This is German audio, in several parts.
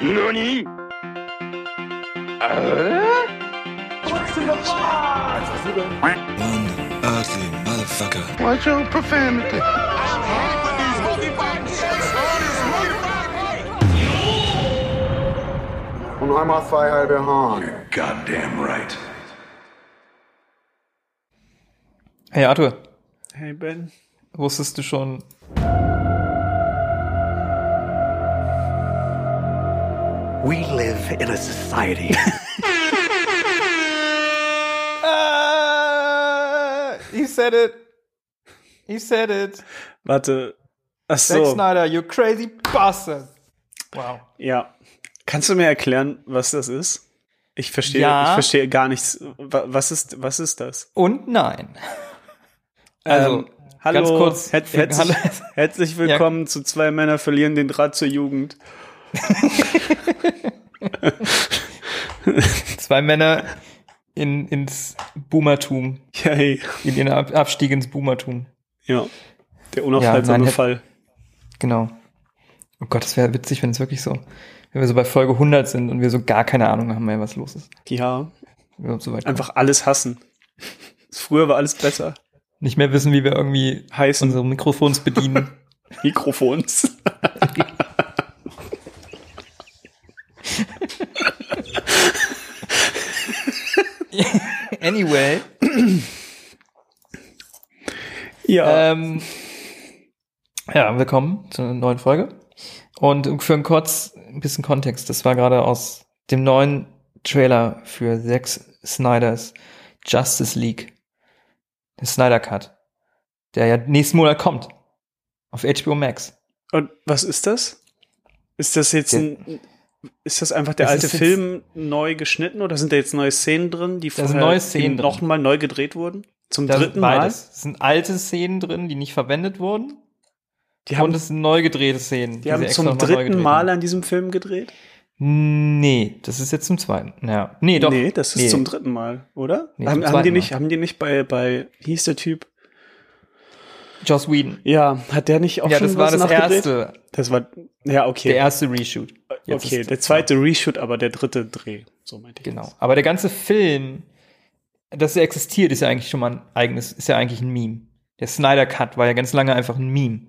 NANI? One ugly motherfucker. Watch your profanity. Und einmal zwei halbe Hahn. Goddamn right. Hey Arthur, Hey Ben. wusstest du schon, We live in a society. Ah, he said it. He said it. Warte. Ach Zack so. Snyder, you crazy bastard. Wow. Ja. Kannst du mir erklären, was das ist? Ich verstehe, Ja. ich verstehe gar nichts. Wa- Was ist, was ist das? Und nein. Also, Ähm, hallo, ganz kurz. Her herzlich, Hallo. herzlich willkommen zu zwei Männer verlieren den Draht zur Jugend. Zwei Männer in, ins Boomertum, Ja, hey. in ihren Ab Abstieg ins Boomertum. Ja. Der unaufhaltsame Ja, Fall. Genau. Oh Gott, das wäre witzig, wenn es wirklich so, wenn wir so bei Folge 100 sind und wir so gar keine Ahnung haben mehr, was los ist. Ja. So weit Einfach alles hassen. Früher war alles besser. kommen. nicht mehr wissen, wie wir irgendwie Heißen unsere Mikrofons bedienen. Mikrofons. anyway, Ja. ähm, ja, willkommen zu einer neuen Folge. Und für einen kurz ein bisschen Kontext, das war gerade aus dem neuen Trailer für Zack Snyders Justice League, der Snyder Cut, der ja nächsten Monat kommt auf HBO Max. Und was ist das? Ist das jetzt Der- ein, ist das einfach der Das alte Film neu geschnitten oder sind da jetzt neue Szenen drin, die sind neue Szenen die drin. noch mal neu gedreht wurden? Zum Da dritten Mal? Es sind alte Szenen drin, die nicht verwendet wurden. Die haben, und es sind neu gedrehte Szenen. die haben zum nochmal dritten Mal an diesem Film gedreht? Nee, das ist jetzt zum zweiten. Ja. Nee, doch. Nee, das ist Nee. zum dritten Mal, oder? Nee, haben, haben die nicht, haben die nicht bei, bei, wie hieß der Typ? Joss Whedon. Ja, hat der nicht auch ja, schon das war das nachgedreht? erste, Das war, ja, okay. der erste Reshoot. Jetzt okay, der zweite Reshoot, aber der dritte Dreh. So meinte ich. Genau. das. Aber der ganze Film, dass er existiert, ist ja eigentlich schon mal ein eigenes, ist ja eigentlich ein Meme. Der Snyder Cut war ja ganz lange einfach ein Meme.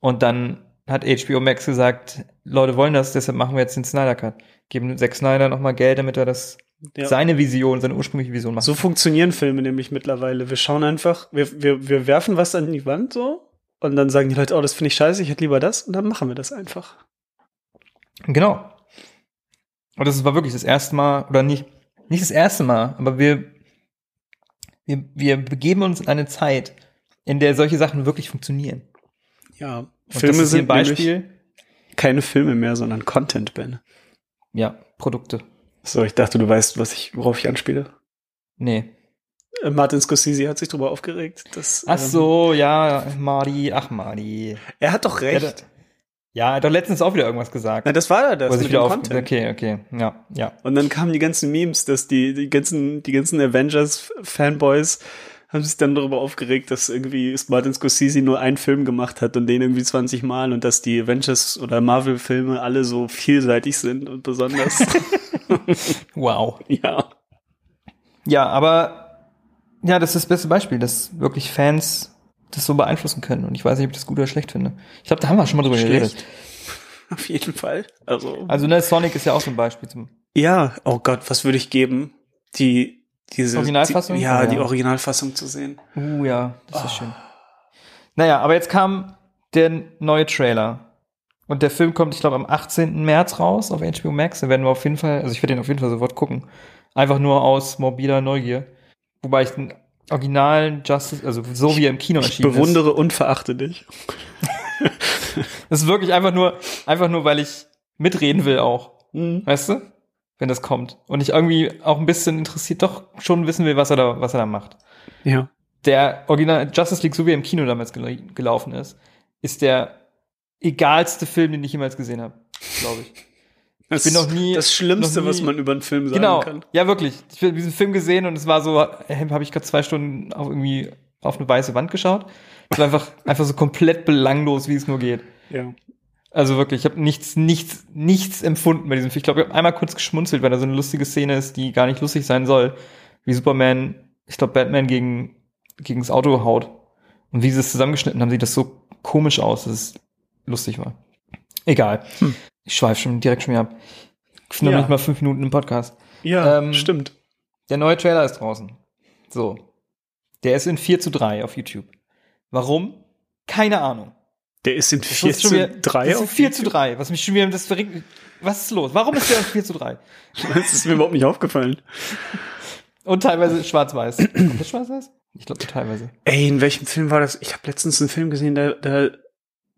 Und dann hat HBO Max gesagt, Leute wollen das, deshalb machen wir jetzt den Snyder Cut. Geben Zack Snyder nochmal Geld, damit er das, Ja. seine Vision, seine ursprüngliche Vision macht. So funktionieren Filme nämlich mittlerweile. Wir schauen einfach, wir, wir, wir werfen was an die Wand so und dann sagen die Leute, oh, das finde ich scheiße, ich hätte lieber das und dann machen wir das einfach. Genau. Und das war wirklich das erste Mal, oder nicht, nicht das erste Mal, aber wir, wir, wir begeben uns in eine Zeit, in der solche Sachen wirklich funktionieren. Ja, Und Filme sind Beispiel. keine Filme mehr, sondern Content, Ben. Ja, Produkte. So, ich dachte, du weißt, was ich, worauf ich anspiele. Nee. Äh, Martin Scorsese hat sich darüber aufgeregt, dass Ach ähm, so, ja, Mardi, ach Mardi. er hat doch recht. Ja, da- Ja, er hat doch letztens auch wieder irgendwas gesagt. Na, das war ja Wo das er sich mit dem auf, Content. okay, okay, ja, ja. Und dann kamen die ganzen Memes, dass die, die ganzen, die ganzen Avengers-Fanboys haben sich dann darüber aufgeregt, dass irgendwie Martin Scorsese nur einen Film gemacht hat und den irgendwie 20 Mal und dass die Avengers- oder Marvel-Filme alle so vielseitig sind und besonders. Wow. ja. Ja, aber ja, das ist das beste Beispiel, dass wirklich Fans das so beeinflussen können. Und ich weiß nicht, ob ich das gut oder schlecht finde. Ich glaube, da haben wir schon mal drüber geredet. Schlecht. Auf jeden Fall. Also. Also, ne, Sonic ist ja auch so ein Beispiel zum. Ja, oh Gott, was würde ich geben? Die, diese. Originalfassung? Die, ja, Oh, die ja. Originalfassung zu sehen. Uh, ja, das ist schön. Naja, aber jetzt kam der neue Trailer. Und der Film kommt, ich glaube, am 18. März raus auf HBO Max. Da werden wir auf jeden Fall, also ich werde den auf jeden Fall sofort gucken. Einfach nur aus morbider Neugier. Wobei ich den originalen Justice, also so wie er im Kino Ich erschienen ist. bewundere und verachte dich. Das ist wirklich einfach nur, einfach nur, weil ich mitreden will auch. Mhm. Weißt du? Wenn das kommt. Und ich irgendwie auch ein bisschen interessiert, doch schon wissen will, was er da, was er da macht. Ja. Der Original Justice League, so wie er im Kino damals gel gelaufen ist, ist der egalste Film, den ich jemals gesehen habe, glaube ich. Das bin noch nie- Das Schlimmste, nie- was man über einen Film sagen Genau, kann. ja wirklich. Ich habe diesen Film gesehen und es war so, äh, habe ich gerade zwei Stunden auf irgendwie auf eine weiße Wand geschaut. Es war einfach, einfach so komplett belanglos, wie es nur geht. Ja. Also wirklich, ich habe nichts, nichts, nichts empfunden bei diesem Film. Ich glaube, ich habe einmal kurz geschmunzelt, weil da so eine lustige Szene ist, die gar nicht lustig sein soll. Wie Superman, ich glaube, Batman gegen, gegen das Auto haut. Und wie sie es zusammengeschnitten haben, sieht das so komisch aus, dass es lustig war. Egal. Ich schweife schon direkt schon wieder ab. Ich bin noch Ja. nicht mal fünf Minuten im Podcast. Ja, Ähm, stimmt. Der neue Trailer ist draußen. So. Der ist in 4 zu 3 auf YouTube. Warum? Keine Ahnung. Der ist in Das 4 ist schon zu wieder- 3 Das ist in auf 4 zu 3, was mich schon wieder das verringt. Was ist los? Warum ist der in 4 zu 3? Das ist mir überhaupt nicht aufgefallen. Und teilweise schwarz-weiß. Kommt das schwarz-weiß? Ich glaube teilweise. Ey, in welchem Film war das? Ich habe letztens einen Film gesehen, da, da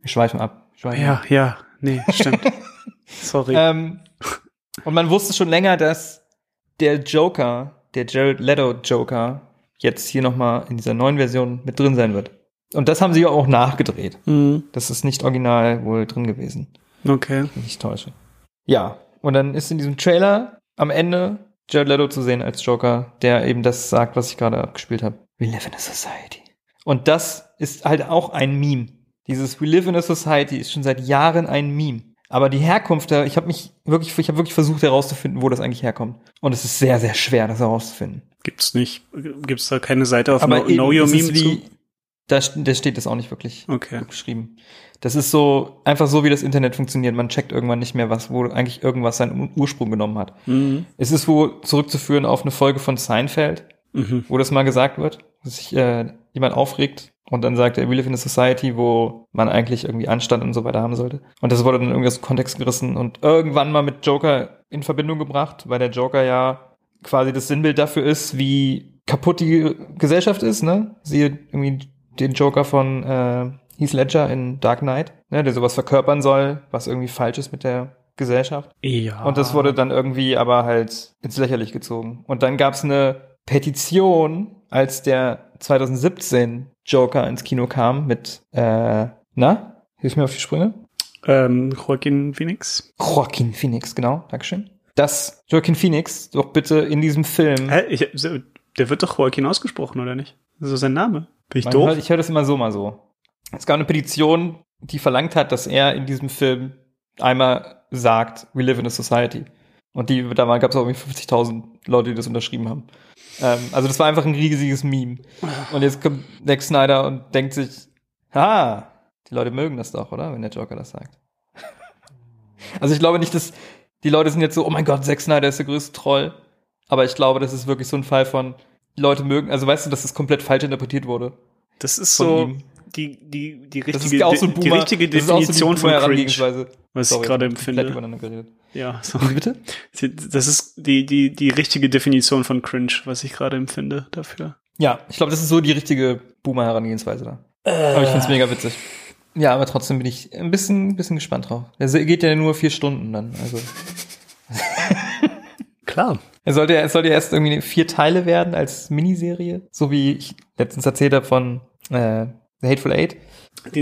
Wir schweifen ab. Schweifen ja, ab. ja, nee, stimmt. Sorry. Ähm, und man wusste schon länger, dass der Joker, der Jared Leto Joker, jetzt hier nochmal in dieser neuen Version mit drin sein wird. Und das haben sie auch nachgedreht. Mhm. Das ist nicht original wohl drin gewesen. Okay. wenn ich mich täusche. Ja, und dann ist in diesem Trailer am Ende Jared Leto zu sehen als Joker, der eben das sagt, was ich gerade abgespielt habe. We live in a society. Und das ist halt auch ein Meme. Dieses We live in a society ist schon seit Jahren ein Meme. Aber die Herkunft, da- ich habe mich wirklich, ich habe wirklich versucht herauszufinden, wo das eigentlich herkommt. Und es ist sehr, sehr schwer, das herauszufinden. Gibt's nicht, gibt's da keine Seite auf Aber Know, eben, know Your Meme zu? Da, da steht das auch nicht wirklich Okay. geschrieben. Das ist so, einfach so, wie das Internet funktioniert. Man checkt irgendwann nicht mehr, was, wo eigentlich irgendwas seinen Ursprung genommen hat. Mhm. Es ist wohl zurückzuführen auf eine Folge von Seinfeld, Mhm. wo das mal gesagt wird, dass sich äh, jemand aufregt und dann sagt er, we live in a society, wo man eigentlich irgendwie Anstand und so weiter haben sollte. Und das wurde dann irgendwie aus dem Kontext gerissen und irgendwann mal mit Joker in Verbindung gebracht, weil der Joker ja quasi das Sinnbild dafür ist, wie kaputt die Gesellschaft ist, ne? Siehe irgendwie den Joker von äh, Heath Ledger in Dark Knight, ne, der sowas verkörpern soll, was irgendwie falsch ist mit der Gesellschaft. Ja. Und das wurde dann irgendwie aber halt ins Lächerlich gezogen. Und dann gab es eine Petition, als der 2017 Joker ins Kino kam mit, äh, na, hilf mir auf die Sprünge. ähm, Joaquin Phoenix. Joaquin Phoenix, genau, Dankeschön. Dass Joaquin Phoenix doch bitte in diesem Film, Hä? Ich, so, der wird doch Joaquin ausgesprochen, oder nicht? Das ist sein Name. Bin ich Man doof? hört- ich höre das immer so, mal so. Es gab eine Petition, die verlangt hat, dass er in diesem Film einmal sagt, we live in a society. Und die, da gab es auch irgendwie 50.000 Leute, die das unterschrieben haben. Ähm, also das war einfach ein riesiges Meme. Und jetzt kommt Zack Snyder und denkt sich, ha, die Leute mögen das doch, oder? Wenn der Joker das sagt. Also ich glaube nicht, dass die Leute sind jetzt so, oh mein Gott, Zack Snyder ist der größte Troll. Aber ich glaube, das ist wirklich so ein Fall von, Leute mögen, also weißt du, dass es komplett falsch interpretiert wurde. Das ist so ihm. die, die, die Das richtige, so ein die Boomer, richtige das auch so Definition von Cringe, was Sorry, ich gerade empfinde. Ja, so. Bitte? Das ist die, die, die richtige Definition von Cringe, was ich gerade empfinde dafür. Ja, ich glaube, das ist so die richtige Boomer-Herangehensweise da. Aber ich find's mega witzig. Ja, aber trotzdem bin ich ein bisschen, ein bisschen gespannt drauf. Der geht ja nur vier Stunden dann. Also Klar. Er sollte, es sollte erst irgendwie vier Teile werden als Miniserie, so wie ich letztens erzählt habe von äh, The Hateful Eight.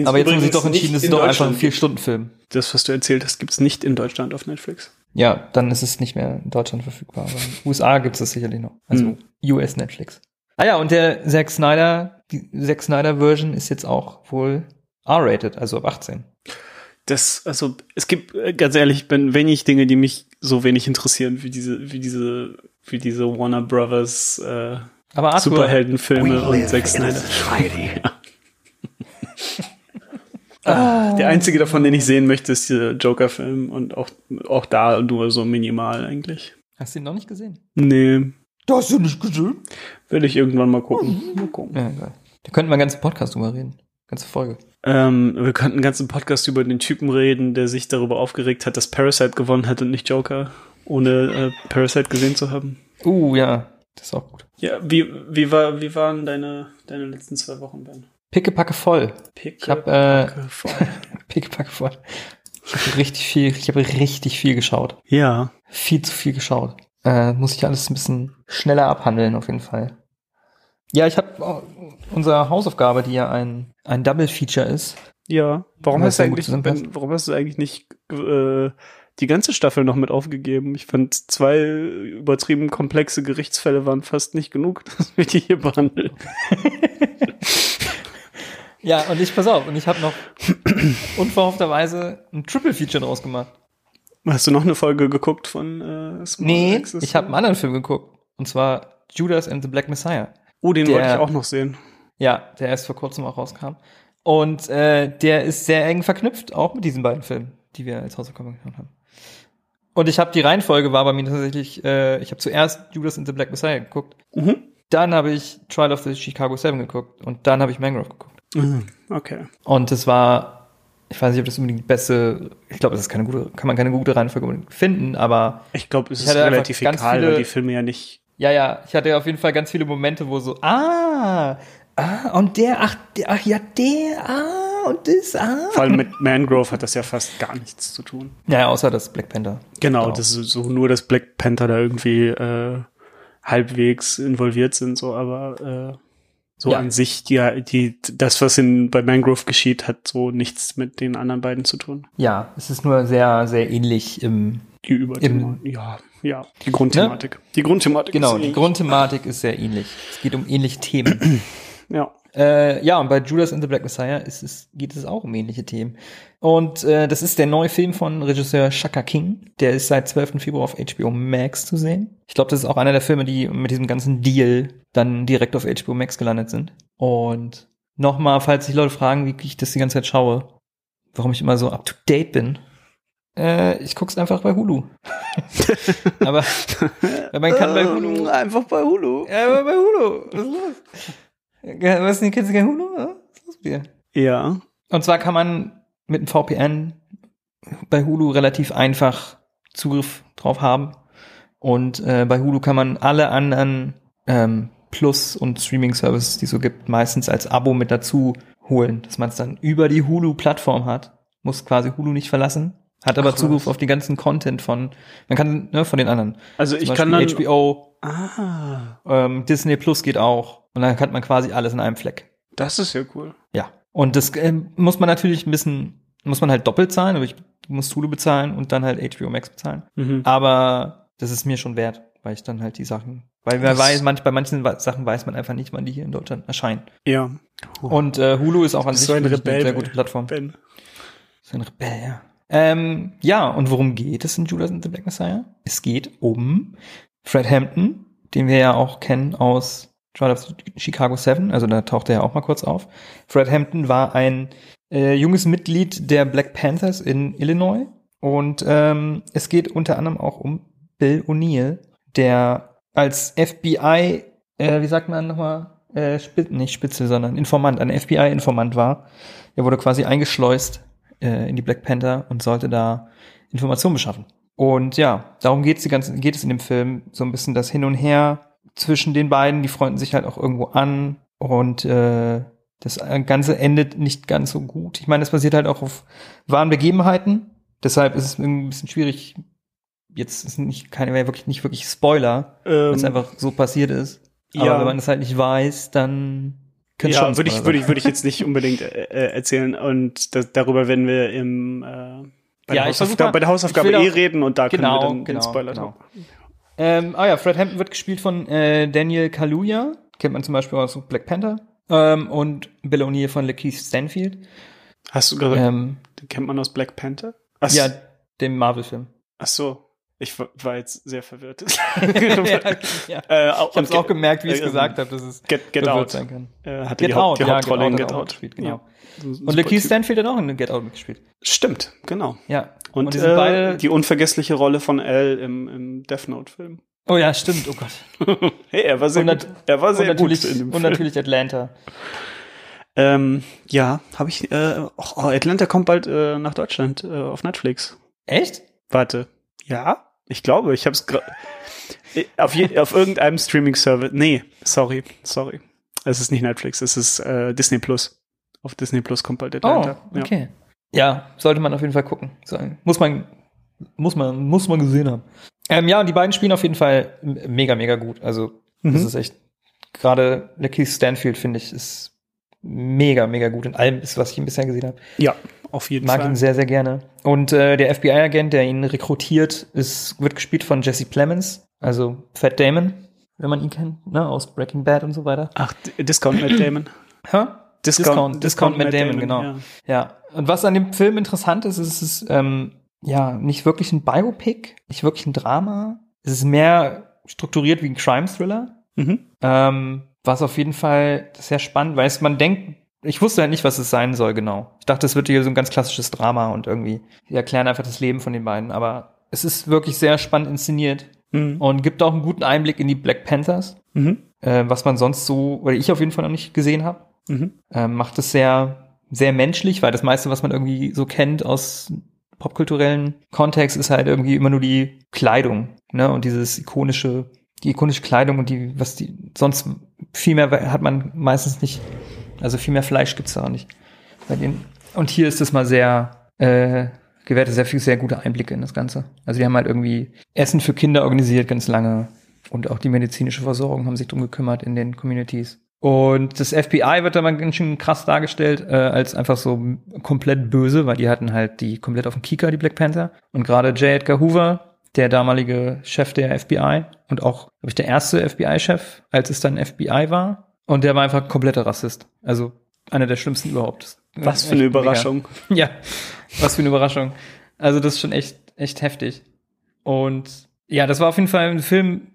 Aber jetzt haben sie doch entschieden, es ist doch einfach ein vier Stunden Film. Das, was du erzählt hast, gibt's nicht in Deutschland auf Netflix. Ja, dann ist es nicht mehr in Deutschland verfügbar. Aber in den USA gibt es das sicherlich noch. Also Hm. US Netflix. Ah ja, und der Zack Snyder, die Zack Snyder Version ist jetzt auch wohl R-rated, also ab 18. Das, also, es gibt, äh, ganz ehrlich, ich bin wenig Dinge, die mich so wenig interessieren, wie diese, wie diese, wie diese Warner Brothers, äh, Aber Arthur, We Superheldenfilme und Zack a Snyder. society. Der einzige davon, den ich sehen möchte, ist der Joker-Film und auch, auch da nur so minimal eigentlich. hast du ihn noch nicht gesehen? Nee, Du hast ihn nicht gesehen? will ich irgendwann mal gucken. Mal gucken. Ja, geil. Da könnten wir einen ganzen Podcast drüber reden. Ganze Folge. Ähm, wir könnten einen ganzen Podcast über den Typen reden, der sich darüber aufgeregt hat, dass Parasite gewonnen hat und nicht Joker, ohne äh, Parasite gesehen zu haben. Uh, ja, das ist auch gut. Ja, wie, wie, war, wie waren deine, deine letzten zwei Wochen, Ben? Pickepacke voll. Pick Ich hab, äh, voll. Pickepacke voll. Ich habe richtig viel, ich habe richtig viel geschaut. Ja. Viel zu viel geschaut. Äh, muss ich alles ein bisschen schneller abhandeln, auf jeden Fall. Ja, ich habe unsere Hausaufgabe, die ja ein, ein Double Feature ist. Ja. Warum hast, du eigentlich, zusammenpasst. ben, warum hast du eigentlich nicht äh, die ganze Staffel noch mit aufgegeben? Ich fand, zwei übertrieben komplexe Gerichtsfälle waren fast nicht genug, dass wir die hier behandeln. Ja, und ich, pass auf, und ich habe noch unverhoffterweise ein Triple Feature draus gemacht. Hast du noch eine Folge geguckt von äh, Small Nee, Axis? ich habe einen anderen Film geguckt. Und zwar Judas and the Black Messiah. Oh, den der- wollte ich auch noch sehen. Ja, der erst vor kurzem auch rauskam. Und äh, der ist sehr eng verknüpft, auch mit diesen beiden Filmen, die wir als Hausaufgaben gemacht haben. Und ich habe die Reihenfolge war bei mir tatsächlich, äh, ich habe zuerst Judas and the Black Messiah geguckt, Mhm. dann habe ich Trial of the Chicago Seven geguckt und dann habe ich Mangrove geguckt. Mhm. Okay. Und es war, ich weiß nicht, ob das unbedingt die beste, ich glaube, das ist keine gute, kann man keine gute Reihenfolge finden, aber Ich glaube, es Ich ist relativ egal, viele- weil die Filme ja nicht. ja, ja, ich hatte auf jeden Fall ganz viele Momente, wo so, ah, ah, und der, ach, der, ach ja, der, ah, und das, ah. Vor allem mit Mangrove hat das ja fast gar nichts zu tun. Ja, ja, außer das Black Panther. Genau, Genau. das ist so nur, dass Black Panther da irgendwie äh, halbwegs involviert sind, so, aber äh, so Ja. an sich, die, die, das, was in bei Mangrove geschieht, hat so nichts mit den anderen beiden zu tun. Ja, es ist nur sehr, sehr ähnlich im, Die Überthematik. Ja, ja. Die Grundthematik. Die Grundthematik genau, ist die ähnlich. Grundthematik ist sehr ähnlich. Es geht um ähnliche Themen. Ja. Äh, ja, und bei Judas and the Black Messiah ist es, geht es auch um ähnliche Themen. Und äh, das ist der neue Film von Regisseur Shaka King. Der ist seit 12. Februar auf HBO Max zu sehen. Ich glaube, das ist auch einer der Filme, die mit diesem ganzen Deal dann direkt auf HBO Max gelandet sind. Und nochmal, falls sich Leute fragen, wie ich das die ganze Zeit schaue, warum ich immer so up to date bin. Äh, ich guck's einfach bei Hulu. Aber man kann bei Hulu Einfach bei Hulu. ja, bei Hulu. Was ist los? Was denn, kennst du kein Hulu? Ja, Was ist los mit dir? Ja. Und zwar kann man mit einem VPN bei Hulu relativ einfach Zugriff drauf haben. Und äh, bei Hulu kann man alle anderen ähm, Plus- und Streaming-Services, die es so gibt, meistens als Abo mit dazu holen, dass man es dann über die Hulu-Plattform hat. Muss quasi Hulu nicht verlassen, hat aber Ach, Zugriff was. auf die ganzen Content von, man kann, ne, von den anderen. Also Zum ich kann dann. Beispiel HBO, Ah, ähm, Disney Plus geht auch. Und dann hat man quasi alles in einem Fleck. das ist ja cool. Ja. Und das ähm, muss man natürlich ein bisschen, muss man halt doppelt zahlen, aber ich muss Hulu bezahlen und dann halt HBO Max bezahlen. Mhm. Aber das ist mir schon wert, weil ich dann halt die Sachen, weil man weiß, manch, bei manchen Sachen weiß man einfach nicht, wann die hier in Deutschland erscheinen. Ja. Und äh, Hulu ist auch an sich so ein Rebell, eine sehr gute Plattform. Ben. So ein Rebell, ja. Ähm, ja, und worum geht es in Judas and the Black Messiah? Es geht um Fred Hampton, den wir ja auch kennen aus Trial Chicago 7, also da taucht er ja auch mal kurz auf. Fred Hampton war ein äh, junges Mitglied der Black Panthers in Illinois und ähm, es geht unter anderem auch um Bill O'Neill, der als FBI, äh, wie sagt man nochmal, äh, Spitz, nicht Spitzel, sondern Informant, ein FBI-Informant war. Er wurde quasi eingeschleust äh, in die Black Panther und sollte da Informationen beschaffen. Und ja, darum geht's die ganze, geht es in dem Film so ein bisschen das Hin und Her zwischen den beiden. Die freunden sich halt auch irgendwo an und äh, das Ganze endet nicht ganz so gut. Ich meine, das basiert halt auch auf wahren Begebenheiten. Deshalb ist es irgendwie ein bisschen schwierig. Jetzt ist nicht keine wirklich nicht wirklich Spoiler, es Ähm, einfach so passiert ist. Aber ja. wenn man es halt nicht weiß, dann könnte ja, würde ich, würde ich, würde ich jetzt nicht unbedingt äh, äh, erzählen und das, darüber werden wir im äh, bei, Ja, der Hausaufgabe, mal- bei der Hausaufgabe eh reden und da Genau, können wir dann genau, den Spoiler genau. Ähm, ah ja, Fred Hampton wird gespielt von äh, Daniel Kaluuya, kennt man zum Beispiel aus Black Panther, ähm, und Bill O'Neill von Lakeith Stanfield. Hast du gerade, Ähm, den kennt man aus Black Panther? Ach, ja, dem Marvel-Film. ach so, ich war, jetzt sehr verwirrt. ja, ja. äh, Ich habe es auch gemerkt, wie ich es äh, gesagt habe, dass es Get, Get Out. sein kann. Äh, hatte Get die, Out, die ja, Hauptrolle Get in Out Get auch Out. gespielt, genau. So Und Lakeith. Stanfield hat auch in Get Out mitgespielt. Stimmt, genau. Ja. Und, die sind äh, beide- die unvergessliche Rolle von L im, im Death Note-Film. Oh ja, stimmt, oh Gott. hey, er war sehr Und, gut. Er war sehr und, natürlich, gut in dem und natürlich Atlanta. Ähm, ja, habe ich. Äh, oh, Atlanta kommt bald äh, nach Deutschland äh, auf Netflix. Echt? Warte. Ja, ich glaube, ich habe es auf, je, auf irgendeinem Streaming-Service. Nee, sorry, sorry. Es ist nicht Netflix, es ist äh, Disney Plus. Auf Disney Plus kommt bald Atlanta. Oh, okay. Ja. sollte man auf jeden Fall gucken. Muss man, muss man, muss man gesehen haben. Ähm, ja, und die beiden spielen auf jeden Fall mega, mega gut. Also, das Mhm. ist echt, gerade Lakeith Stanfield, finde ich, ist mega, mega gut in allem, ist, was ich ihn bisher gesehen habe. Ja, auf jeden Mag Fall. ihn sehr, sehr gerne. Und äh, der FBI-Agent, der ihn rekrutiert, ist, wird gespielt von Jesse Plemons, also Fat Damon, wenn man ihn kennt, ne, aus Breaking Bad und so weiter. Ach, Discount Matt Damon. Hä? Discount, Discount Matt Damon, genau. ja. Ja, und was an dem Film interessant ist, ist es ist ähm, ja nicht wirklich ein Biopic, nicht wirklich ein Drama. Es ist mehr strukturiert wie ein Crime-Thriller. Mhm. Ähm, was auf jeden Fall sehr spannend, weil es, man denkt, ich wusste halt nicht, was es sein soll genau. Ich dachte, es wird hier so ein ganz klassisches Drama und irgendwie, die erklären einfach das Leben von den beiden. Aber es ist wirklich sehr spannend inszeniert Mhm. und gibt auch einen guten Einblick in die Black Panthers, Mhm. äh, was man sonst so, oder ich auf jeden Fall noch nicht gesehen habe. Mhm. Ähm, macht es sehr, sehr menschlich, weil das meiste, was man irgendwie so kennt aus popkulturellen Kontext, ist halt irgendwie immer nur die Kleidung, ne? Und dieses ikonische, die ikonische Kleidung und die, was die, sonst viel mehr hat man meistens nicht, also viel mehr Fleisch gibt's da auch nicht. Bei denen. Und hier ist es mal sehr, äh, gewährte sehr viel, sehr gute Einblicke in das Ganze. Also die haben halt irgendwie Essen für Kinder organisiert ganz lange und auch die medizinische Versorgung haben sich drum gekümmert in den Communities. Und das FBI wird da mal ganz schön krass dargestellt, äh, als einfach so komplett böse, weil die hatten halt die komplett auf dem Kieker, die Black Panther. Und gerade J. Edgar Hoover, der damalige Chef der FBI und auch, glaube ich, der erste FBI-Chef, als es dann FBI war. Und der war einfach kompletter Rassist. Also einer der schlimmsten überhaupt. Was für eine Echt mega. Überraschung. Ja, was für eine Überraschung. Also das ist schon echt, echt heftig. Und ja, das war auf jeden Fall ein Film,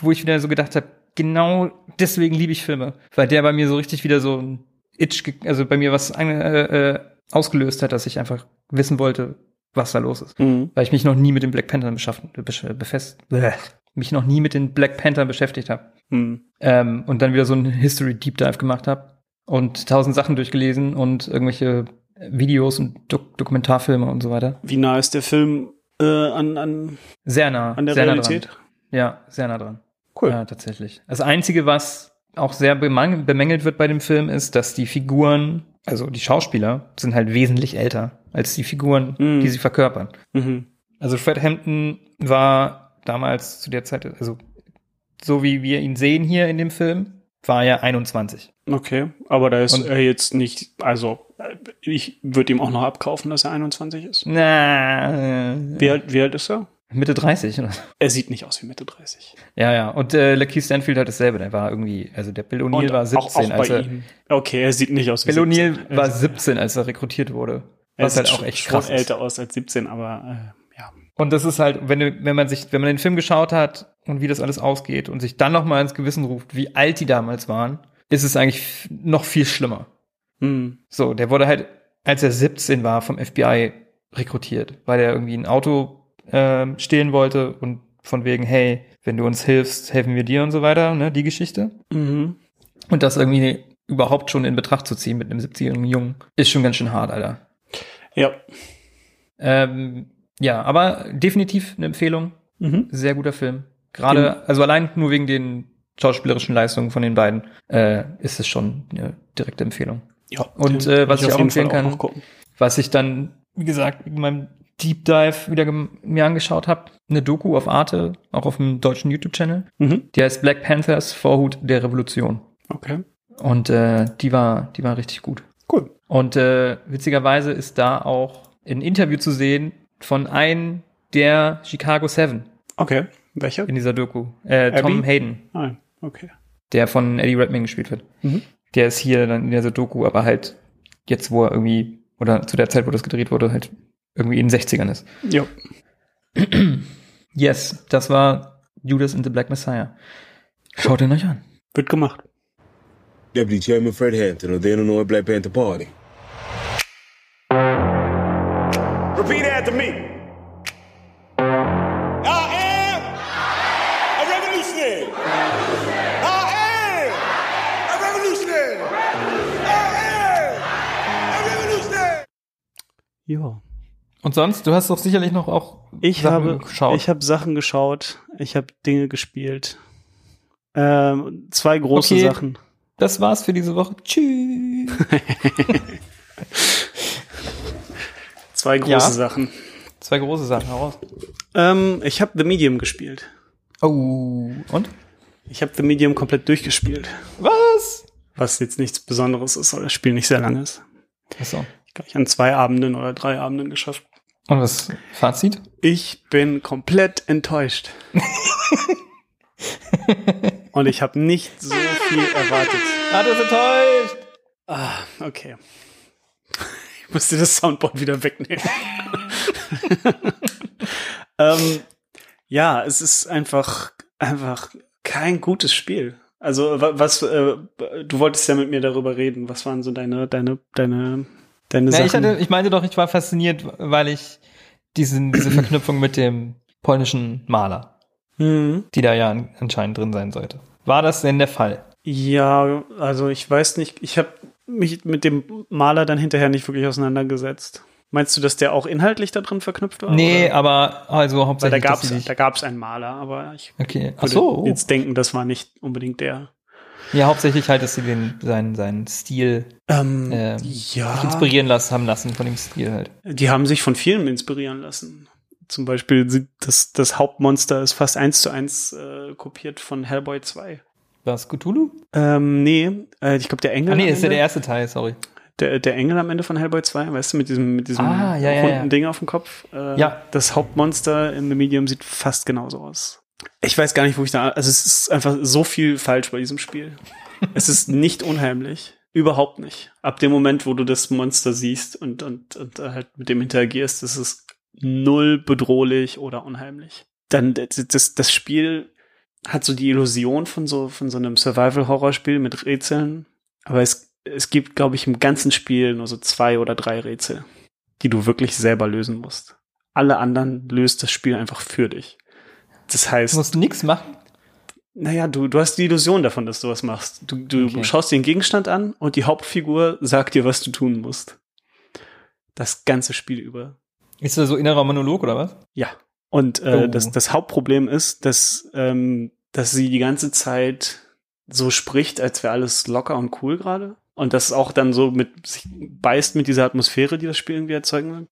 wo ich wieder so gedacht habe, genau deswegen liebe ich Filme, weil der bei mir so richtig wieder so ein Itch, also bei mir was äh, äh, ausgelöst hat, dass ich einfach wissen wollte, was da los ist. Mhm. Weil ich mich noch nie mit den Black Panthern beschäftigt, besch- befest, bleh, mich noch nie mit den Black Panthern beschäftigt habe Mhm. ähm, und dann wieder so ein History Deep Dive gemacht habe und tausend Sachen durchgelesen und irgendwelche Videos und Dok Dokumentarfilme und so weiter. Wie nah ist der Film äh, an, an, Sehr nah. an der sehr Realität? Nah. Ja, sehr nah dran. Cool. Ja, tatsächlich. Das Einzige, was auch sehr bemängelt wird bei dem Film, ist, dass die Figuren, also die Schauspieler, sind halt wesentlich älter als die Figuren, Mhm. die sie verkörpern. Mhm. Also Fred Hampton war damals zu der Zeit, also so wie wir ihn sehen hier in dem Film, war er 21. Okay, aber da ist Und- er jetzt nicht, also äh, ich würde ihm auch noch abkaufen, dass er 21 ist. Na, äh, Wie alt, wie alt ist er? Mitte 30 oder? so. Er sieht nicht aus wie Mitte 30. Ja, ja. Und äh, Lakeith Stanfield hat dasselbe. Der war irgendwie, also der Bill O'Neill war 17, auch, auch als bei er, ihm. Okay, er sieht nicht aus wie Bill O'Neill 17. war Er- 17, als er rekrutiert wurde. Er Was sieht halt auch schon- echt schon krass ist. älter aus als 17, aber äh, ja. Und das ist halt, wenn, du, wenn man sich, wenn man den Film geschaut hat und wie das alles ausgeht und sich dann noch mal ins Gewissen ruft, wie alt die damals waren, ist es eigentlich noch viel schlimmer. Hm. So, der wurde halt, als er 17 war, vom FBI rekrutiert, weil er irgendwie ein Auto ähm, stehlen wollte und von wegen, hey, wenn du uns hilfst, helfen wir dir und so weiter, ne, die Geschichte. Mhm. Und das irgendwie überhaupt schon in Betracht zu ziehen mit einem 17-jährigen Jungen, ist schon ganz schön hart, Alter. Ja. Ähm, ja, aber definitiv eine Empfehlung. Mhm. Sehr guter Film. Gerade, also allein nur wegen den schauspielerischen Leistungen von den beiden, äh, ist es schon eine direkte Empfehlung. Ja. Und, äh, was ich auch jeden Fall empfehlen kann- gucken. Was ich dann, wie gesagt, in meinem Deep Dive wieder mir angeschaut habe, eine Doku auf Arte, auch auf dem deutschen YouTube-Channel. Mhm. Die heißt Black Panthers Vorhut der Revolution. Okay. Und äh, die war, die war richtig gut. Cool. Und äh, witzigerweise ist da auch ein Interview zu sehen von einem der Chicago Seven Okay. Welcher? in dieser Doku. Äh, Tom? Hayden, Nein. Okay. der von Eddie Redmayne gespielt wird. Mhm. Der ist hier dann in dieser Doku, aber halt jetzt, wo er irgendwie, oder zu der Zeit, wo das gedreht wurde, halt irgendwie in den 60ern ist. Ja. Yes, das war Judas and the Black Messiah. Schaut ihn euch an. Wird gemacht. Deputy Chairman Fred Hampton of the Illinois Black Panther Party. Repeat after me. I am a revolutionary. I am a revolutionary. I am a revolutionary. Ja. Und sonst, du hast doch sicherlich noch auch Ich Sachen habe geschaut. Ich habe Sachen geschaut. Ich habe Dinge gespielt. Ähm, zwei große Okay. Sachen. Das war's für diese Woche. Tschüss. Zwei große Ja. Sachen. Zwei große Sachen heraus. Ähm, ich habe The Medium gespielt. Oh, und? Ich habe The Medium komplett durchgespielt. Was? Was jetzt nichts Besonderes ist, weil das Spiel nicht sehr lang ist. Achso. Gleich an zwei Abenden oder drei Abenden geschafft. Und was? Fazit? Ich bin komplett enttäuscht. Und ich habe nicht so viel erwartet. Ah, du enttäuscht. Ah, okay. Ich musste das Soundboard wieder wegnehmen. ähm, ja, es ist einfach, einfach kein gutes Spiel. Also wa- was, äh, du wolltest ja mit mir darüber reden. Was waren so deine, deine, deine, deine Ja, ich, Sachen? hatte, ich meinte doch, ich war fasziniert, weil ich diesen, diese Verknüpfung mit dem polnischen Maler, Mhm. die da ja an, anscheinend drin sein sollte. War das denn der Fall? Ja, also ich weiß nicht, ich habe mich mit dem Maler dann hinterher nicht wirklich auseinandergesetzt. Meinst du, dass der auch inhaltlich da drin verknüpft war? Nee, oder? aber also Weil da hauptsächlich. sich- da gab's einen Maler, aber ich okay, ach würde so. jetzt denken, das war nicht unbedingt der. Ja, hauptsächlich halt, dass sie den, seinen, seinen Stil Ähm, sich ja, inspirieren lassen, haben lassen von dem Stil halt. die haben sich von Filmen inspirieren lassen. Zum Beispiel das, das Hauptmonster ist fast eins zu eins äh, kopiert von Hellboy 2. War es Cthulhu? Ähm, nee, äh, ich glaube der Engel. Ah, nee, ist ja der erste Teil, sorry. der, der Engel am Ende von Hellboy 2, weißt du, mit diesem, mit diesem Ah, ja, ja, runden ja. Ding auf dem Kopf. Äh, Ja. Das Hauptmonster in The Medium sieht fast genauso aus. Ich weiß gar nicht, wo ich da, also es ist einfach so viel falsch bei diesem Spiel. es ist nicht unheimlich. Überhaupt nicht. Ab dem Moment, wo du das Monster siehst und, und, und halt mit dem interagierst, ist es null bedrohlich oder unheimlich. Dann, das, das, Spiel hat so die Illusion von so, von so einem Survival-Horror-Spiel mit Rätseln. Aber es, es gibt, glaube ich, im ganzen Spiel nur so zwei oder drei Rätsel, die du wirklich selber lösen musst. Alle anderen löst das Spiel einfach für dich. Das Du heißt, musst nichts machen. naja, du, du hast die Illusion davon, dass du was machst. Du, du Okay. schaust dir den Gegenstand an und die Hauptfigur sagt dir, was du tun musst. Das ganze Spiel über. Ist das so innerer Monolog oder was? Ja. Und äh, Oh. das, das Hauptproblem ist, dass, ähm, dass sie die ganze Zeit so spricht, als wäre alles locker und cool gerade. Und das auch dann so mit sich beißt mit dieser Atmosphäre, die das Spiel irgendwie erzeugen will.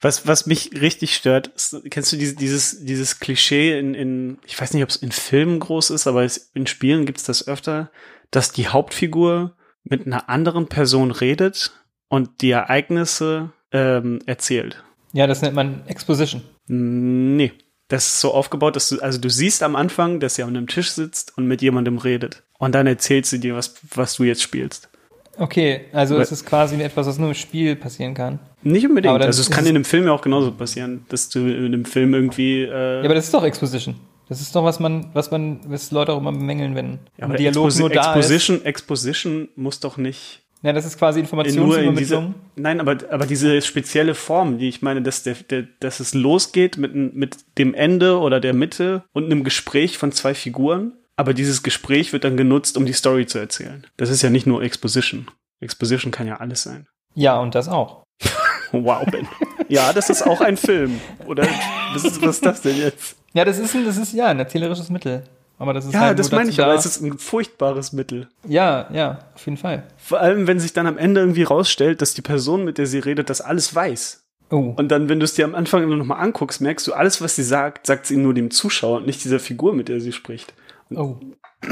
Was, was mich richtig stört, ist, kennst du diese, dieses, dieses Klischee in, in, ich weiß nicht, ob es in Filmen groß ist, aber es, in Spielen gibt es das öfter, dass die Hauptfigur mit einer anderen Person redet und die Ereignisse ähm, erzählt. Ja, das nennt man Exposition. Nee. Das ist so aufgebaut, dass du, also du siehst am Anfang, dass sie an einem Tisch sitzt und mit jemandem redet. Und dann erzählt sie dir, was, was du jetzt spielst. Okay, also Weil- es ist quasi etwas, was nur im Spiel passieren kann. Nicht unbedingt. Also es ist kann in einem Film ja auch genauso passieren, dass du in einem Film irgendwie. Äh, Ja, aber das ist doch Exposition. Das ist doch, was man, was man, was Leute auch immer bemängeln, wenn ja, ein aber Dialog Exposi nur da ist. Exposition, Exposition muss doch nicht Ja, das ist quasi. Informationsübermittlung. Nein, aber, aber diese spezielle Form, die ich meine, dass, der, der, dass es losgeht mit, mit dem Ende oder der Mitte und einem Gespräch von zwei Figuren. Aber dieses Gespräch wird dann genutzt, um die Story zu erzählen. Das ist ja nicht nur Exposition. Exposition kann ja alles sein. Ja, und das auch. Wow, Ben. ja, das ist auch ein Film. Oder was ist, was ist das denn jetzt? Ja, das ist ein, das ist ja ein erzählerisches Mittel. Aber das ist Ja, halt das meine ich, aber es ist ein furchtbares Mittel. Ja, ja, auf jeden Fall. Vor allem, wenn sich dann am Ende irgendwie rausstellt, dass die Person, mit der sie redet, das alles weiß. Oh. Und dann, wenn du es dir am Anfang nochmal anguckst, merkst du, alles, was sie sagt, sagt sie nur dem Zuschauer und nicht dieser Figur, mit der sie spricht. Oh.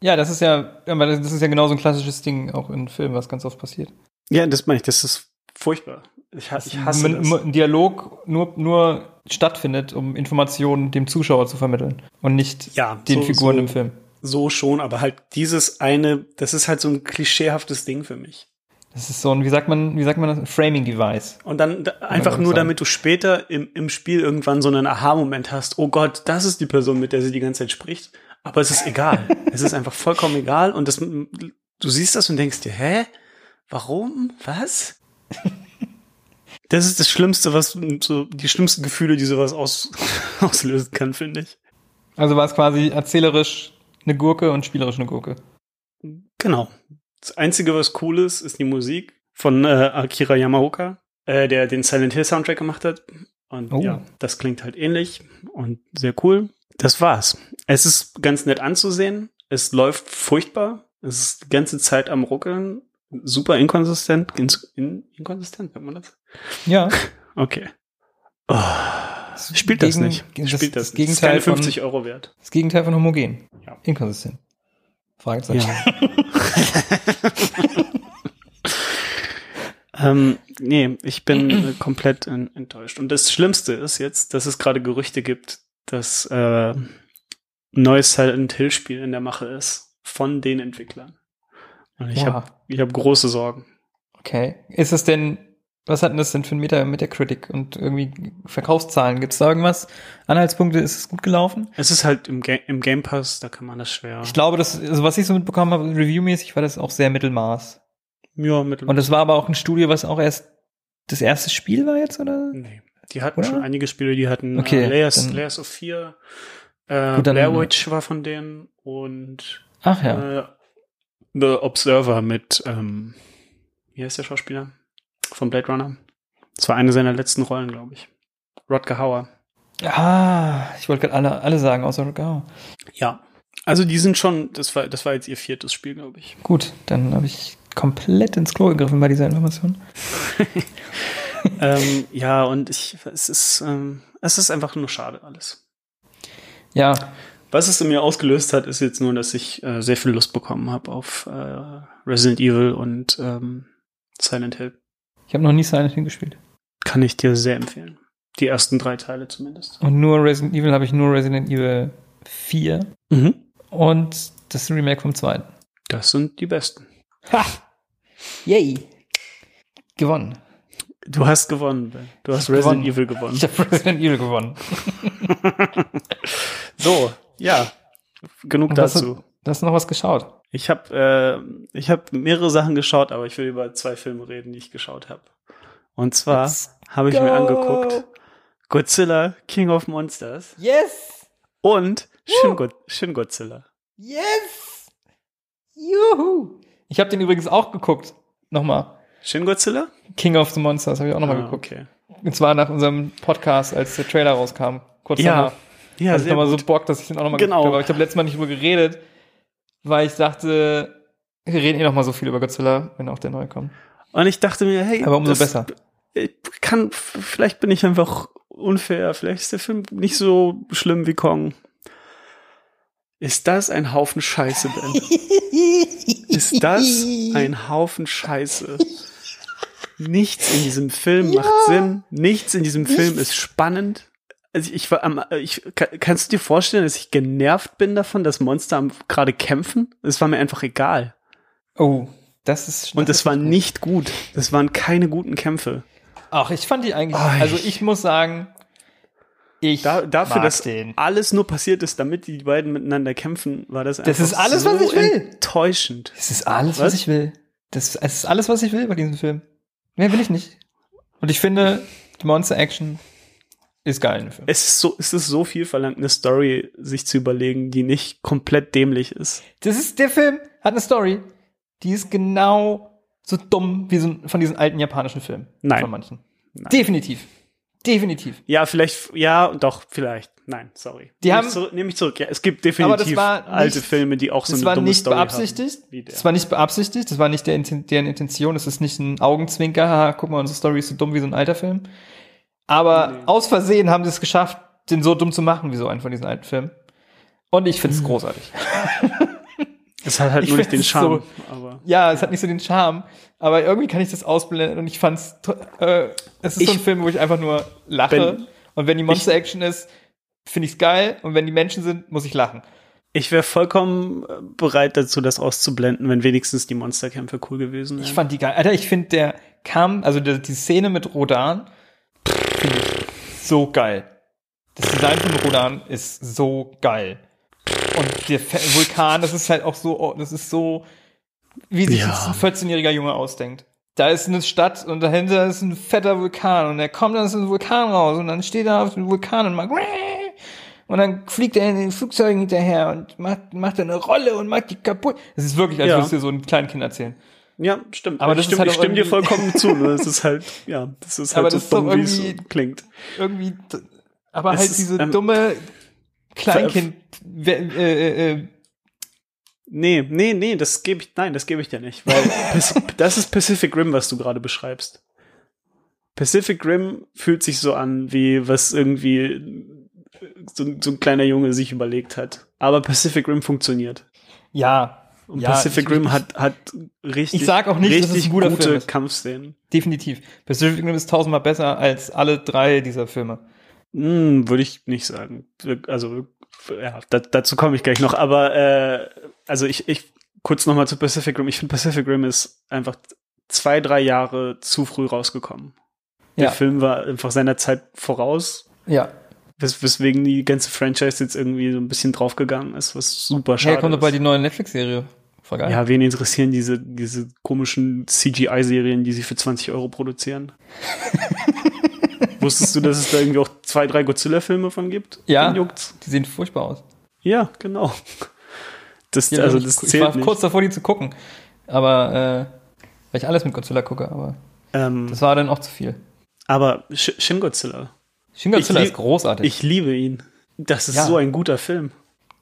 Ja, das ist ja, aber das das ist ja genau so ein klassisches Ding auch in Filmen, was ganz oft passiert. Ja, das meine ich, das ist furchtbar. Ich, ich hasse Ein- das. Ein Dialog nur, nur stattfindet, um Informationen dem Zuschauer zu vermitteln und nicht Ja, den so- Figuren so- im Film. So schon, aber halt dieses eine, das ist halt so ein klischeehaftes Ding für mich. Das ist so ein, wie sagt man, wie sagt man das? Framing Device. Und dann da, einfach nur, sagen. damit du später im, im Spiel irgendwann so einen Aha-Moment hast. Oh Gott, das ist die Person, mit der sie die ganze Zeit spricht. Aber es ist egal. es ist einfach vollkommen egal. Und das, du siehst das und denkst dir, hä? Warum? Was? Das ist das Schlimmste, was so die schlimmsten Gefühle, die sowas aus, auslösen kann, finde ich. Also war es quasi erzählerisch eine Gurke und spielerisch eine Gurke. Genau. Das Einzige, was cool ist, ist die Musik von äh, Akira Yamaoka, äh, der den Silent Hill Soundtrack gemacht hat. Und Oh. ja, das klingt halt ähnlich und sehr cool. Das war's. Es ist ganz nett anzusehen. Es läuft furchtbar. Es ist die ganze Zeit am Ruckeln. Super inkonsistent. In, inkonsistent, nennt man das? Ja. Okay. Oh, spielt das Gegen- nicht. das- Spielt das das, nicht. Ist Gegenteil keine von- 50 Euro wert. Das Gegenteil von homogen. Ja. Inkonsistent. Fragezeichen. Ähm, nee, ich bin komplett en enttäuscht. Und das Schlimmste ist jetzt, dass es gerade Gerüchte gibt, dass äh, neues Silent Hill Spiel in der Mache ist von den Entwicklern. Und ich habe ich hab große Sorgen. Okay. Ist es denn, was hat denn das denn für ein Meta Metacritic und irgendwie Verkaufszahlen? Gibt es da irgendwas? Anhaltspunkte, ist es gut gelaufen? Es ist halt im, Ga im Game Pass, da kann man das schwer. Ich glaube, das, also was ich so mitbekommen habe, reviewmäßig war das auch sehr Mittelmaß. ja, mit Und das war aber auch ein Studio, was auch erst das erste Spiel war jetzt, oder? Nee. Die hatten Oder? schon einige Spiele, die hatten Okay, äh, Layers, Layers of 4, äh, Blair Witch war von denen und Ach ja. äh, The Observer mit, ähm, wie heißt der Schauspieler? Von Blade Runner. Das war eine seiner letzten Rollen, glaube ich. Rodger Hauer. Ah, ich wollte gerade alle, alle sagen, außer Rogao. Ja. Also die sind schon, das war, das war jetzt ihr viertes Spiel, glaube ich. Gut, dann habe ich komplett ins Klo gegriffen bei dieser Information. ähm, ja, und ich, es ist, ähm, es ist einfach nur schade alles. Ja, Was es in mir ausgelöst hat, ist jetzt nur, dass ich äh, sehr viel Lust bekommen habe auf äh, Resident Evil und ähm, Silent Hill. ich habe noch nie Silent Hill gespielt. Kann ich dir sehr empfehlen. Die ersten drei Teile zumindest. Und nur Resident Evil habe ich nur Resident Evil 4 Mhm. und das Remake vom zweiten. Das sind die besten. Ha! Yay! Gewonnen. Du hast gewonnen. Ben. Du hast Resident gewonnen. Evil gewonnen. Ich habe Resident Evil gewonnen. So, ja. Genug Und dazu. Du hast noch was geschaut. Ich habe äh, ich habe mehrere Sachen geschaut, aber ich will über zwei Filme reden, die ich geschaut habe. Und zwar habe ich go. mir angeguckt Godzilla King of Monsters Yes! und Shin, God Shin Godzilla. Yes! Juhu! Ich habe den übrigens auch geguckt. Nochmal. Shin Godzilla? King of the Monsters habe ich auch nochmal Ah, geguckt. okay. Und zwar nach unserem Podcast, als der Trailer rauskam. Kurz Ja, danach. Ja, ich sehr nochmal so. Bock, dass ich den auch nochmal Genau. habe. Aber ich habe letztes Mal nicht drüber geredet, weil ich dachte, wir reden eh noch mal so viel über Godzilla, wenn auch der neue kommt. Und ich dachte mir, hey, Aber umso besser. Kann, vielleicht bin ich einfach unfair. Vielleicht ist der Film nicht so schlimm wie Kong. Ist das ein Haufen Scheiße, Ben? Ist das ein Haufen Scheiße? Nichts in diesem Film macht Sinn. Nichts in diesem Film ist spannend. Also ich war am, ich, ka- kannst du dir vorstellen, dass ich genervt bin davon, dass Monster gerade kämpfen? Es war mir einfach egal. Oh, das ist. Und das das war gut. nicht gut. Das waren keine guten Kämpfe. Ach, ich fand die eigentlich. Oh, also ich- muss sagen, ich Da, dafür, dass den. alles nur passiert ist, damit die beiden miteinander kämpfen, war das einfach ist alles, so was ich will. enttäuschend. Es ist alles, was, Was? ich will. Das es ist alles, was ich will bei diesem Film. Mehr will ich nicht. Und ich finde, die Monster Action ist geil in dem Film. Es ist so, es ist so viel verlangt, eine Story sich zu überlegen, die nicht komplett dämlich ist. Das ist, der Film hat eine Story, die ist genau so dumm wie so ein, von diesen alten japanischen Filmen. Nein. Von manchen. Definitiv. Definitiv. Ja, vielleicht, ja, doch, vielleicht. Nein, sorry. Die Nehm haben- ich zurück, nehme ich zurück. Ja, es gibt Aber das definitiv war nicht- alte Filme, die auch so Das eine war dumme nicht Story beabsichtigt. haben. Das war nicht beabsichtigt. Das war nicht der, Inten- deren Intention. Das ist nicht ein Augenzwinker. Haha, guck mal, unsere Story ist so dumm wie so ein alter Film. Aber Nee. aus Versehen haben sie es geschafft, den so dumm zu machen wie so einen von diesen alten Filmen. Und ich Mhm. finde es großartig. Es hat halt Ich nur nicht den Charme. so- aber Ja, es hat nicht so den Charme, aber irgendwie kann ich das ausblenden und ich fand's, äh, es ist so ein Ich- Film, wo ich einfach nur lache. Wenn- und wenn die Monster-Action ist, finde ich's geil und wenn die Menschen sind, muss ich lachen. ich wäre vollkommen äh, bereit dazu, das auszublenden, wenn wenigstens die Monsterkämpfe cool gewesen wären. Ich fand die geil. Alter, ich finde der kam, also die, die Szene mit Rodan, finde ich so geil. Das Design von Rodan ist so geil. Und der Vulkan, das ist halt auch so, oh, das ist so, wie sich Ja. ein 14-jähriger Junge ausdenkt. Da ist eine Stadt und dahinter ist ein fetter Vulkan und er kommt dann aus dem Vulkan raus und dann steht er auf dem Vulkan und macht und dann fliegt er in den Flugzeugen hinterher und macht, macht eine Rolle und macht die kaputt. Das ist wirklich, als Ja. würdest du dir so einen kleinen Kind erzählen. Ja, stimmt. Aber ich das stimme, halt ich stimme dir vollkommen zu. Ne? Das ist halt, ja, das ist halt Aber so das dumm, wie es klingt. irgendwie, aber Es halt ist, diese ähm, dumme Kleinkind, äh, äh, äh, Nee, nee, nee, das gebe ich, nein, das gebe ich dir nicht, weil das ist Pacific Rim, was du gerade beschreibst. Pacific Rim fühlt sich so an, wie was irgendwie so, so ein kleiner Junge sich überlegt hat. Aber Pacific Rim funktioniert. ja, Und ja, Pacific ich- Rim hat, hat richtig, Ich sag auch nicht, dass es richtig ein guter gute Film ist. Kampfszenen. definitiv. Pacific Rim ist tausendmal besser als alle drei dieser Filme. Hm, würde ich nicht sagen. Also, ja, da, dazu komme ich gleich noch. Aber äh, also ich, ich kurz nochmal zu Pacific Rim. Ich finde Pacific Rim ist einfach zwei, drei Jahre zu früh rausgekommen. Der Ja. Film war einfach seiner Zeit voraus, Ja. wes weswegen die ganze Franchise jetzt irgendwie so ein bisschen draufgegangen ist, was super schade Hey, kommt doch ist. bald die neue Netflix-Serie. Voll geil. Ja, wen interessieren diese, diese komischen CGI-Serien, die sie für 20 Euro produzieren? Wusstest du, dass es da irgendwie auch zwei, drei Godzilla-Filme von gibt? Ja. Die sehen furchtbar aus. Ja, genau. Das, Ja, also ich, das ich zählt war nicht. kurz davor, die zu gucken. Aber, äh, weil ich alles mit Godzilla gucke, aber Ähm, das war dann auch zu viel. aber Sh Shin Godzilla, Shin Godzilla Ich ist großartig. ich liebe ihn. Das ist Ja. so ein guter Film.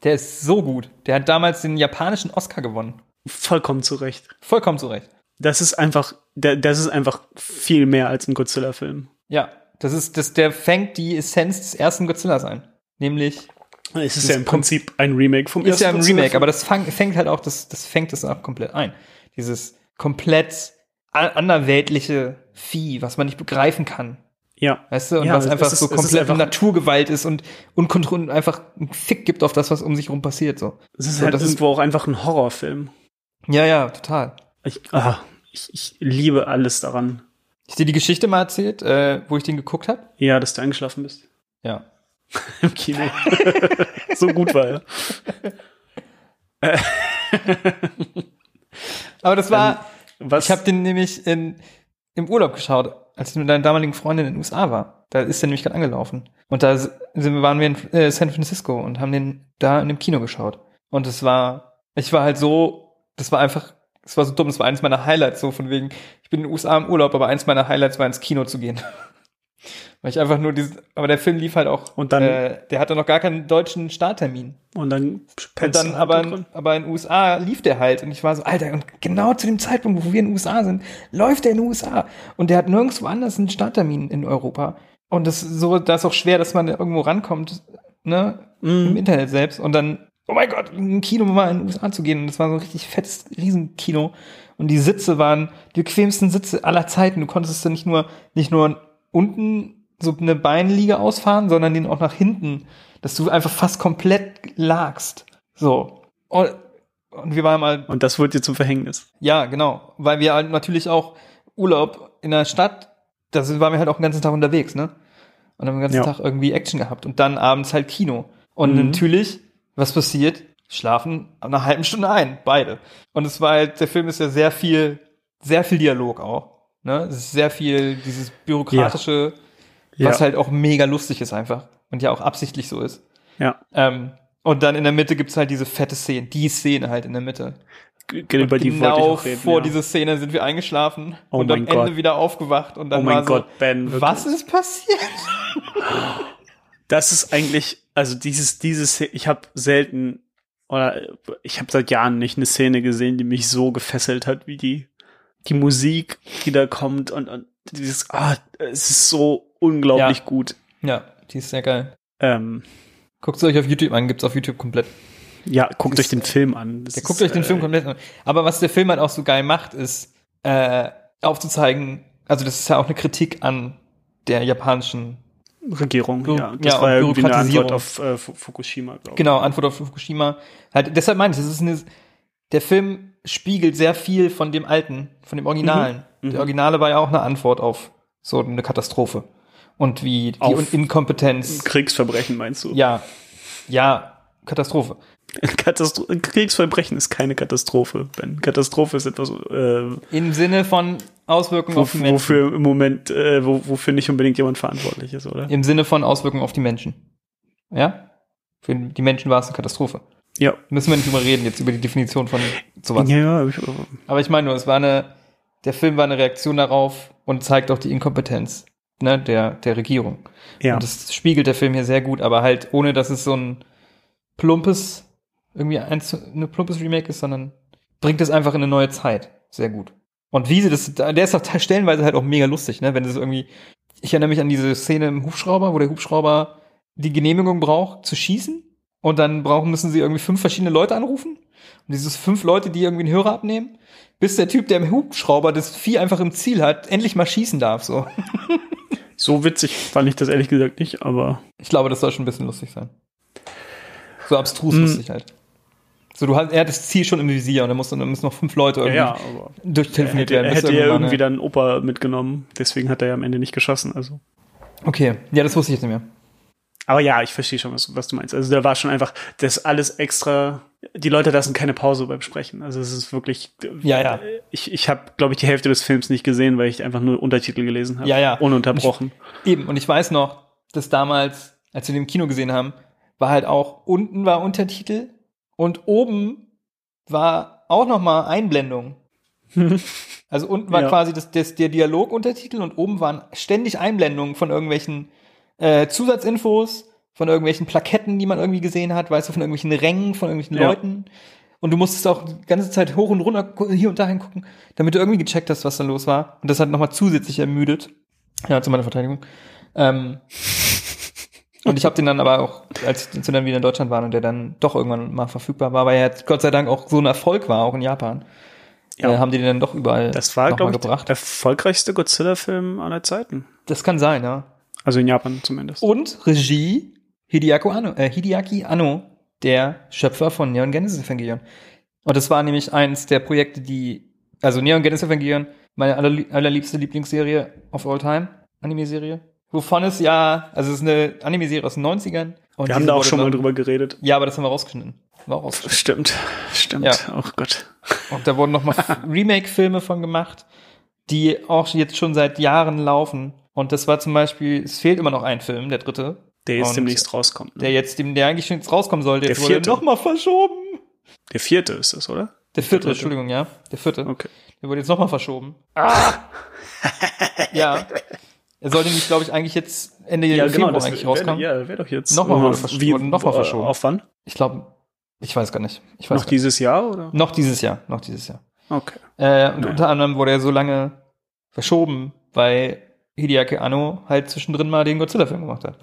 Der ist so gut. Der hat damals den japanischen Oscar gewonnen. Vollkommen zu Recht. Vollkommen zu Recht. Das ist einfach, das ist einfach viel mehr als ein Godzilla-Film. Ja, das ist, das, der fängt die Essenz des ersten Godzillas ein. Nämlich, Es ist Das ja im Prinzip ein Remake vom ist ja ein. Remake, aber das fang, fängt halt auch, das, das fängt es auch komplett ein. Dieses komplett anderweltliche Vieh, was man nicht begreifen kann. Ja. Weißt du? Und Ja, was einfach ist- so komplett einfach- Naturgewalt ist und unkontrolliert einfach einen Fick gibt auf das, was um sich rum passiert. So. Es ist So, halt das ist- irgendwo auch einfach ein Horrorfilm. Ja, ja, total. Ich, ah, ich, ich liebe alles daran. Ich dir die Geschichte mal erzählt, äh, wo ich den geguckt habe? Ja, dass du eingeschlafen bist. Ja. Im Kino. so gut war er. Aber das war, Was? ich habe den nämlich in, im Urlaub geschaut, als ich mit deiner damaligen Freundin in den USA war. Da ist der nämlich gerade angelaufen. Und da sind, waren wir in äh, San Francisco und haben den da in dem Kino geschaut. Und es war, ich war halt so, das war einfach, es war so dumm, es war eines meiner Highlights, so von wegen, ich bin in den USA im Urlaub, aber eins meiner Highlights war ins Kino zu gehen. Weil ich einfach nur diesen, aber der Film lief halt auch, Und dann- äh, der hatte noch gar keinen deutschen Starttermin. und dann Und dann du aber, halt in, aber in den USA lief der halt und ich war so, Alter, und genau zu dem Zeitpunkt, wo wir in den USA sind, läuft der in den USA und der hat nirgendwo anders einen Starttermin in Europa. Und das ist so, da ist auch schwer, dass man da irgendwo rankommt, ne, Mhm. im Internet selbst und dann, oh mein Gott, in ein Kino mal in den USA zu gehen und das war so ein richtig fettes Riesenkino und die Sitze waren die bequemsten Sitze aller Zeiten. Du konntest dann nicht nur, nicht nur unten so eine Beinliege ausfahren, sondern den auch nach hinten, dass du einfach fast komplett lagst. So. Und, und wir waren mal, Und das wird dir zum Verhängnis. ja, genau, weil wir halt natürlich auch Urlaub in der Stadt, da waren wir halt auch den ganzen Tag unterwegs, ne? Und haben den ganzen Ja. Tag irgendwie Action gehabt und dann abends halt Kino. Und Mhm. natürlich, was passiert? Schlafen nach einer halben Stunde ein, beide. Und es war halt, der Film ist ja sehr viel, sehr viel Dialog auch. Ne? Es ist sehr viel dieses bürokratische, was Ja. halt auch mega lustig ist einfach. Und ja auch absichtlich so ist. Ja. Ähm, und dann in der Mitte gibt's halt diese fette Szene, die Szene halt in der Mitte. G- Über die genau auch reden. vor ja. diese Szene sind wir eingeschlafen Oh und am Ende Gott. wieder aufgewacht und dann Oh mein war so, Gott, Ben, wirklich. was ist passiert? Das ist eigentlich, also dieses, dieses, ich habe selten oder ich habe seit Jahren nicht eine Szene gesehen, die mich so gefesselt hat wie die. Die Musik, die da kommt und, und dieses, ah, es ist so unglaublich Ja. gut. Ja, die ist sehr geil. Ähm, Guckt euch auf YouTube an, gibt's auf YouTube komplett. ja, guckt euch den Film an. Das Der ist, guckt euch den äh, Film komplett an. Aber was der Film halt auch so geil macht, ist äh, aufzuzeigen, also das ist ja auch eine Kritik an der japanischen, Regierung, Bü- ja. Das ja, war ja irgendwie eine Antwort auf äh, Fu- Fukushima, glaube ich. genau, Antwort auf Fukushima. Halt, deshalb meine ich, das ist eine, der Film spiegelt sehr viel von dem Alten, von dem Originalen. Mhm. Der Originale war ja auch eine Antwort auf so eine Katastrophe. Und wie die Auf Inkompetenz. Kriegsverbrechen meinst du? Ja, ja, Katastrophe. Katastro Kriegsverbrechen ist keine Katastrophe, Ben. Katastrophe ist etwas, äh, Im Sinne von Auswirkungen wo, auf die Menschen. wofür im Moment, äh, wo, wofür nicht unbedingt jemand verantwortlich ist, oder? Im Sinne von Auswirkungen auf die Menschen. Ja? Für die Menschen war es eine Katastrophe. Ja. Müssen wir nicht drüber reden, jetzt über die Definition von sowas. Ja, ja, ich, Aber ich meine nur, es war eine, der Film war eine Reaktion darauf und zeigt auch die Inkompetenz ne, der, der Regierung. ja. Und das spiegelt der Film hier sehr gut, aber halt ohne, dass es so ein plumpes, irgendwie ein, eine plumpes Remake ist, sondern bringt es einfach in eine neue Zeit. Sehr gut. Und wie sie das, der ist auch stellenweise halt auch mega lustig, ne, wenn es irgendwie, ich erinnere mich an diese Szene im Hubschrauber, wo der Hubschrauber die Genehmigung braucht, zu schießen. Und dann brauchen, müssen sie irgendwie fünf verschiedene Leute anrufen. Und dieses fünf Leute, die irgendwie einen Hörer abnehmen, bis der Typ, der im Hubschrauber das Vieh einfach im Ziel hat, endlich mal schießen darf, so. so witzig fand ich das ehrlich gesagt nicht, aber Ich glaube, das soll schon ein bisschen lustig sein. So abstrus Mm. lustig halt. So, du hast, er hat das Ziel schon im Visier und dann, musst, dann müssen noch fünf Leute irgendwie Ja, er durchtelefoniert werden. er hätte ja irgendwie eine- dann Opa mitgenommen, deswegen hat er ja am Ende nicht geschossen. Also. Okay, ja, das wusste ich jetzt nicht mehr. Aber ja, ich verstehe schon, was, was du meinst. Also da war schon einfach, das alles extra. Die Leute lassen keine Pause beim Sprechen. Also es ist wirklich. Ja, ja. Ich, ich habe, glaube ich, die Hälfte des Films nicht gesehen, weil ich einfach nur Untertitel gelesen habe. Ja, ja. Ununterbrochen. Eben, und ich weiß noch, dass damals, als wir den im Kino gesehen haben, war halt auch, unten war Untertitel und oben war auch nochmal Einblendung. Also unten war Ja. quasi das, das, der Dialoguntertitel und oben waren ständig Einblendungen von irgendwelchen äh, Zusatzinfos, von irgendwelchen Plaketten, die man irgendwie gesehen hat, weißt du, von irgendwelchen Rängen, von irgendwelchen Ja. Leuten. Und du musstest auch die ganze Zeit hoch und runter hier und dahin gucken, damit du irgendwie gecheckt hast, was da los war. Und das hat nochmal zusätzlich ermüdet. Ja, zu meiner Verteidigung. Ähm, und ich habe den dann aber auch, als wir dann wieder in Deutschland waren und der dann doch irgendwann mal verfügbar war, weil er Gott sei Dank auch so ein Erfolg war, auch in Japan, Ja. äh, haben die den dann doch überall Das war, glaube ich, gebracht. der erfolgreichste Godzilla-Film aller Zeiten. Das kann sein, ja. Also in Japan zumindest. Und Regie Hideaki Anno, äh, Hideaki Anno, der Schöpfer von Neon Genesis Evangelion. Und das war nämlich eins der Projekte, die, also Neon Genesis Evangelion, meine allerlie- allerliebste Lieblingsserie of all time, Anime-Serie. Wovon es ja, also es ist eine Anime-Serie aus den 90ern. Und Wir haben da auch schon mal drüber geredet. Ja, aber das haben wir rausgeschnitten. War rausgeschnitten. Stimmt, stimmt. Ja. Oh Gott. Und da wurden noch mal Remake-Filme von gemacht, die auch jetzt schon seit Jahren laufen. Und das war zum Beispiel, es fehlt immer noch ein Film, der dritte, Der jetzt demnächst rauskommt. ne? der jetzt, dem, der eigentlich schon jetzt rauskommen sollte, jetzt Der wurde vierte. noch mal verschoben. Der vierte ist das, oder? Der vierte, dritte. Entschuldigung, ja, der vierte. Okay. Der wurde jetzt noch mal verschoben. Ah! ja. Er sollte nämlich, glaube ich, eigentlich jetzt Ende Februar eigentlich wär- rauskommen. Ja, wäre doch jetzt. Nochmal Äh, wurde versch- wurde nochmal verschoben. Auf wann? Ich glaube, ich weiß gar nicht. Ich weiß Noch dieses Jahr, oder? nicht. noch dieses Jahr, noch dieses Jahr. Okay. Äh, und Naja. unter anderem wurde er so lange verschoben, weil Hideaki Anno halt zwischendrin mal den Godzilla-Film gemacht hat.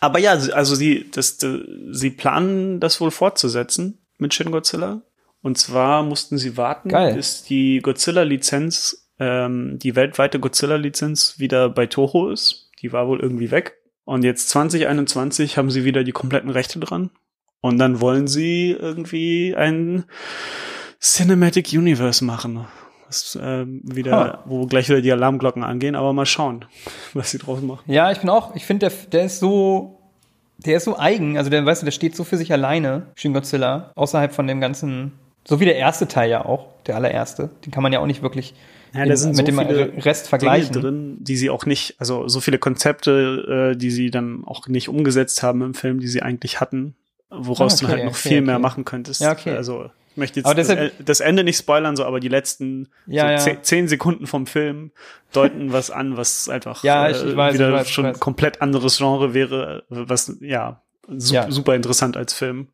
Aber ja, also sie, das, sie planen das wohl fortzusetzen mit Shin Godzilla. Und zwar mussten sie warten, Geil. bis die Godzilla-Lizenz, ähm, die weltweite Godzilla-Lizenz wieder bei Toho ist. Die war wohl irgendwie weg. Und jetzt 2021 haben sie wieder die kompletten Rechte dran. Und dann wollen sie irgendwie ein Cinematic Universe machen. Das, ähm, wieder, Ha. wo gleich wieder die Alarmglocken angehen, aber mal schauen, was sie draus machen. Ja, ich bin auch, ich finde, der, der ist so, der ist so eigen, also der, weißt du, der steht so für sich alleine, Shin Godzilla, außerhalb von dem ganzen, so wie der erste Teil ja auch, der allererste, den kann man ja auch nicht wirklich Ja, da sind mit so dem viele Rest vergleichen. Dinge drin, die sie auch nicht, also so viele Konzepte, äh, die sie dann auch nicht umgesetzt haben im Film, die sie eigentlich hatten, woraus Ah, du okay, halt noch okay, viel mehr okay. machen könntest. Ja, okay. Also möchte jetzt das, das Ende nicht spoilern, so, aber die letzten Ja, so ja. Zehn, Sekunden vom Film deuten was an, was einfach Ja, ich- ich weiß, wieder ich weiß, schon weiß. komplett anderes Genre wäre, was ja, su Ja. super interessant als Film.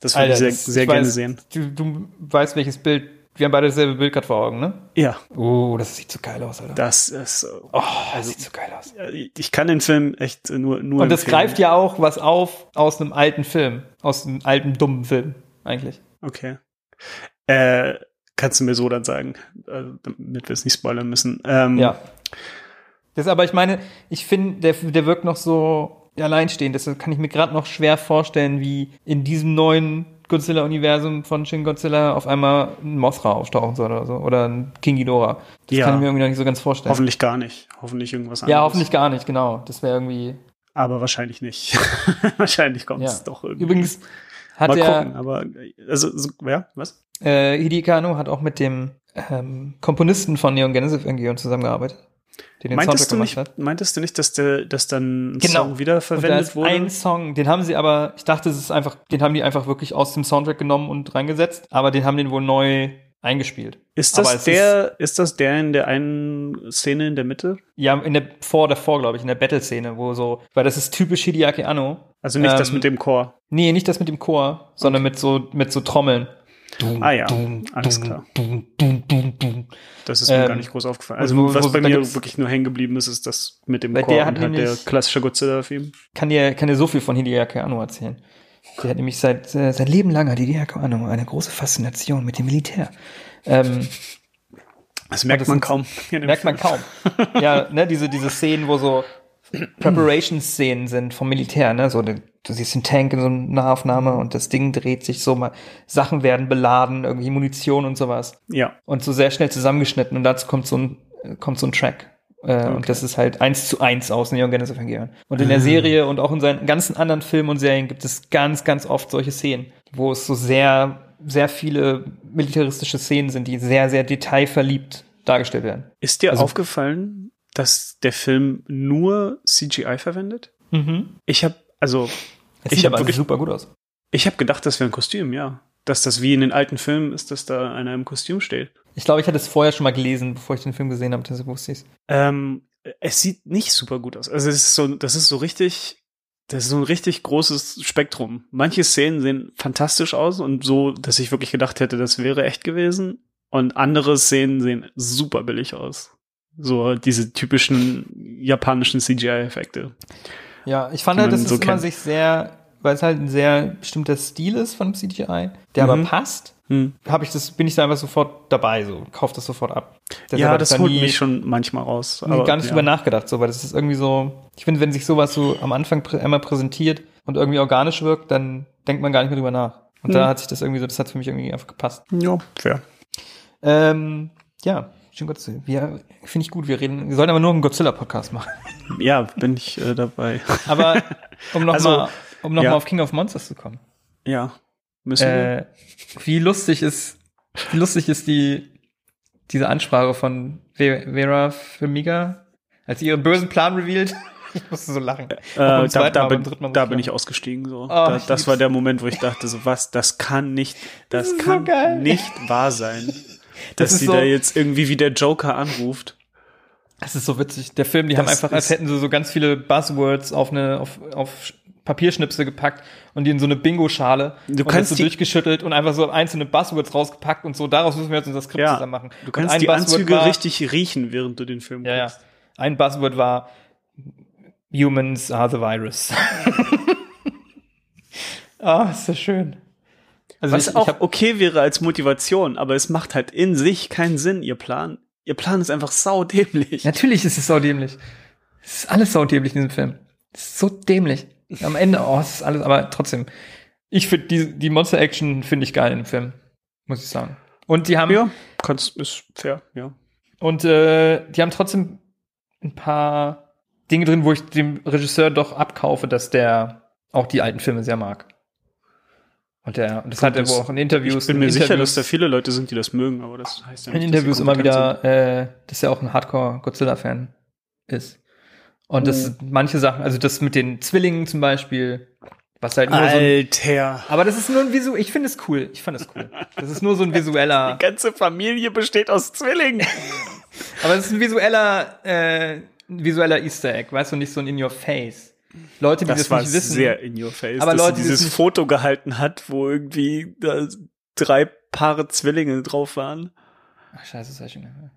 Das würde ich sehr, sehr ich gerne weiß, sehen. Du, du weißt, welches Bild, wir haben beide dasselbe Bild gerade vor Augen, ne? Ja, Oh, das sieht so geil aus, Alter. das ist. oh, das sieht so geil aus. Ich kann den Film echt nur nur Und das empfehlen. greift ja auch was auf aus einem alten Film, aus einem alten, dummen Film, eigentlich. Okay. Äh, kannst du mir so dann sagen, äh, damit wir es nicht spoilern müssen. Ähm, Ja. Das, aber ich meine, ich finde, der, der wirkt noch so alleinstehend. Deshalb kann ich mir gerade noch schwer vorstellen, wie in diesem neuen Godzilla-Universum von Shin Godzilla auf einmal ein Mothra auftauchen soll oder so. Oder ein King Ghidorah. Das Ja. kann ich mir irgendwie noch nicht so ganz vorstellen. Hoffentlich gar nicht. Hoffentlich irgendwas anderes. ja, hoffentlich gar nicht, genau. Das wäre irgendwie. Aber wahrscheinlich nicht. wahrscheinlich kommt es Ja. doch irgendwie. Übrigens hat Mal der gucken, aber also so, ja, was? äh, Hideki Kano hat auch mit dem ähm, Komponisten von Neon Genesis Evangelion zusammengearbeitet, den Meintest du, Soundtrack nicht, gemacht hat. meintest du nicht, dass der, dass dann ein Genau. Song wiederverwendet wurde? ein Song, den haben sie aber, ich dachte, es ist einfach, den haben die einfach wirklich aus dem Soundtrack genommen und reingesetzt, aber den haben den wohl neu eingespielt. ist das der, ist, das der in der einen Szene in der Mitte? Ja, in der vor davor, glaube ich, in der Battle-Szene, wo so, weil das ist typisch Hideaki Anno. Also nicht das Ähm, mit dem Chor. Nee, nicht das mit dem Chor, sondern mit so, mit so Trommeln. Ah ja, alles klar. Dum, dum, dum, dum. Das ist mir ähm, gar nicht groß aufgefallen. also wo- was wo- bei mir wirklich nur hängen geblieben ist, ist das mit dem Chor der hat und halt der klassische Godzilla-Film. Kann dir, kann dir so viel von Hideaki Anno erzählen. Der hat nämlich seit, äh, sein Leben lang hat Hideaki Anno eine große Faszination mit dem Militär. Ähm, Das merkt das man kaum. Merkt man kaum. ja, ne, diese, diese Szenen, wo so Preparation-Szenen sind vom Militär, ne? So, du siehst den Tank in so einer Nahaufnahme und das Ding dreht sich so mal, Sachen werden beladen, irgendwie Munition und sowas. Ja. Und so sehr schnell zusammengeschnitten und dazu kommt so ein, kommt so ein Track. Äh, Und das ist halt eins zu eins aus Neon Genesis Evangelion. Und in der Serie und auch in seinen ganzen anderen Filmen und Serien gibt es ganz, ganz oft solche Szenen, wo es so sehr, sehr viele militaristische Szenen sind, die sehr, sehr detailverliebt dargestellt werden. Ist dir Also- aufgefallen, dass der Film nur CGI verwendet? Mhm. Ich habe also Es Ich sieht hab aber wirklich- super gut aus. ich habe gedacht, das wäre ein Kostüm, ja. Dass das wie in den alten Filmen ist, dass da einer im Kostüm steht. Ich glaube, ich hatte es vorher schon mal gelesen, bevor ich den Film gesehen habe, deshalb wusste ich's. Ähm, es sieht nicht super gut aus. Also es ist so, das ist so richtig, das ist so ein richtig großes Spektrum. Manche Szenen sehen fantastisch aus und so, dass ich wirklich gedacht hätte, das wäre echt gewesen. Und andere Szenen sehen super billig aus. So diese typischen japanischen CGI-Effekte. Ja, ich fand halt, man dass so es immer sich sehr, weil es halt ein sehr bestimmter Stil ist von CGI, der aber Mhm. passt, Hm. habe ich das, bin ich da einfach sofort dabei, so, kauf das sofort ab. Deshalb Ja, hab ich das da holt mich schon manchmal raus. aber, gar nicht ja. drüber nachgedacht, so, weil das ist irgendwie so, ich finde, wenn sich sowas so am Anfang einmal präsentiert und irgendwie organisch wirkt, dann denkt man gar nicht mehr drüber nach. Und da Hm. hat sich das irgendwie so, das hat für mich irgendwie einfach gepasst. Ja, fair. Ähm, ja, Shin Godzilla. Wir, finde ich gut, wir reden, wir sollten aber nur einen Godzilla-Podcast machen. Ja, bin ich äh, dabei. Aber um nochmal Also, um noch ja. auf King of Monsters zu kommen. Ja. Müssen wir? Äh, wie lustig ist, wie lustig ist die, diese Ansprache von Ve- Vera Farmiga, als sie ihren bösen Plan revealed. Ich musste so lachen. Äh, da da, bin, da bin ich ausgestiegen. So. Oh, da, ich das war lieb's. der Moment, wo ich dachte, so was, das kann nicht, das, Das so kann geil. nicht wahr sein, Das dass sie so- da jetzt irgendwie wie der Joker anruft. Das ist so witzig. Der Film, die Das haben einfach, als hätten sie so ganz viele Buzzwords auf eine, auf, auf Papierschnipsel gepackt und die in so eine Bingo-Schale Du und kannst das so die- durchgeschüttelt und einfach so einzelne Buzzwords rausgepackt und so, daraus müssen wir jetzt unser Skript Ja, zusammen machen. du kannst ein die Buzzword Anzüge war, richtig riechen, während du den Film Ja, ja. guckst. Ein Buzzword war Humans are the virus. Ah, ist so schön. Also Was ich, auch ich okay wäre als Motivation, aber es macht halt in sich keinen Sinn, ihr Plan. Ihr Plan ist einfach saudämlich. natürlich ist es saudämlich. Es ist alles saudämlich in diesem Film. Es ist so dämlich. Am Ende, oh, es ist alles, aber trotzdem. Ich finde die, die Monster-Action finde ich geil in dem Film. Muss ich sagen. Und die haben, Ja, kannst, ist fair, ja. und äh, die haben trotzdem ein paar Dinge drin, wo ich dem Regisseur doch abkaufe, dass der auch die alten Filme sehr mag. Und der, und das hat er wohl auch in Interviews. Ich bin in mir sicher, Interviews, dass da viele Leute sind, die das mögen, aber das heißt ja in nicht, Interviews dass sie immer wieder, äh, dass er auch ein Hardcore-Godzilla-Fan ist. Und das manche Sachen, also das mit den Zwillingen zum Beispiel, was halt nur so ein, Alter. aber das ist nur ein Visu, ich finde es cool, ich fand es cool. Das ist nur so ein visueller, Die ganze Familie besteht aus Zwillingen. aber es ist ein visueller, äh, ein visueller Easter Egg, weißt du, nicht so ein in your face. Leute, die das, Das war nicht wissen, sehr in your face, Aber dass Leute, sie die dieses nicht- Foto gehalten hat, wo irgendwie da drei Paare Zwillinge drauf waren. Ach, scheiße, das hab ich schon gehört.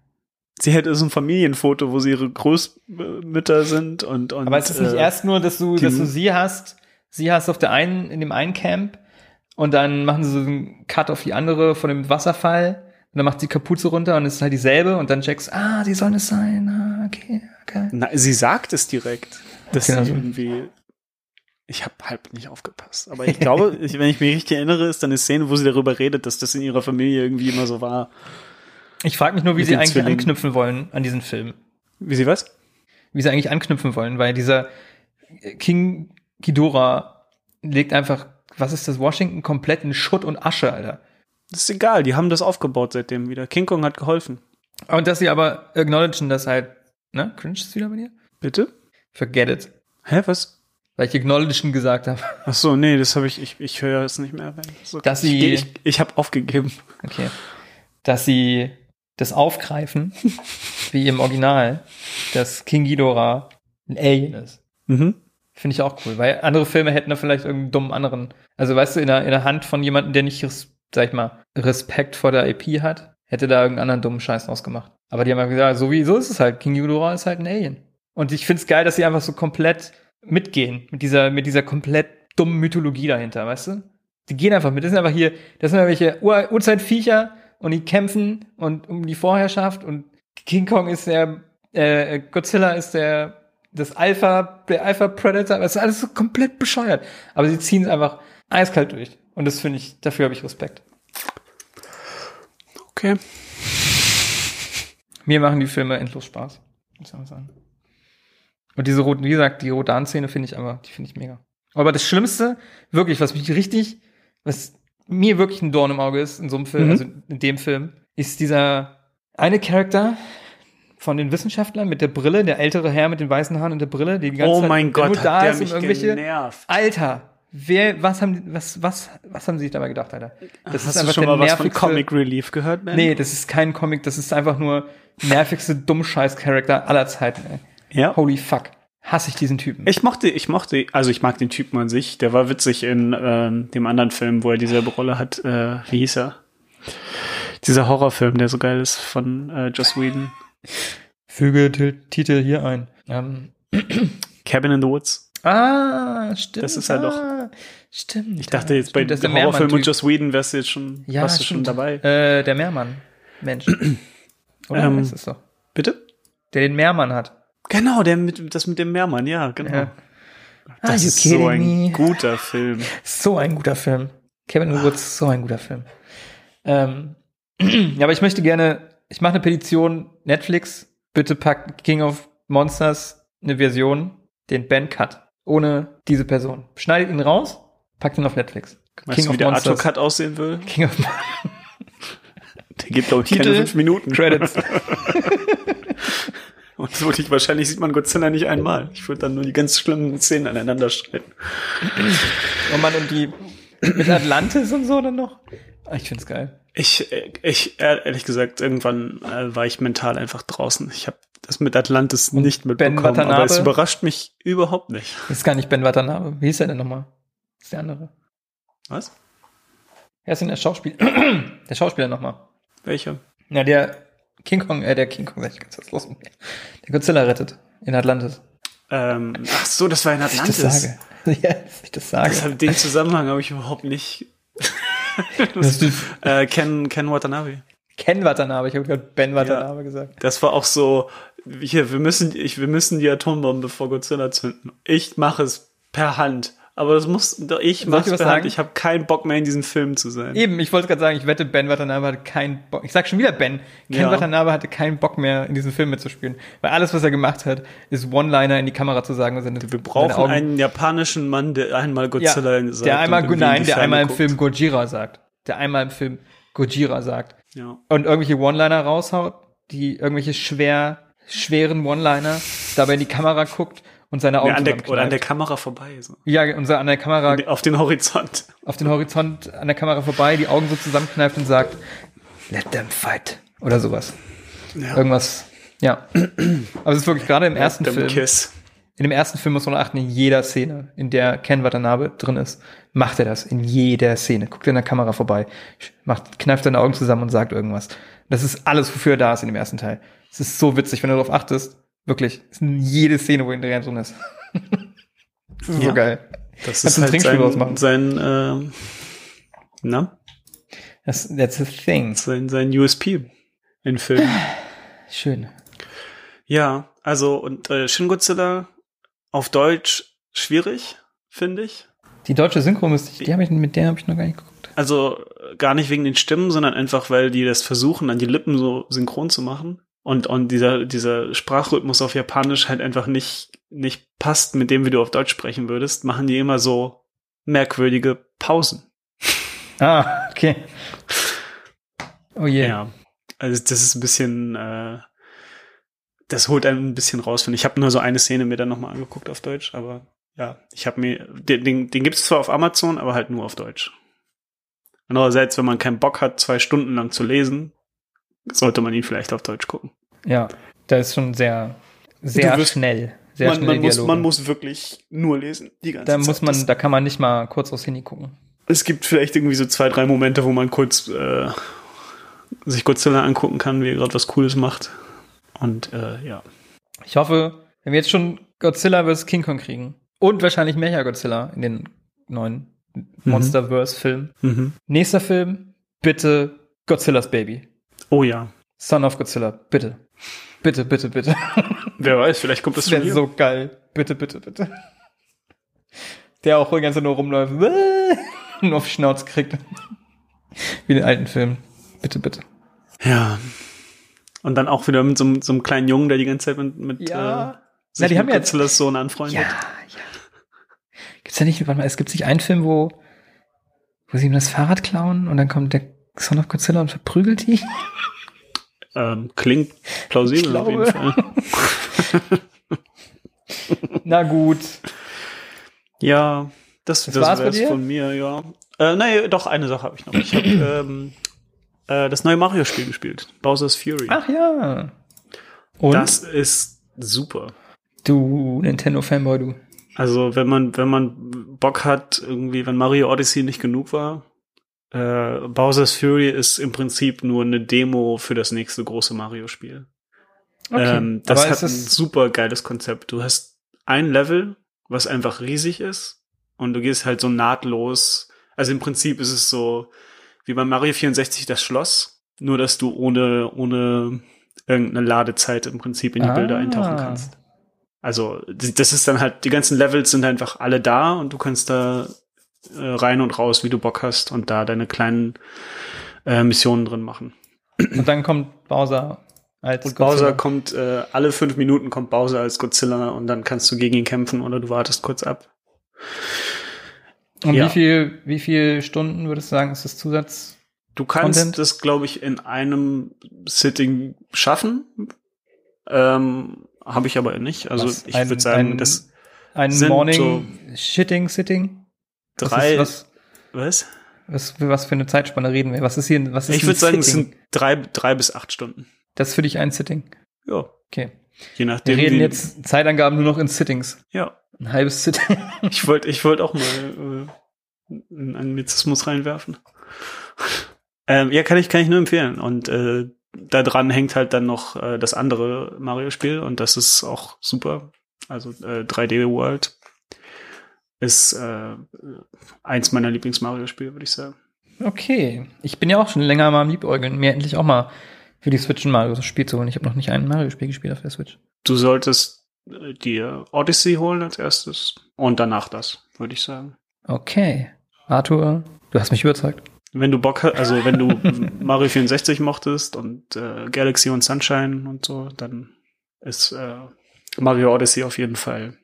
Sie hätte so ein Familienfoto, wo sie ihre Großmütter sind und, und Aber es ist nicht äh, erst nur, dass du, dass du sie hast, sie hast auf der einen, in dem einen Camp und dann machen sie so einen Cut auf die andere von dem Wasserfall und dann macht sie Kapuze runter und es ist halt dieselbe und dann checkst, ah, die sollen es sein, ah, okay, okay. Na, sie sagt es direkt, dass Okay, sie irgendwie. Ich habe halb nicht aufgepasst. Aber ich glaube, ich, wenn ich mich richtig erinnere, ist dann eine Szene, wo sie darüber redet, dass das in ihrer Familie irgendwie immer so war. Ich frage mich nur, wie sie eigentlich Zwillingen. anknüpfen wollen an diesen Film. Wie sie was? Wie sie eigentlich anknüpfen wollen, weil dieser King Ghidorah legt einfach, was ist das, Washington komplett in Schutt und Asche, Alter. Das ist egal, die haben das aufgebaut seitdem wieder. King Kong hat geholfen. Und dass sie aber acknowledgen, dass halt, ne, cringe ist wieder bei dir? Bitte? Forget it. Hä, was? Weil ich acknowledgen gesagt habe. Ach so, nee, das habe ich, ich, ich höre es nicht mehr. So, Dass sie- ich, ich, ich habe aufgegeben. Okay. Dass sie das aufgreifen, wie im Original, dass King Ghidorah ein Alien ist. Mhm. Finde ich auch cool, weil andere Filme hätten da vielleicht irgendeinen dummen anderen. Also weißt du, in der, in der Hand von jemandem, der nicht, sag ich mal, Respekt vor der IP hat, hätte da irgendeinen anderen dummen Scheiß ausgemacht. Aber die haben ja gesagt, so wie, so ist es halt. King Ghidorah ist halt ein Alien. Und ich find's geil, dass sie einfach so komplett mitgehen mit dieser, mit dieser komplett dummen Mythologie dahinter, weißt du? Die gehen einfach mit. Das sind einfach hier, das sind irgendwelche Ur Urzeitviecher und die kämpfen und um die Vorherrschaft und King Kong ist der, äh, Godzilla ist der das Alpha, der Alpha Predator, das ist alles so komplett bescheuert. Aber sie ziehen es einfach eiskalt durch. Und das finde ich, dafür habe ich Respekt. Okay. Mir machen die Filme endlos Spaß, muss ich mal sagen. Und diese roten, wie gesagt, die Rodan-Szene finde ich aber, die finde ich mega. Aber das Schlimmste, wirklich, was mich richtig, was mir wirklich ein Dorn im Auge ist in so einem Film, Mhm. also in dem Film, ist dieser eine Charakter von den Wissenschaftlern mit der Brille, der ältere Herr mit den weißen Haaren und der Brille, die die ganze Oh Zeit mein der Gott, nur da hat der ist, mich irgendwelche, genervt. Alter, wer, was haben, was, was, was haben sie sich dabei gedacht, Alter? Das Hast du schon mal was von Comic Relief gehört, man? Nee, das ist kein Comic, das ist einfach nur nervigste Dummscheiß-Charakter aller Zeiten, ey. Ja. Holy fuck. Hasse ich diesen Typen. Ich mochte, ich mochte, also ich mag den Typen an sich. Der war witzig in ähm, dem anderen Film, wo er dieselbe Rolle hat. Äh, wie hieß er? Dieser Horrorfilm, der so geil ist von äh, Joss Whedon. Füge Titel hier ein. Ähm, Cabin in the Woods. ah, stimmt. Das ist er doch. ah, Stimmt. Ich dachte jetzt bei stimmt, ist dem Horrorfilm und. Joss Whedon wärst du jetzt schon, Ja, warst du schon dabei. Äh, der Meermann. Mensch. Oder? Ähm, ist es doch. Bitte? Der den Meermann hat. Genau, der mit, das mit dem Meermann, ja, genau. Ja. Das ist so ein me? guter Film. So ein guter Film. Kevin Woods, so ein guter Film. Ähm, ja, aber ich möchte gerne, ich mache eine Petition, Netflix, bitte packt King of Monsters eine Version, den Ben Cut, ohne diese Person. Schneidet ihn raus, packt ihn auf Netflix. Weißt du, wie der Arthur Cut aussehen will? King of Der geht, glaube ich, Titel, keine fünf Minuten. Credits. Und so ich, wahrscheinlich sieht man Godzilla nicht einmal. Ich würde dann nur die ganz schlimmen Szenen aneinander streiten. Oh Mann, und die mit Atlantis und so dann noch. Ah, Ich find's geil. Ich, ich, ehrlich gesagt, irgendwann äh, war ich mental einfach draußen. Ich habe das mit Atlantis nicht Ben mitbekommen, aber es überrascht mich überhaupt nicht. Das ist gar nicht Ben Watanabe. Wie hieß er denn nochmal? Das ist der andere. Was? Wer ist denn der Schauspieler? der Schauspieler nochmal. Welcher? Ja, der King Kong, äh, der King Kong, sag ich ganz los mit mir. Der Godzilla rettet in Atlantis. Ähm, ach so, das war in Dass Atlantis. ich das sage. Ja, dass ich das sage. Das hab, den Zusammenhang habe ich überhaupt nicht. Das Äh, Ken, Ken Watanabe. Ken Watanabe, ich habe gerade Ben Watanabe gesagt. Das war auch so, hier, wir müssen, ich, wir müssen die Atombombe vor Godzilla zünden. Ich mache es per Hand. Aber das muss, doch ich Soll ich sagen? Ich habe keinen Bock mehr in diesem Film zu sein. Eben, ich wollte gerade sagen, ich wette, Ben Watanabe hatte keinen Bock. Ich sag schon wieder Ben. Ken Ja. Watanabe hatte keinen Bock mehr, in diesem Film mitzuspielen. Weil alles, was er gemacht hat, ist One-Liner in die Kamera zu sagen. Und seine, Wir brauchen einen japanischen Mann, der einmal Godzilla ja, sagt. der einmal, nein, der einmal im guckt. Film Gojira sagt. Der einmal im Film Gojira sagt. Ja. und irgendwelche One-Liner raushaut, die irgendwelche schwer, schweren One-Liner dabei in die Kamera guckt und seine Augen Ja, an der, oder an der. Kamera vorbei. So. Ja, und so an der Kamera, Auf den Horizont. auf den Horizont an der Kamera vorbei, die Augen so zusammenkneift und sagt, let them fight. Oder sowas. Ja. Irgendwas. Ja. Aber es ist wirklich gerade im ersten Dem Film. Kiss. In dem ersten Film muss man achten, in jeder Szene, in der Ken Watanabe drin ist, macht er das. In jeder Szene. Guckt in der Kamera vorbei, macht, kneift seine Augen zusammen und sagt irgendwas. Das ist alles, wofür er da ist in dem ersten Teil. Es ist so witzig, wenn du darauf achtest. Wirklich. Es ist jede Szene, wo er drin ist. das ist Ja. so geil. Das Kannst ist halt Trinkspiel sein, machen. sein, ähm, na, Das, that's a thing. sein, sein USP in Filmen. Schön. ja, also, und äh, Shin Godzilla auf Deutsch schwierig, finde ich. Die deutsche Synchro müsste ich, die habe ich, mit der habe ich noch gar nicht geguckt. Also äh, gar nicht wegen den Stimmen, sondern einfach, weil die das versuchen, an die Lippen so synchron zu machen. Und, und dieser, dieser Sprachrhythmus auf Japanisch halt einfach nicht, nicht passt mit dem, wie du auf Deutsch sprechen würdest, machen die immer so merkwürdige Pausen. Ah, okay. Oh je. Ja. Also das ist ein bisschen, äh, das holt einen ein bisschen raus, finde ich. Ich habe nur so eine Szene mir dann nochmal angeguckt auf Deutsch, aber ja, ich habe mir, den, den, den gibt's zwar auf Amazon, aber halt nur auf Deutsch. Andererseits, wenn man keinen Bock hat, zwei Stunden lang zu lesen, sollte man ihn vielleicht auf Deutsch gucken. Ja, da ist schon sehr, sehr wirst- schnell. Sehr man, man, muss, man muss wirklich nur lesen, die ganze da Zeit. muss man, da kann man nicht mal kurz aufs Handy gucken. es gibt vielleicht irgendwie so zwei, drei Momente, wo man kurz äh, sich Godzilla angucken kann, wie er gerade was Cooles macht. Und äh, ja. Ich hoffe, wenn wir jetzt schon Godzilla vs. King Kong kriegen und wahrscheinlich Mecha Godzilla in den neuen Monsterverse-Film. Mhm. Nächster Film, bitte Godzillas Baby. Oh ja. Son of Godzilla, bitte. Bitte, bitte, bitte. Wer weiß, vielleicht kommt das Das hier. so geil. Bitte, bitte, bitte. Der auch die ganze Zeit nur rumläuft. Und auf die Schnauze kriegt. Wie den alten Filmen. Bitte, bitte. Ja. Und dann auch wieder mit so, einem- so einem kleinen Jungen, der die ganze Zeit mit, mit äh, sich Na, die haben ja jetzt- Sohn anfreundet. Ja, ja. Gibt's da nicht, warte mal, es gibt nicht einen Film, wo, wo sie ihm das Fahrrad klauen und dann kommt der Son of Godzilla und verprügelt die? Ähm, klingt plausibel auf jeden. Fall. Na gut. Ja, das, Das das, wär's dir? von mir, ja. Äh, nee, doch, eine Sache habe ich noch. Ich habe ähm, äh, das neue Mario-Spiel gespielt. Bowser's Fury. Ach ja. Und? Das ist super. du Nintendo-Fanboy, du. Also, wenn man, wenn man Bock hat, irgendwie, wenn Mario Odyssey nicht genug war, äh, Bowser's Fury ist im Prinzip nur eine Demo für das nächste große Mario-Spiel. Okay. Ähm, das Aber hat ist ein super geiles Konzept. Du hast ein Level, was einfach riesig ist, und du gehst halt so nahtlos. Also im Prinzip ist es so wie bei Mario 64 das Schloss, nur dass du ohne, ohne irgendeine Ladezeit im Prinzip in die Ah. Bilder eintauchen kannst. Also das ist dann halt, die ganzen Levels sind einfach alle da und du kannst da äh, rein und raus, wie du Bock hast und da deine kleinen äh, Missionen drin machen. und dann kommt Bowser als Und Godzilla. Bowser kommt, äh, alle fünf Minuten kommt Bowser als Godzilla und dann kannst du gegen ihn kämpfen oder du wartest kurz ab. Und ja. wie viel, wie viel Stunden würdest du sagen, ist das Zusatz? Du kannst Content? das, glaube ich, in einem Sitting schaffen. Ähm, Habe ich aber nicht. Also Was? ich würde sagen, ein- das Ein Morning Shitting Sitting? Was drei. Was, was? was, für, was für eine Zeitspanne reden wir? Was ist hier, was ist Ich würde sagen, es sind drei, drei bis acht Stunden. Das ist für dich ein Sitting. Ja, Okay. je Wir nachdem. reden wie- jetzt Zeitangaben nur noch in Sittings. Ja, Ein halbes Sitting. ich wollte, ich wollte auch mal äh, einen Anglizismus reinwerfen. ähm, ja, kann ich, kann ich nur empfehlen. Und äh, da dran hängt halt dann noch äh, das andere Mario-Spiel und das ist auch super. Also äh, 3D World ist äh, eins meiner Lieblings-Mario-Spiele, würde ich sagen. Okay. Ich bin ja auch schon länger mal am Liebäugeln, mir endlich auch mal für die Switch ein Mario-Spiel zu holen. Ich habe noch nicht ein Mario-Spiel gespielt auf der Switch. Du solltest äh, dir Odyssey holen als erstes und danach das, würde ich sagen. Okay. Arthur, du hast mich überzeugt. Wenn du Bock hast, also wenn du Mario 64 mochtest und äh, Galaxy und Sunshine und so, dann ist äh, Mario Odyssey auf jeden Fall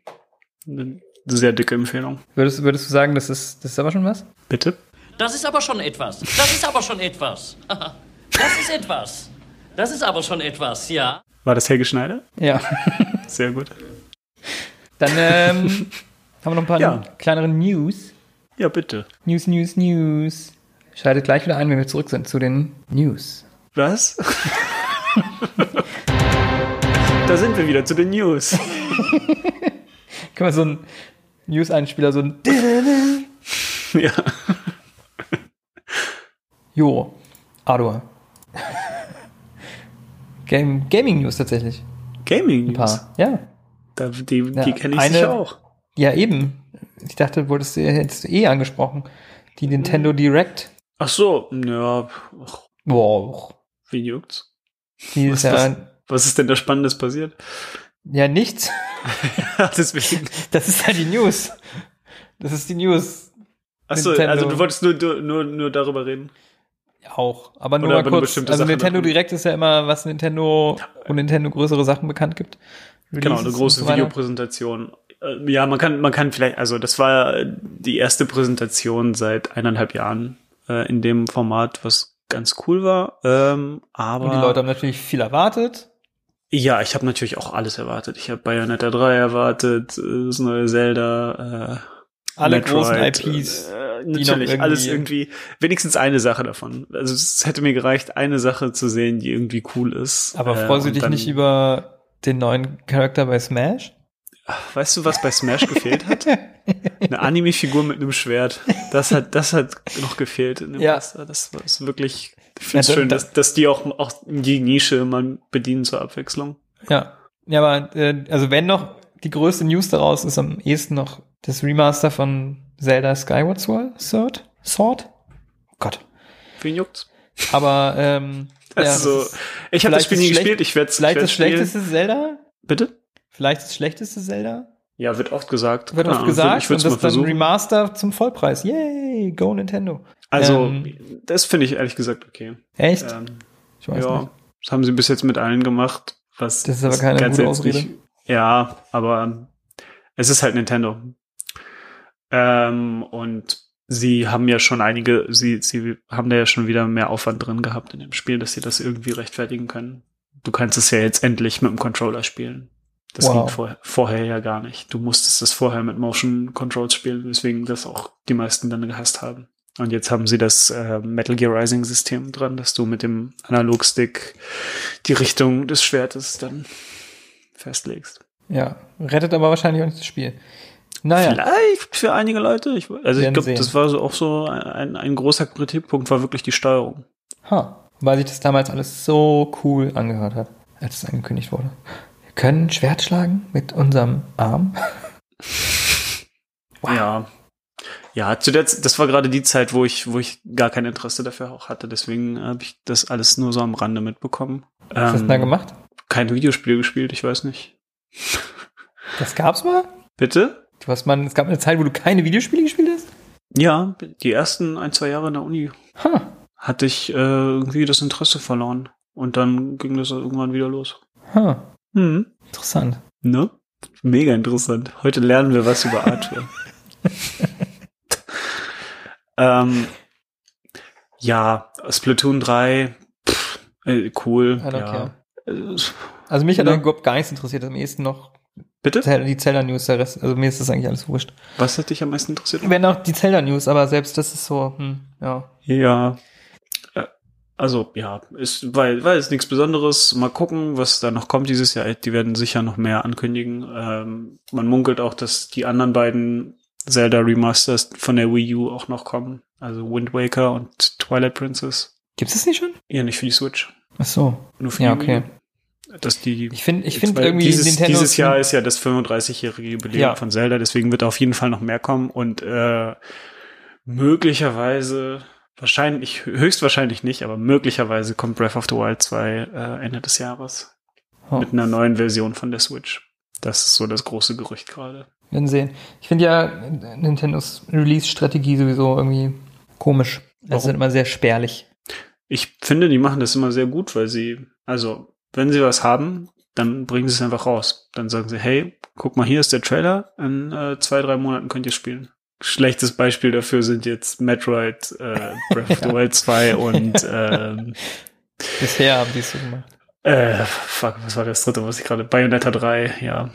eine sehr dicke Empfehlung. Würdest, würdest du sagen, das ist, das ist aber schon was? Bitte? Das ist aber schon etwas. Das ist aber schon etwas. Das ist etwas. Das ist aber schon etwas, ja. War das Helge Schneider? Ja. Sehr gut. Dann ähm, haben wir noch ein paar Ja. kleinere News. Ja, bitte. News, News, News. Schaltet gleich wieder ein, wenn wir zurück sind zu den News. Was? da sind wir wieder zu den News. Können wir so einen News-Einspieler, so ein ja. Jo, Ardor. Game, Gaming News tatsächlich. Gaming Ein News. paar. Ja. Da, die Ja, die kenne ich eine- sicher auch. Ja, eben. Ich dachte, wolltest du, hättest du eh angesprochen. Die Nintendo Direct. Ach so, ja. Boah. wie juckt's? Die ist Was, ja, was, was ist denn da Spannendes passiert? Ja nichts. Deswegen. Das ist ja die News. Das ist die News. Achso, also du wolltest nur, nur, nur, darüber reden. Auch. Aber nur Oder mal kurz. Also Sachen Nintendo Direct ist ja immer, was Nintendo, wo Nintendo größere Sachen bekannt gibt. Genau, eine Releases große und so. Videopräsentation. Äh, Ja, man kann, man kann vielleicht, also das war die erste Präsentation seit eineinhalb Jahren äh, in dem Format, was ganz cool war. Ähm, aber Und die Leute haben natürlich viel erwartet. Ja, ich habe natürlich auch alles erwartet. Ich habe Bayonetta 3 erwartet, äh, das neue Zelda, äh, Alle Metroid, großen IPs. Äh, natürlich, irgendwie- alles irgendwie, wenigstens eine Sache davon. Also es hätte mir gereicht, eine Sache zu sehen, die irgendwie cool ist. Aber Äh, freust du und dich nicht über den neuen Charakter bei Smash? Weißt du, was bei Smash gefehlt hat? Eine Anime-Figur mit einem Schwert. Das hat, das hat noch gefehlt in dem Ja. Master. Das war ist wirklich, ich finde es Ja, schön, da- dass, dass die auch, auch die Nische mal bedienen zur Abwechslung. Ja. Ja, aber äh, also wenn noch die größte News daraus ist am ehesten noch das Remaster von Zelda Skyward Sword? Sword? Oh Gott. Wen juckt's? Aber ähm, Also, das ist- ich habe das Spiel das nie gespielt, ich werde es Vielleicht das schlechteste Zelda? Bitte? Vielleicht das schlechteste Zelda? Ja, wird oft gesagt. Wird oft Ahnung, gesagt Ich würde und es mal das dann. Remaster zum Vollpreis. Yay, go Nintendo. Also, Ähm, das finde ich ehrlich gesagt okay. Echt? Ähm, ich weiß ja, nicht. das haben sie bis jetzt mit allen gemacht. Was Das ist aber keine gute Ausrede. nicht- Ja, aber es ist halt Nintendo. Ähm, und sie haben ja schon einige, sie, sie haben da ja schon wieder mehr Aufwand drin gehabt in dem Spiel, dass sie das irgendwie rechtfertigen können. Du kannst es ja jetzt endlich mit dem Controller spielen. Das Wow. ging vorher, vorher ja gar nicht. Du musstest das vorher mit Motion Controls spielen, weswegen das auch die meisten dann gehasst haben. Und jetzt haben sie das äh, Metal Gear Rising System dran, dass du mit dem Analogstick die Richtung des Schwertes dann festlegst. Ja, rettet aber wahrscheinlich auch nicht das Spiel. Naja, Vielleicht für einige Leute. Ich, also ich glaube, das war so auch so ein, ein großer Kritikpunkt war wirklich die Steuerung. ha, weil sich das damals alles so cool angehört hat, als es angekündigt wurde. Wir können Schwert schlagen mit unserem Arm. Ja. Ja, zu der, das war gerade die Zeit, wo ich, wo ich gar kein Interesse dafür auch hatte. Deswegen habe ich das alles nur so am Rande mitbekommen. Was hast du da gemacht? Kein Videospiel gespielt, ich weiß nicht. Das gab's mal? Bitte? Du hast mal, es gab eine Zeit, wo du keine Videospiele gespielt hast? Ja, die ersten ein, zwei Jahre in der Uni Ha, hatte ich äh, irgendwie das Interesse verloren. Und dann ging das irgendwann wieder los. ha, Hm. interessant. Ne? Mega interessant. Heute lernen wir was über Arthur. ähm, ja, Splatoon 3, pff, äh, cool. Ja. care. Also mich hat Ja. da überhaupt gar nichts interessiert. Am ehesten noch Bitte? Die Zelda-News, der Rest. Also mir ist das eigentlich alles wurscht. Was hat dich am meisten interessiert? Wenn auch die Zelda-News, aber selbst das ist so, hm, ja. Ja. Äh, Also, ja, ist, weil, weil ist nichts Besonderes. Mal gucken, was da noch kommt dieses Jahr. Die werden sicher noch mehr ankündigen. Ähm, man munkelt auch, dass die anderen beiden Zelda Remasters von der Wii U auch noch kommen. Also Wind Waker und Twilight Princess. Gibt's das nicht schon? Ja, nicht für die Switch. Ach so. Nur für Ja, die okay. Dass die, Ich finde, ich weil irgendwie dieses, Nintendo dieses Jahr ist ja das 35-jährige Jubiläum Ja. von Zelda, deswegen wird auf jeden Fall noch mehr kommen und äh, möglicherweise, wahrscheinlich, höchstwahrscheinlich nicht, aber möglicherweise kommt Breath of the Wild 2 äh, Ende des Jahres Oh. mit einer neuen Version von der Switch. Das ist so das große Gerücht gerade. Werden sehen. Ich finde ja Nintendos Release-Strategie sowieso irgendwie komisch. Es Warum? sind immer sehr spärlich. Ich finde, die machen das immer sehr gut, weil sie, also, wenn sie was haben, dann bringen sie es einfach raus. Dann sagen sie, hey, guck mal, hier ist der Trailer, in äh, zwei, drei Monaten könnt ihr spielen. Schlechtes Beispiel dafür sind jetzt Metroid, äh, Breath of the Wild 2 und ähm, Bisher haben die es so gemacht. äh, fuck, was war das dritte, was ich gerade, Bayonetta 3, ja.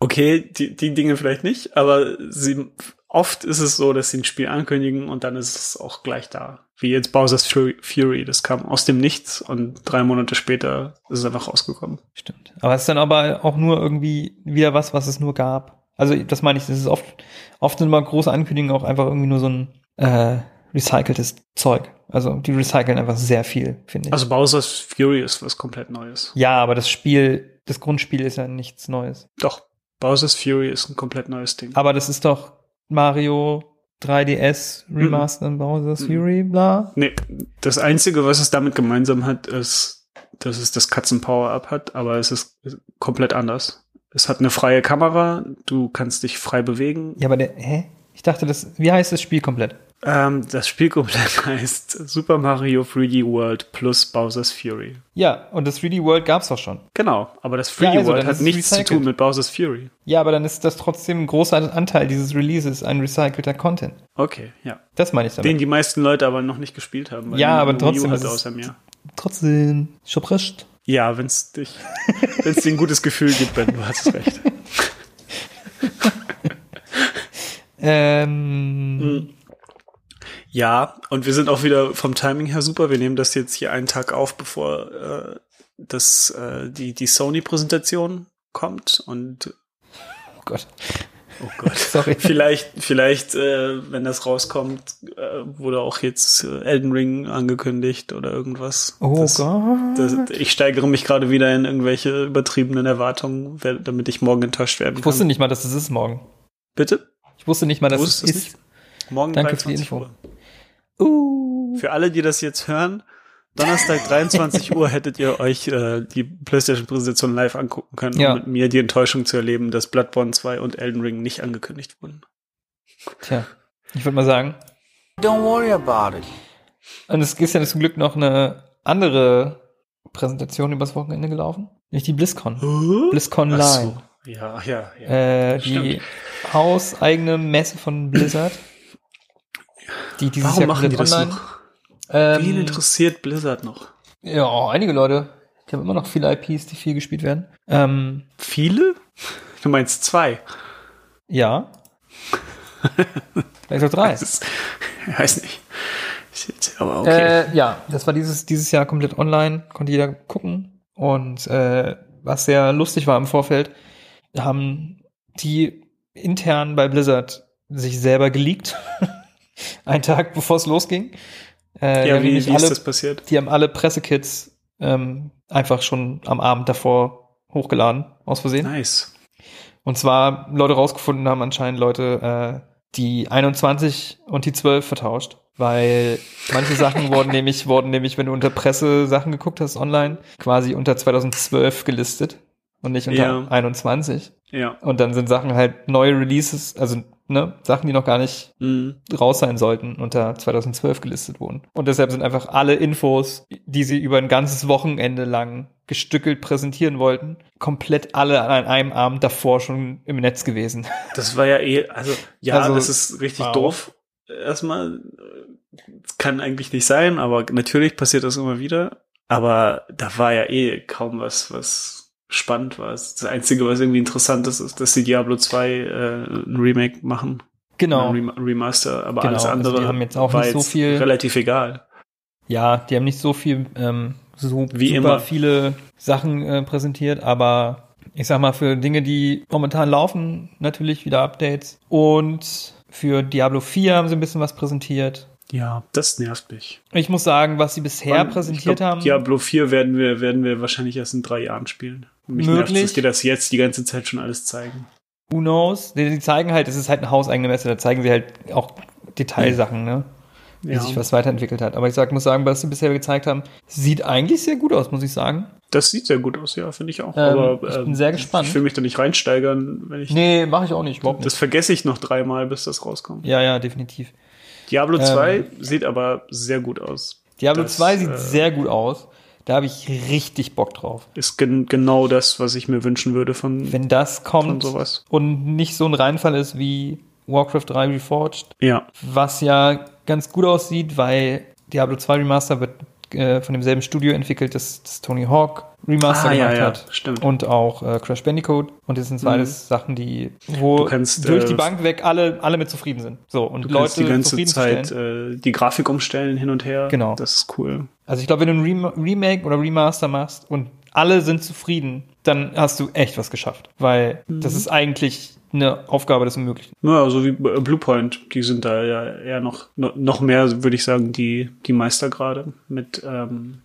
Okay, die, die Dinge vielleicht nicht, aber sie, oft ist es so, dass sie ein Spiel ankündigen und dann ist es auch gleich da. Wie jetzt Bowser's Fury, das kam aus dem Nichts und drei Monate später ist es einfach rausgekommen. Stimmt. Aber es ist dann aber auch nur irgendwie wieder was, was es nur gab. Also das meine ich, das ist oft, oft sind immer große Ankündigungen auch einfach irgendwie nur so ein äh, recyceltes Zeug. Also die recyceln einfach sehr viel, finde ich. Also Bowser's Fury ist was komplett Neues. ja, aber das Spiel, das Grundspiel ist ja nichts Neues. Doch, Bowser's Fury ist ein komplett neues Ding. Aber das ist doch Mario 3DS Remaster Mhm. Bowser's Fury, bla. Nee, das Einzige, was es damit gemeinsam hat, ist, dass es das Katzen-Power-Up hat, aber es ist komplett anders. Es hat eine freie Kamera, du kannst dich frei bewegen. Ja, aber der, hä? Ich dachte, das, wie heißt das Spiel komplett? Ähm, das Spiel komplett heißt Super Mario 3D World plus Bowser's Fury. Ja, und das 3D World gab's doch schon. Genau, aber das 3D Ja, also, World hat nichts zu recycelt. tun mit Bowser's Fury. Ja, aber dann ist das trotzdem ein großer Anteil dieses Releases, ein recycelter Content. Okay, ja. Das meine ich damit. Den die meisten Leute aber noch nicht gespielt haben. weil Ja, aber trotzdem hat außer mir. trotzdem, ich hab recht. Ja, wenn es dich, wenn es dir ein gutes Gefühl gibt, Ben, du hast recht. Ähm, Ja, und wir sind auch wieder vom Timing her super. Wir nehmen das jetzt hier einen Tag auf, bevor äh, das, äh, die, die Sony-Präsentation kommt. Und oh Gott, oh Gott. sorry. Vielleicht, vielleicht, äh, wenn das rauskommt, äh, wurde auch jetzt äh, Elden Ring angekündigt oder irgendwas. Oh das, Gott. Das, ich steigere mich gerade wieder in irgendwelche übertriebenen Erwartungen, damit ich morgen enttäuscht werden ich wusste kann. nicht mal, dass es ist morgen. Bitte? Ich wusste nicht mal, dass es ist. Morgen Danke für die 23 Info. Uhr. Uh. Für alle, die das jetzt hören, Donnerstag 23 Uhr hättet ihr euch äh, die PlayStation-Präsentation live angucken können, Ja. um mit mir die Enttäuschung zu erleben, dass Bloodborne 2 und Elden Ring nicht angekündigt wurden. Tja, ich würde mal sagen. Don't worry about it. Und es ist ja zum Glück noch eine andere Präsentation übers Wochenende gelaufen. Nicht die BlizzCon. BlizzCon Ach Live. so. Ja, ja, ja. Äh, die hauseigene Messe von Blizzard. Die dieses Warum Jahr machen die das online. noch? Ähm, Wen interessiert Blizzard noch? ja, einige Leute. Die haben immer noch viele IPs, die viel gespielt werden. Ähm, Viele? Du meinst zwei? ja. Vielleicht auch drei. Ist, ich weiß nicht. Aber okay. Äh, ja, das war dieses, dieses Jahr komplett online, konnte jeder gucken. Und äh, was sehr lustig war im Vorfeld, haben die intern bei Blizzard sich selber geleakt. Einen Tag bevor es losging. Äh, ja, wie, wie ist alle, das passiert? Die haben alle Pressekits ähm, einfach schon am Abend davor hochgeladen, aus Versehen. Nice. Und zwar Leute rausgefunden haben anscheinend Leute äh, die 21 und die 12 vertauscht. Weil manche Sachen wurden nämlich, wurden nämlich, wenn du unter Presse Sachen geguckt hast online, quasi unter 2012 gelistet und nicht unter Ja. 21. Ja. Und dann sind Sachen halt neue Releases, also ne, Sachen, die noch gar nicht Mhm. raus sein sollten, unter 2012 gelistet wurden. Und deshalb sind einfach alle Infos, die sie über ein ganzes Wochenende lang gestückelt präsentieren wollten, komplett alle an einem Abend davor schon im Netz gewesen. Das war ja eh, also ja, Also, das ist richtig wow. doof. Erstmal äh, kann eigentlich nicht sein, aber natürlich passiert das immer wieder. Aber da war ja eh kaum was, was spannend war. Das Einzige, was irgendwie interessant ist, ist, dass die Diablo 2 äh, ein Remake machen. Genau. Ein Rem Remaster, aber Genau, alles also andere die haben jetzt auch nicht so viel- relativ egal. Ja, die haben nicht so viel, ähm, so Wie super immer. viele Sachen äh, präsentiert, aber ich sag mal, für Dinge, die momentan laufen, natürlich wieder Updates. Und für Diablo 4 haben sie ein bisschen was präsentiert. Ja, das nervt mich. Ich muss sagen, was sie bisher Und präsentiert glaub, haben. Diablo 4 werden wir, werden wir wahrscheinlich erst in drei Jahren spielen. Mich nervt, Möglich. dass die das jetzt die ganze Zeit schon alles zeigen. Who knows? Die, die zeigen halt, es ist halt eine hauseigene Messe, da zeigen sie halt auch Detailsachen, ne? Wie Ja. sich was weiterentwickelt hat. Aber ich sag, muss sagen, was sie bisher gezeigt haben, sieht eigentlich sehr gut aus, muss ich sagen. Das sieht sehr gut aus, ja, finde ich auch. Ähm, Aber ich bin ähm, sehr gespannt. Ich will mich da nicht reinsteigern, wenn ich. Nee, mache ich auch nicht, überhaupt Das nicht. vergesse ich noch dreimal, bis das rauskommt. Ja, ja, definitiv. Diablo Ähm, 2 sieht aber sehr gut aus. Diablo Das, 2 sieht äh, sehr gut aus. Da habe ich richtig Bock drauf. Ist gen genau das, was ich mir wünschen würde von. Wenn das kommt sowas. und nicht so ein Reinfall ist wie Warcraft 3 Reforged, ja, was ja ganz gut aussieht, weil Diablo 2 Remaster wird äh, von demselben Studio entwickelt, das, das Tony Hawk Remaster Ah, ja, gemacht ja, hat. stimmt. Und auch äh, Crash Bandicoot. Und das sind beides Sachen, die, wo kannst, durch äh, die Bank weg alle, alle mit zufrieden sind. So, und du Leute die ganze. Zeit äh, die Grafik umstellen hin und her. Genau. Das ist cool. Also ich glaube, wenn du ein Rem Remake oder Remaster machst und alle sind zufrieden, dann hast du echt was geschafft. Weil das Mhm. ist eigentlich eine Aufgabe des Unmöglichen. Ja, so wie äh, Bluepoint, die sind da ja eher noch, no- noch mehr, würde ich sagen, die, die Meister gerade mit ähm,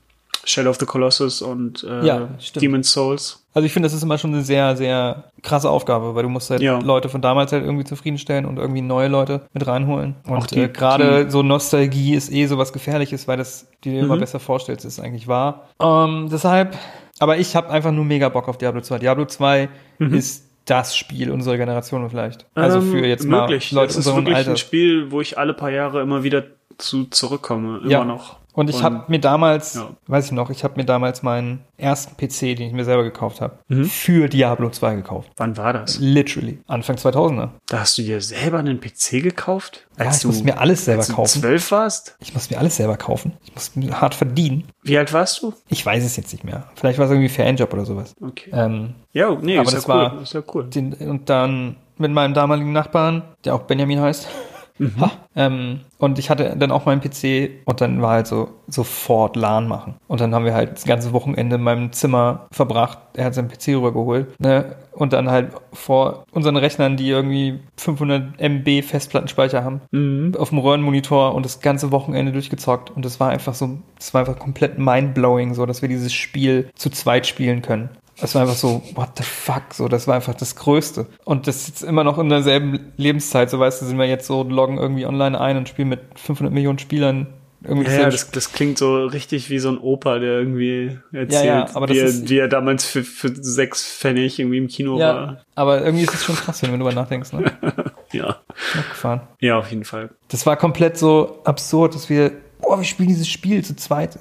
Shadow of the Colossus und äh, Ja. Demon's Souls. Also ich finde, das ist immer schon eine sehr, sehr krasse Aufgabe, weil du musst halt Ja. Leute von damals halt irgendwie zufriedenstellen und irgendwie neue Leute mit reinholen. Und äh, gerade so Nostalgie ist eh sowas Gefährliches, weil das die dir immer Mhm. besser vorstellst, ist eigentlich wahr. Ähm, deshalb, aber ich habe einfach nur mega Bock auf Diablo 2. Diablo 2 ist das Spiel unserer Generation vielleicht. Also. Ähm, für jetzt möglich. mal Leute das ist wirklich ein Alter. Spiel, wo ich alle paar Jahre immer wieder zu zurückkomme. Immer Ja. noch. Und ich habe mir damals, ja. weiß ich noch, ich habe mir damals meinen ersten PC, den ich mir selber gekauft habe, Mhm. für Diablo 2 gekauft. Wann war das? Literally. Anfang 2000er. Da hast du dir selber einen PC gekauft? Ja, Als ich muss mir alles selber als du kaufen. zwölf warst? Ich muss mir alles selber kaufen. Ich muss mir hart verdienen. Wie alt warst du? Ich weiß es jetzt nicht mehr. Vielleicht war es irgendwie Fanjob oder sowas. Okay. Ähm, Ja, nee, aber ist das ja cool. war ist ja cool. den, und dann mit meinem damaligen Nachbarn, der auch Benjamin heißt. Mhm. Ähm, und ich hatte dann auch meinen PC und dann war halt so sofort LAN machen. Und dann haben wir halt das ganze Wochenende in meinem Zimmer verbracht. Er hat seinen PC rübergeholt. Ne? Und dann halt vor unseren Rechnern, die irgendwie 500 MB Festplattenspeicher haben, Mhm. auf dem Röhrenmonitor und das ganze Wochenende durchgezockt. Und das war einfach so, das war einfach komplett mindblowing, so dass wir dieses Spiel zu zweit spielen können. Das war einfach so, what the fuck, so, das war einfach das Größte. Und das ist jetzt immer noch in derselben Lebenszeit, so weißt du, sind wir jetzt so, loggen irgendwie online ein und spielen mit 500 Millionen Spielern Irgendwie Ja, ja das- das, klingt so richtig wie so ein Opa, der irgendwie erzählt, Ja, ja, wie, er, ist- wie er damals für, für sechs Pfennig irgendwie im Kino ja, war. aber irgendwie ist es schon krass, wenn du darüber nachdenkst, ne? Ja. Abgefahren. ja, auf jeden Fall. Das war komplett so absurd, dass wir, boah, wir spielen dieses Spiel zu zweit.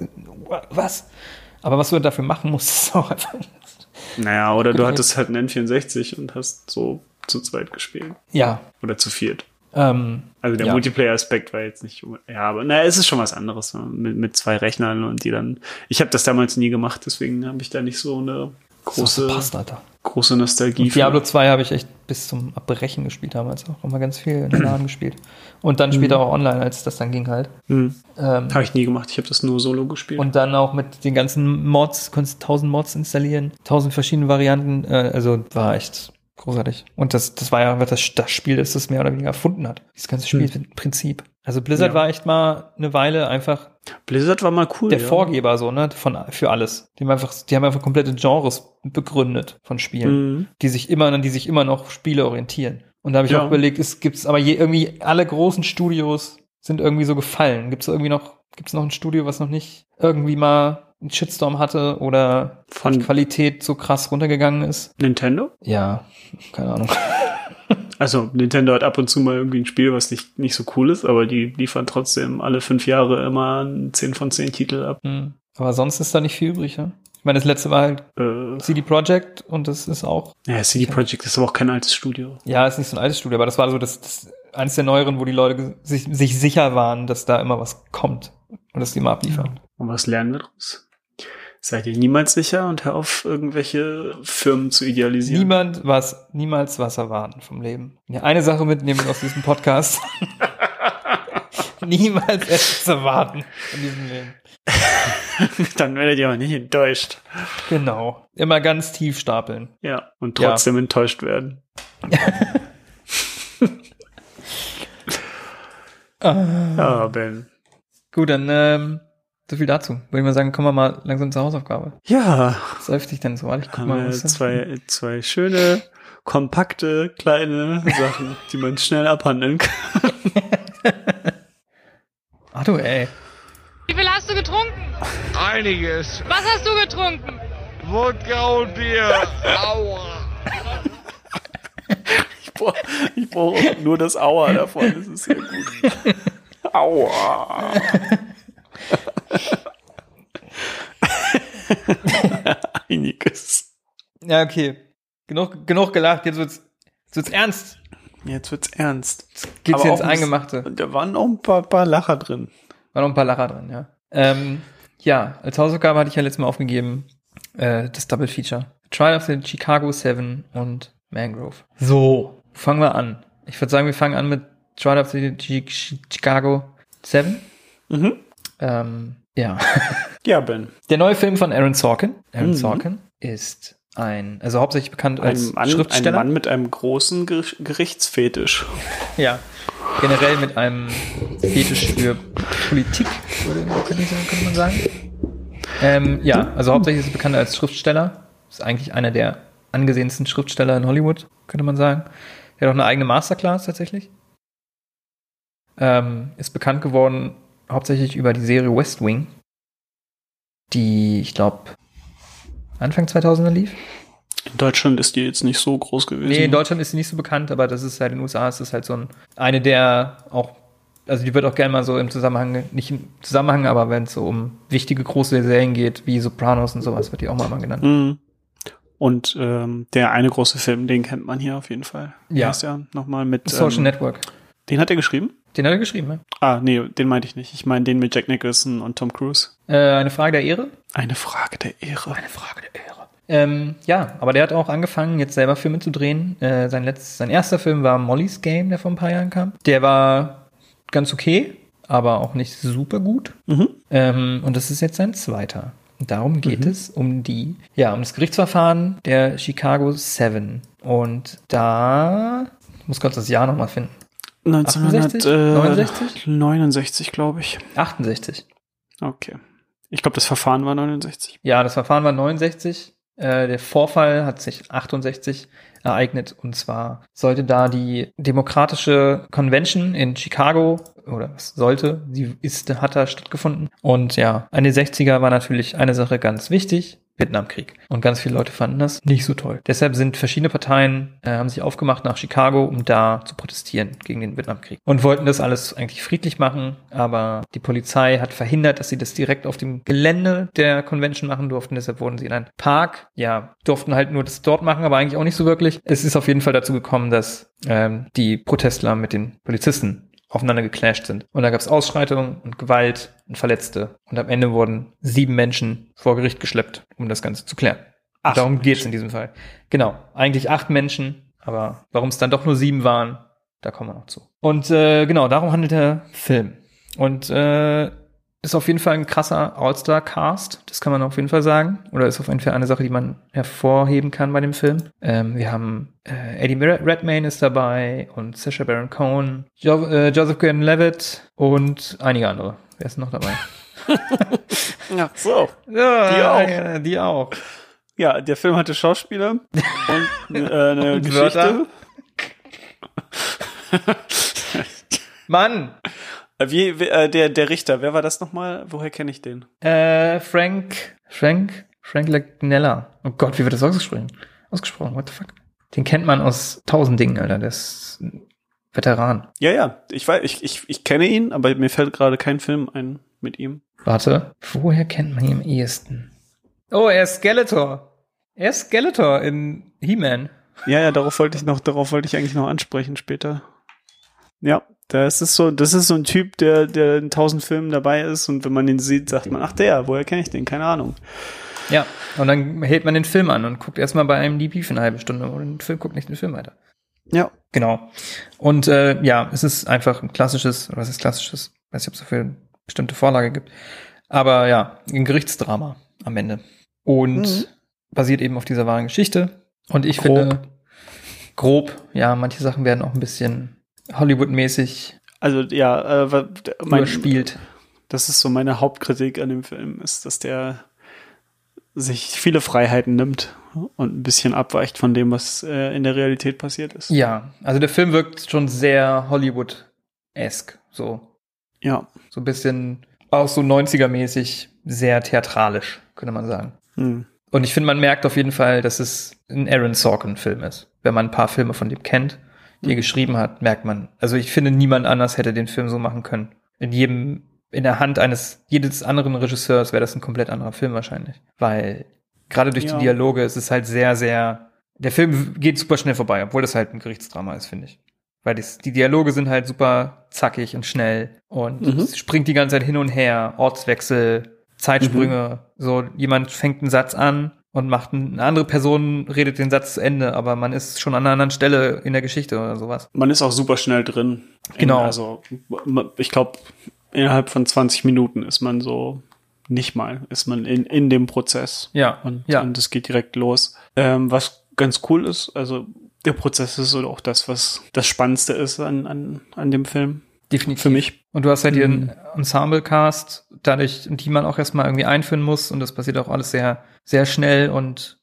Was? Aber was du dafür machen musst, ist auch einfach. Naja, oder du hattest halt einen N64 und hast so zu zweit gespielt. Ja. Oder zu viert. Ähm, Also der Ja. Multiplayer-Aspekt war jetzt nicht. Ja, aber naja, es ist schon was anderes mit, mit zwei Rechnern und die dann. Ich habe das damals nie gemacht, deswegen habe ich da nicht so eine große, passt, Alter. große Nostalgie. Und Diablo 2 habe ich echt bis zum Abbrechen gespielt damals auch. Immer ganz viel in den Laden gespielt. Und dann später auch online, als das dann ging halt. Hm. Ähm, Habe ich nie gemacht. Ich habe das nur solo gespielt. und dann auch mit den ganzen Mods, konntest tausend Mods installieren, tausend verschiedene Varianten. Äh, also war echt großartig. Und das, das war ja das, das Spiel, das das mehr oder weniger erfunden hat. Dieses ganze Spielprinzip. Also Blizzard Ja. war echt mal eine Weile einfach Blizzard war mal cool. der ja. Vorgeber so, ne, von, für alles. Die haben einfach, die haben einfach komplette Genres begründet von Spielen, Mhm. die sich immer, an die sich immer noch Spiele orientieren. Und da habe ich Ja. auch überlegt, es gibt's aber je, irgendwie alle großen Studios sind irgendwie so gefallen. Gibt's irgendwie noch, gibt's noch ein Studio, was noch nicht irgendwie mal einen Shitstorm hatte oder Von Qualität so krass runtergegangen ist? Nintendo? Ja, keine Ahnung. Also Nintendo hat ab und zu mal irgendwie ein Spiel, was nicht, nicht so cool ist, aber die liefern trotzdem alle fünf Jahre immer einen 10 von 10 Titel ab. Hm. Aber sonst ist da nicht viel übrig, ja? Ich meine, das letzte war halt Äh, CD Projekt und das ist auch ja, CD Projekt ist aber auch kein altes Studio. Ja, ist nicht so ein altes Studio, aber das war so das, das eines der neueren, wo die Leute sich, sich sicher waren, dass da immer was kommt und dass die immer abliefern. Und was lernen wir daraus? Seid ihr niemals sicher und hör auf, irgendwelche Firmen zu idealisieren. Niemand was, niemals was erwarten vom Leben. Ja, eine Sache mitnehmen aus diesem Podcast. niemals etwas erwarten von diesem Leben. Dann werdet ihr aber nicht enttäuscht. Genau. Immer ganz tief stapeln. Ja. Und Ja. trotzdem enttäuscht werden. Ah, Ben. Gut, dann ähm, so viel dazu. Würde ich mal sagen, kommen wir mal langsam zur Hausaufgabe. Ja, Was läuft dich denn so? Warte, ich guck haben mal. zwei, zwei schöne, kompakte, kleine Sachen, die man schnell abhandeln kann. Ach du, ey. Wie viel hast du getrunken? Einiges. Was hast du getrunken? Wodka und Bier. Aua. Ich brauche ich brauch nur das Aua davon, das ist sehr gut. Aua. Einiges. Ja, okay. Genug, genug gelacht, jetzt wird's, jetzt wird's ernst. Jetzt wird's ernst. Geht's Aber jetzt auch ein Eingemachte. Da waren auch ein paar, paar Lacher drin. War noch ein paar Lacher drin, ja. Ähm, ja, als Hausaufgabe hatte ich ja letztes Mal aufgegeben, äh, das Double Feature. Trial of the Chicago 7 und Mangrove. So, fangen wir an. Ich würde sagen, wir fangen an mit Trial of the Chi- Chicago 7. Mhm. Ähm, ja. Ja, Ben. Der neue Film von Aaron Sorkin. Aaron Mhm. Sorkin ist ein, also hauptsächlich bekannt Ein als Mann, ein Schriftsteller. Mann mit einem großen Ger Gerichtsfetisch. Ja, generell mit einem Fetisch für Politik, würde, könnte, man sagen. Ähm, ja, also hauptsächlich ist er bekannt als Schriftsteller. Ist eigentlich einer der angesehensten Schriftsteller in Hollywood, könnte man sagen. Er hat auch eine eigene Masterclass tatsächlich. Ähm, ist bekannt geworden hauptsächlich über die Serie West Wing, die, ich glaube, Anfang 2000er lief. In Deutschland ist die jetzt nicht so groß gewesen. Nee, in Deutschland ist sie nicht so bekannt, aber das ist halt in den USA ist das halt so ein, eine der auch, also die wird auch gerne mal so im Zusammenhang, nicht im Zusammenhang, aber wenn es so um wichtige große Serien geht, wie Sopranos und sowas, wird die auch mal, mal genannt. Mhm. Und ähm, der eine große Film, den kennt man hier auf jeden Fall. Ja. heißt der nochmal mit. Social ähm, Network. Den hat er geschrieben? Den hat er geschrieben, ne? Ah, nee, den meinte ich nicht. Ich meine den mit Jack Nicholson und Tom Cruise. Äh, eine Frage der Ehre? Eine Frage der Ehre. Eine Frage der Ehre. Ähm, ja, aber der hat auch angefangen, jetzt selber Filme zu drehen. Äh, sein, letzt, sein erster Film war Molly's Game, der vor ein paar Jahren kam. Der war ganz okay, aber auch nicht super gut. Mhm. Ähm, und das ist jetzt sein zweiter. Und darum geht es um die, ja, um das Gerichtsverfahren der Chicago Seven. Und da, muss kurz das Jahr nochmal finden. 1969, 69, glaube ich. 68. Okay. Ich glaube, das Verfahren war 69. Ja, das Verfahren war 69. Äh, der Vorfall hat sich 68 ereignet und zwar sollte da die demokratische Convention in Chicago oder sollte, sie ist, hat da stattgefunden. Und ja, den 60er war natürlich eine Sache ganz wichtig, Vietnamkrieg. Und ganz viele Leute fanden das nicht so toll. Deshalb sind verschiedene Parteien, äh, haben sich aufgemacht nach Chicago, um da zu protestieren gegen den Vietnamkrieg. Und wollten das alles eigentlich friedlich machen, aber die Polizei hat verhindert, dass sie das direkt auf dem Gelände der Convention machen durften. Deshalb wurden sie in einen Park, ja, durften halt nur das dort machen, aber eigentlich auch nicht so wirklich. Es ist auf jeden Fall dazu gekommen, dass ähm, die Protestler mit den Polizisten aufeinander geclasht sind. Und da gab es Ausschreitungen und Gewalt und Verletzte. Und am Ende wurden sieben Menschen vor Gericht geschleppt, um das Ganze zu klären. Acht Darum geht's in diesem Fall. Genau, eigentlich acht Menschen, aber warum es dann doch nur sieben waren, da kommen wir noch zu. Und äh, genau, darum handelt der Film. Und äh, ist auf jeden Fall ein krasser All-Star-Cast, das kann man auf jeden Fall sagen. Oder ist auf jeden Fall eine Sache, die man hervorheben kann bei dem Film. Ähm, wir haben äh, Eddie Redmayne ist dabei und Sacha Baron Cohen, jo äh, Joseph Gordon-Levitt und einige andere. Wer ist noch dabei? Ja, so. ja, Die auch. Ja, die auch. Ja, der Film hatte Schauspieler und äh, eine Und Geschichte. Mann! Äh, Wie, wie äh, der, der Richter, wer war das nochmal? Woher kenne ich den? Äh, Frank, Frank, Frank Lagnella. Oh Gott, wie wird das ausgesprochen? Ausgesprochen, what the fuck? Den kennt man aus tausend Dingen, Alter. Der ist ein Veteran. Ja, ja, ich weiß, ich, ich, ich kenne ihn, aber mir fällt gerade kein Film ein mit ihm. Warte, woher kennt man ihn am ehesten? Oh, er ist Skeletor. Er ist Skeletor in He-Man. Ja, ja, darauf wollte ich noch, darauf wollte ich eigentlich noch ansprechen später. Ja, das ist so, das ist so ein Typ, der, der in tausend Filmen dabei ist und wenn man ihn sieht, sagt man, ach der, woher kenne ich den? Keine Ahnung. Ja, und dann hält man den Film an und guckt erstmal bei einem DP für eine halbe Stunde und den Film guckt nicht den Film weiter. Ja. Genau. Und äh, ja, es ist einfach ein klassisches, oder was ist klassisches? weiß nicht, ob es dafür eine bestimmte Vorlage gibt. Aber ja, ein Gerichtsdrama am Ende. Und Mhm. basiert eben auf dieser wahren Geschichte. Und ich Grob. finde, grob, ja, manche Sachen werden auch ein bisschen Hollywood-mäßig Also ja, äh, mein, überspielt. das ist so meine Hauptkritik an dem Film, ist, dass der sich viele Freiheiten nimmt und ein bisschen abweicht von dem, was äh, in der Realität passiert ist. Ja, also der Film wirkt schon sehr Hollywood-esque, so. Ja. So ein bisschen auch so 90er-mäßig, sehr theatralisch, könnte man sagen. Hm. Und ich finde, man merkt auf jeden Fall, dass es ein Aaron Sorkin-Film ist. Wenn man ein paar Filme von dem kennt, die er geschrieben hat, merkt man. Also ich finde, niemand anders hätte den Film so machen können. In jedem, in der Hand eines, jedes anderen Regisseurs wäre das ein komplett anderer Film wahrscheinlich. Weil gerade durch Ja. die Dialoge ist es halt sehr, sehr, der Film geht super schnell vorbei, obwohl das halt ein Gerichtsdrama ist, finde ich. Weil das, die Dialoge sind halt super zackig und schnell und Mhm. es springt die ganze Zeit hin und her, Ortswechsel, Zeitsprünge. So, jemand fängt einen Satz an und macht ein- eine andere Person redet den Satz zu Ende, aber man ist schon an einer anderen Stelle in der Geschichte oder sowas. Man ist auch super schnell drin. Genau. Also ma- ich glaube, innerhalb von 20 Minuten ist man so nicht mal, ist man in, in dem Prozess. Ja, Und, ja. und es geht direkt los. Ähm, was ganz cool ist, also der Prozess ist oder auch das, was das Spannendste ist an, an, an dem Film. Definitiv. Für mich. Und du hast halt Mhm. Ensemble-Cast, dadurch, die man auch erstmal irgendwie einführen muss. Und das passiert auch alles sehr, sehr schnell und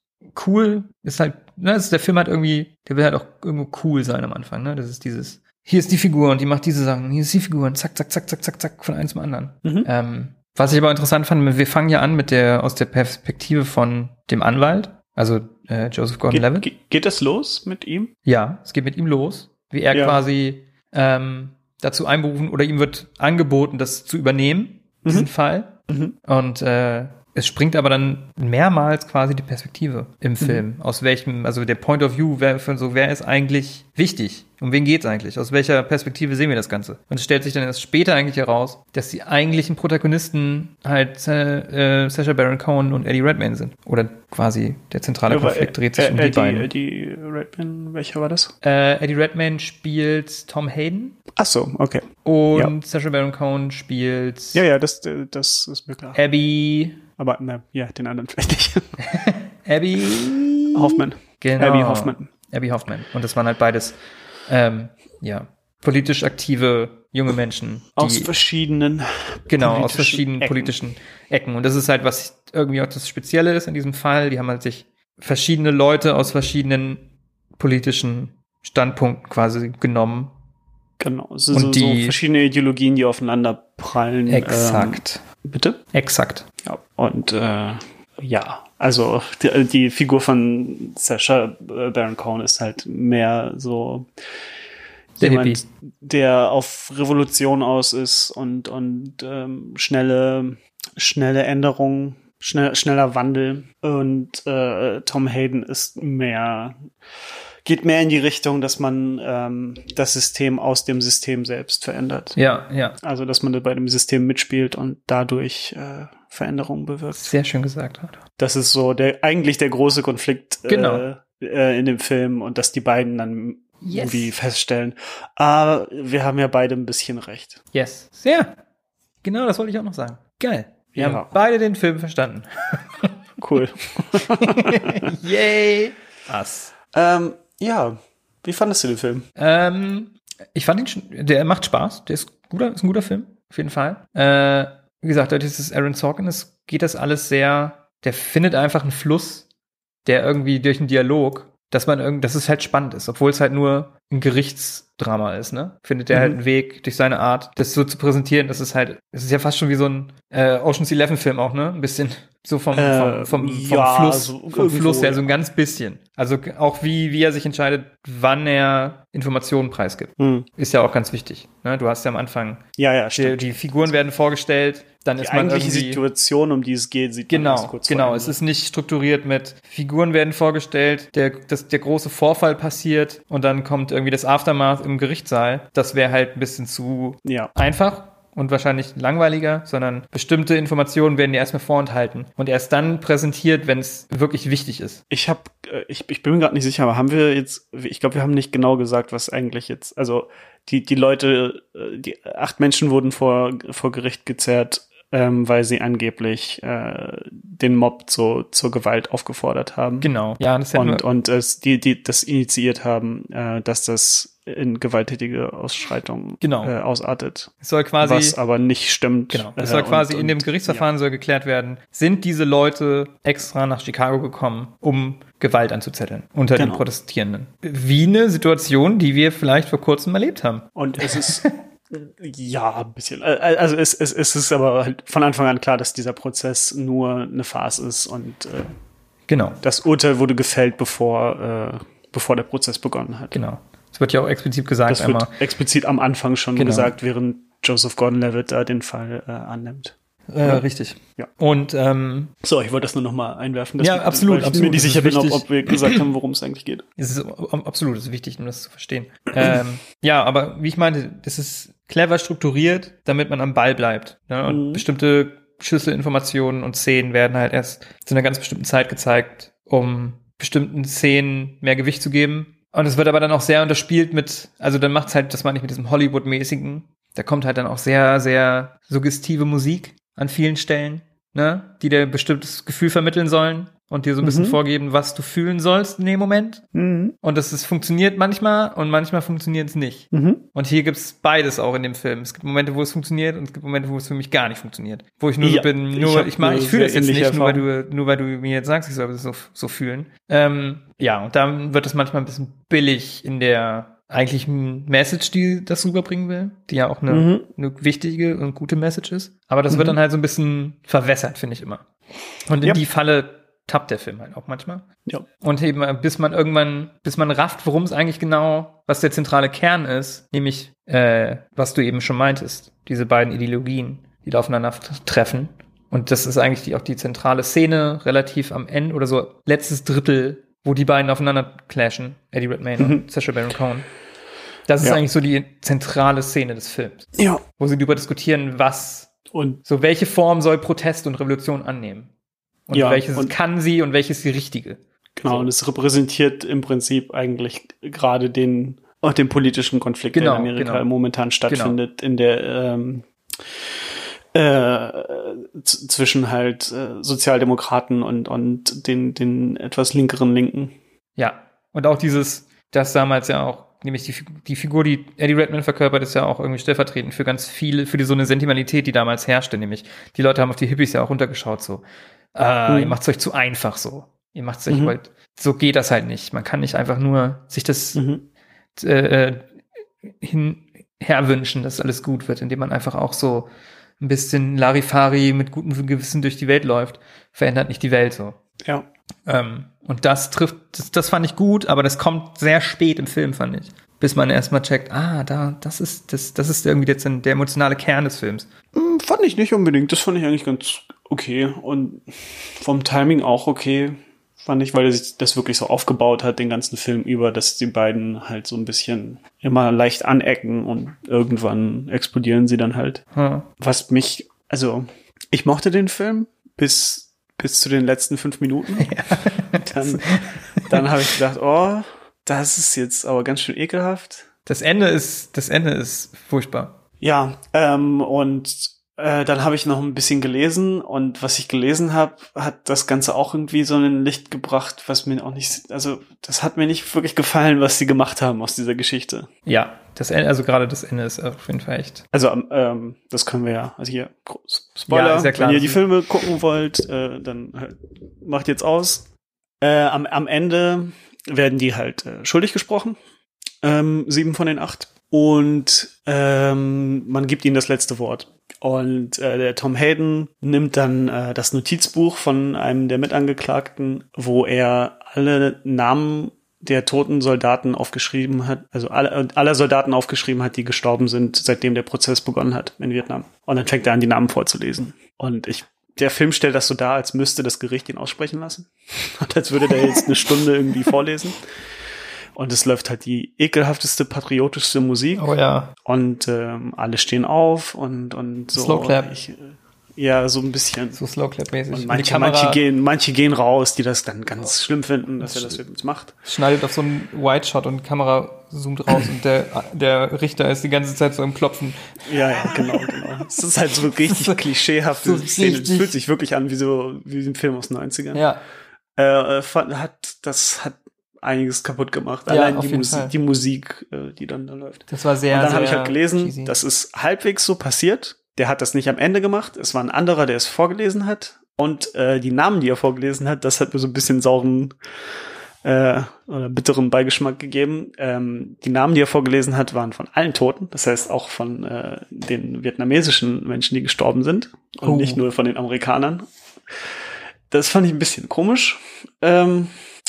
cool. Ist halt, ne, ist, der Film hat irgendwie, der will halt auch irgendwo cool sein am Anfang, ne? Das ist dieses, hier ist die Figur und die macht diese Sachen, hier ist die Figur und zack, zack, zack, zack, zack, zack, von eins zum anderen. Mhm. Ähm, was ich aber interessant fand, wir fangen ja an mit der, aus der Perspektive von dem Anwalt, also äh, Joseph Gordon-Levitt. geht, geht das los mit ihm? Ja, es geht mit ihm los, wie er Ja. quasi ähm, dazu einberufen oder ihm wird angeboten, das zu übernehmen, diesen Fall. Mhm. Und äh, es springt aber dann mehrmals quasi die Perspektive im Film. Aus welchem, also der Point of View, wer, von so, wer ist eigentlich wichtig? Um wen geht's eigentlich? Aus welcher Perspektive sehen wir das Ganze? Und es stellt sich dann erst später eigentlich heraus, dass die eigentlichen Protagonisten halt äh, äh, Sacha Baron Cohen und Eddie Redmayne sind. Oder quasi der zentrale Ja, Konflikt dreht sich äh, um die äh, beiden. Die Redman, welcher war das? Äh, Eddie Redmayne spielt Tom Hayden Ach so, okay. und Sacha Baron Cohen spielt Ja, ja, das, das ist mir klar. Abby Aber na, ja, den anderen vielleicht nicht. Abby Hoffman. Genau. Abby Hoffman. Abby Hoffman. Und das waren halt beides ähm, ja politisch aktive junge Menschen, Aus verschiedenen genau aus verschiedenen Ecken. politischen Ecken. Und das ist halt was irgendwie auch das Spezielle ist in diesem Fall. Die haben halt sich verschiedene Leute aus verschiedenen politischen Standpunkten quasi genommen. Genau, es sind so, die- so verschiedene Ideologien, die aufeinander prallen. Exakt. Ähm, bitte? Exakt. Ja, und äh, ja, also die, die Figur von Sasha äh, Baron Cohen ist halt mehr so Der jemand, Hippie. der auf Revolution aus ist und und ähm, schnelle schnelle Änderungen, schnell, schneller Wandel und äh, Tom Hayden ist mehr geht mehr in die Richtung, dass man ähm, das System aus dem System selbst verändert. Ja, ja. Also, dass man bei dem System mitspielt und dadurch äh, Veränderungen bewirkt. Sehr schön gesagt. Das ist so der eigentlich der große Konflikt Genau. äh, äh, in dem Film und dass die beiden dann Yes. irgendwie feststellen, ah, wir haben ja beide ein bisschen recht. Yes. Sehr. Genau, das wollte ich auch noch sagen. Geil. Wir Ja. haben beide den Film verstanden. Cool. Yay. Was? ähm, ja, wie fandest du den Film? Ähm, ich fand ihn schon, der macht Spaß. Der ist, guter, ist ein guter Film, auf jeden Fall. Äh, wie gesagt, dass es Aaron Sorkin ist, geht das alles sehr, der findet einfach einen Fluss, der irgendwie durch einen Dialog, dass man irgendwie, dass es halt spannend ist, obwohl es halt nur ein Gerichtsdrama ist, ne? Findet er Mhm. halt einen Weg durch seine Art, das so zu präsentieren, dass es halt, es ist ja fast schon wie so ein äh, Ocean's Eleven Film auch, ne? Ein bisschen so vom, Äh, vom, vom, vom ja, Fluss, so vom irgendwo, Fluss her, so ein ganz bisschen. Also auch wie, wie er sich entscheidet, wann er Informationen preisgibt. Hm. Ist ja auch ganz wichtig. Ne? Du hast ja am Anfang, Ja, ja, die, die Figuren werden vorgestellt, dann Die ist man eigentliche irgendwie... Situation, um die es geht, sieht man Genau, kurz vor genau. Es ist nicht strukturiert mit Figuren werden vorgestellt, der, das, der große Vorfall passiert und dann kommt irgendwie das Aftermath im Gerichtssaal. Das wäre halt ein bisschen zu ja. einfach und wahrscheinlich langweiliger, sondern bestimmte Informationen werden dir erstmal vorenthalten und erst dann präsentiert, wenn es wirklich wichtig ist. Ich habe, ich, ich bin mir gerade nicht sicher, aber haben wir jetzt, ich glaube, wir haben nicht genau gesagt, was eigentlich jetzt, also die, die Leute, äh, die acht Menschen wurden vor, vor Gericht gezerrt, ähm, weil sie angeblich äh, den Mob zu, zur Gewalt aufgefordert haben. Genau. Ja, das Und, und es, die, die das initiiert haben, äh, dass das in gewalttätige Ausschreitungen Genau. äh, ausartet. es soll quasi was aber nicht stimmt. Genau. Äh, Es soll und- quasi in und- dem Gerichtsverfahren soll geklärt werden, sind diese Leute extra nach Chicago gekommen, um Gewalt anzuzetteln unter den Genau. Protestierenden. Wie eine Situation, die wir vielleicht vor kurzem erlebt haben. Und es ist ja ein bisschen. Also es, es, es ist aber halt von Anfang an klar, dass dieser Prozess nur eine Farce ist und äh, Genau, das Urteil wurde gefällt, bevor, äh, bevor der Prozess begonnen hat. genau. Es wird ja auch explizit gesagt Das wird einmal. explizit am Anfang schon Genau. gesagt, während Joseph Gordon-Levitt da den Fall äh, annimmt. Äh, richtig. Ja. Und ähm, So, ich wollte das nur noch mal einwerfen. dass Ja, wir- absolut, ich absolut, mir nicht sicher bin, ob, ob wir gesagt haben, worum es eigentlich geht. es ist ab- absolut es ist wichtig, um das zu verstehen. ähm, ja, aber wie ich meinte, das ist clever strukturiert, damit man am Ball bleibt. Ne? Und Mhm. bestimmte Schlüsselinformationen und Szenen werden halt erst zu einer ganz bestimmten Zeit gezeigt, um bestimmten Szenen mehr Gewicht zu geben. Und es wird aber dann auch sehr unterspielt mit, also dann macht's halt, das meine ich mit diesem Hollywood-mäßigen, da kommt halt dann auch sehr, sehr suggestive Musik an vielen Stellen, ne, die dir bestimmtes Gefühl vermitteln sollen und dir so ein bisschen Mhm. vorgeben, was du fühlen sollst in dem Moment. Mhm. Und das ist, funktioniert manchmal und manchmal funktioniert es nicht. Mhm. Und hier gibt's beides auch in dem Film. Es gibt Momente, wo es funktioniert und es gibt Momente, wo es für mich gar nicht funktioniert. Wo ich nur Ja, so bin, ich nur, ich, eine ich fühle es jetzt nicht, nur weil, du, nur weil du mir jetzt sagst, ich soll das so, so fühlen. Ähm, ja, und dann wird es manchmal ein bisschen billig in der eigentlichen Message, die das rüberbringen will, die ja auch eine, Mhm. eine wichtige und gute Message ist. Aber das wird Mhm. dann halt so ein bisschen verwässert, finde ich immer. Und in Ja. die Falle tappt der Film halt auch manchmal. Ja. Und eben, äh, bis man irgendwann, bis man rafft, worum es eigentlich genau, was der zentrale Kern ist, nämlich, äh, was du eben schon meintest, diese beiden Ideologien, die da aufeinander treffen. Und das ist eigentlich die, auch die zentrale Szene, relativ am Ende oder so, letztes Drittel, wo die beiden aufeinander clashen, Eddie Redmayne Mhm. und Sacha Baron Cohen. Das ist Ja. eigentlich so die zentrale Szene des Films, Ja. wo sie darüber diskutieren, was, Und so welche Form soll Protest und Revolution annehmen. Und Ja, welches und- kann sie und welches ist die richtige. Genau, und es repräsentiert im Prinzip eigentlich gerade den, auch den politischen Konflikt, Genau, der in Amerika genau. momentan stattfindet, in der ähm, äh, zwischen halt äh, Sozialdemokraten und, und den, den etwas linkeren Linken. Ja, und auch dieses, das damals ja auch, nämlich die, Figur- die Figur, die Eddie Redmayne verkörpert, ist ja auch irgendwie stellvertretend für ganz viele, für die, so eine Sentimentalität, die damals herrschte, nämlich die Leute haben auf die Hippies ja auch runtergeschaut, so, äh, Mhm. ihr macht's euch zu einfach so. Ihr macht sich, Mhm. wollt. So geht das halt nicht. Man kann nicht einfach nur sich das Mhm. äh, äh, hin, herwünschen, dass alles gut wird, indem man einfach auch so ein bisschen Larifari mit gutem Gewissen durch die Welt läuft, verändert nicht die Welt so. Ja. Ähm, und das trifft, das, das fand ich gut, aber das kommt sehr spät im Film, fand ich. Bis man erstmal checkt, ah, da, das ist, das, das ist irgendwie jetzt der emotionale Kern des Films. Hm, Fand ich nicht unbedingt. Das fand ich eigentlich ganz okay. Und vom Timing auch okay. Fand ich, weil er sich das wirklich so aufgebaut hat, den ganzen Film über, dass die beiden halt so ein bisschen immer leicht anecken und irgendwann explodieren sie dann halt. Hm. Was mich, also, ich mochte den Film bis, bis zu den letzten fünf Minuten. Dann, dann habe ich gedacht, oh, das ist jetzt aber ganz schön ekelhaft. Das Ende ist, das Ende ist furchtbar. Ja, ähm, und äh, dann habe ich noch ein bisschen gelesen und was ich gelesen habe, hat das Ganze auch irgendwie so ein Licht gebracht, was mir auch nicht, also das hat mir nicht wirklich gefallen, was sie gemacht haben aus dieser Geschichte. Ja, das Ende, also gerade das Ende ist auf jeden Fall echt. Also ähm, das können wir ja, also hier Spoiler, Ja, ja klar. wenn ihr die Filme gucken wollt, äh, dann halt, macht jetzt aus. Äh, am, am Ende werden die halt äh, schuldig gesprochen, ähm, sieben von den acht. Und ähm, man gibt ihnen das letzte Wort. Und äh, der Tom Hayden nimmt dann äh, das Notizbuch von einem der Mitangeklagten, wo er alle Namen der toten Soldaten aufgeschrieben hat, also alle, aller Soldaten aufgeschrieben hat, die gestorben sind, seitdem der Prozess begonnen hat in Vietnam. Und dann fängt er an, die Namen vorzulesen. Und ich, der Film stellt das so dar, als müsste das Gericht ihn aussprechen lassen. Und als würde der jetzt eine Stunde irgendwie vorlesen. Und es läuft halt die ekelhafteste, patriotischste Musik. Oh ja. Und ähm, alle stehen auf und, und so. Slow Clap. Ich, äh, ja, so ein bisschen. So Slow Clap mäßig. Und manche, Kamera manche, gehen, manche gehen raus, die das dann ganz schlimm finden, dass er das jetzt macht. schneidet auf so einen White Shot und die Kamera zoomt raus und der, der Richter ist die ganze Zeit so im Klopfen. Ja, ja, genau, genau. Es ist halt so richtig klischeehafte so Szene. Es richtig- fühlt sich wirklich an wie so wie ein Film aus den 90ern. Ja. Äh, äh, hat, das hat einiges kaputt gemacht. Ja, Allein die, Musik, die Musik, äh, die dann da läuft. Das war sehr, Und dann habe ich halt gelesen, cheesy. das ist halbwegs so passiert. Der hat das nicht am Ende gemacht. Es war ein anderer, der es vorgelesen hat. Und äh, die Namen, die er vorgelesen hat, das hat mir so ein bisschen sauren äh, oder bitteren Beigeschmack gegeben. Ähm, die Namen, die er vorgelesen hat, waren von allen Toten. Das heißt auch von äh, den vietnamesischen Menschen, die gestorben sind. Und Oh. nicht nur von den Amerikanern. Das fand ich ein bisschen komisch. Ähm,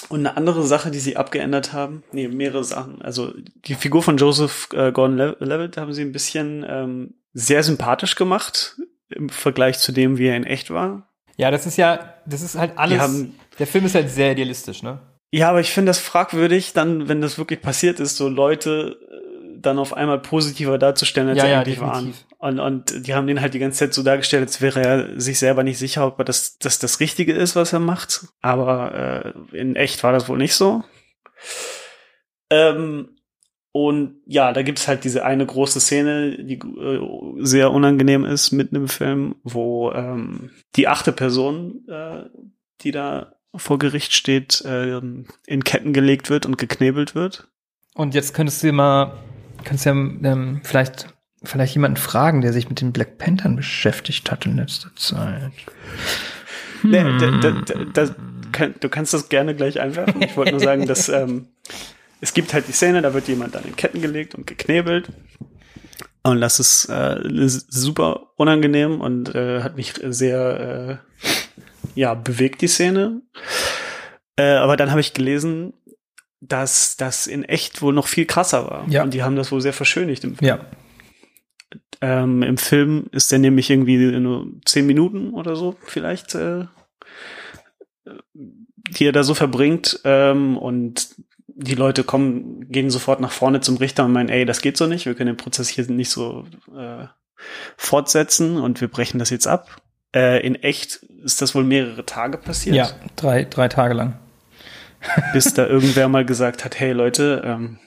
und eine andere Sache, die sie abgeändert haben, nee, mehrere Sachen. Also die Figur von Joseph äh, Gordon-Levitt haben sie ein bisschen ähm, sehr sympathisch gemacht im Vergleich zu dem, wie er in echt war. Ja, das ist ja, das ist halt alles. haben- der Film ist halt sehr idealistisch, ne? Ja, aber ich finde das fragwürdig, dann, wenn das wirklich passiert ist, so Leute äh, dann auf einmal positiver darzustellen, als Ja, sie ja, eigentlich waren. definitiv. Und, und die haben den halt die ganze Zeit so dargestellt, als wäre er sich selber nicht sicher, ob das, das das Richtige ist, was er macht. Aber äh, in echt war das wohl nicht so. Ähm, und ja, da gibt's halt diese eine große Szene, die äh, sehr unangenehm ist mitten im Film, wo ähm, die achte Person, äh, die da vor Gericht steht, ähm, in Ketten gelegt wird und geknebelt wird. Und jetzt könntest du mal, könntest ja ähm, vielleicht, vielleicht jemanden fragen, der sich mit den Black Panthern beschäftigt hat in letzter Zeit. Nee, da, da, da, da, du kannst das gerne gleich einwerfen. Ich wollte nur sagen, dass ähm, es gibt halt die Szene, da wird jemand dann in Ketten gelegt und geknebelt. Und das ist äh, super unangenehm und äh, hat mich sehr äh, ja, bewegt, die Szene. Äh, aber dann habe ich gelesen, dass das in echt wohl noch viel krasser war. Ja. Und die haben das wohl sehr verschönigt im Film. Ja. Ähm, Im Film ist der nämlich irgendwie nur zehn Minuten oder so vielleicht, äh, die er da so verbringt. Ähm, und die Leute kommen, gehen sofort nach vorne zum Richter und meinen, ey, das geht so nicht, wir können den Prozess hier nicht so äh, fortsetzen und wir brechen das jetzt ab. Äh, in echt ist das wohl mehrere Tage passiert, Ja, drei, drei Tage lang. bis da irgendwer mal gesagt hat, hey Leute, ähm,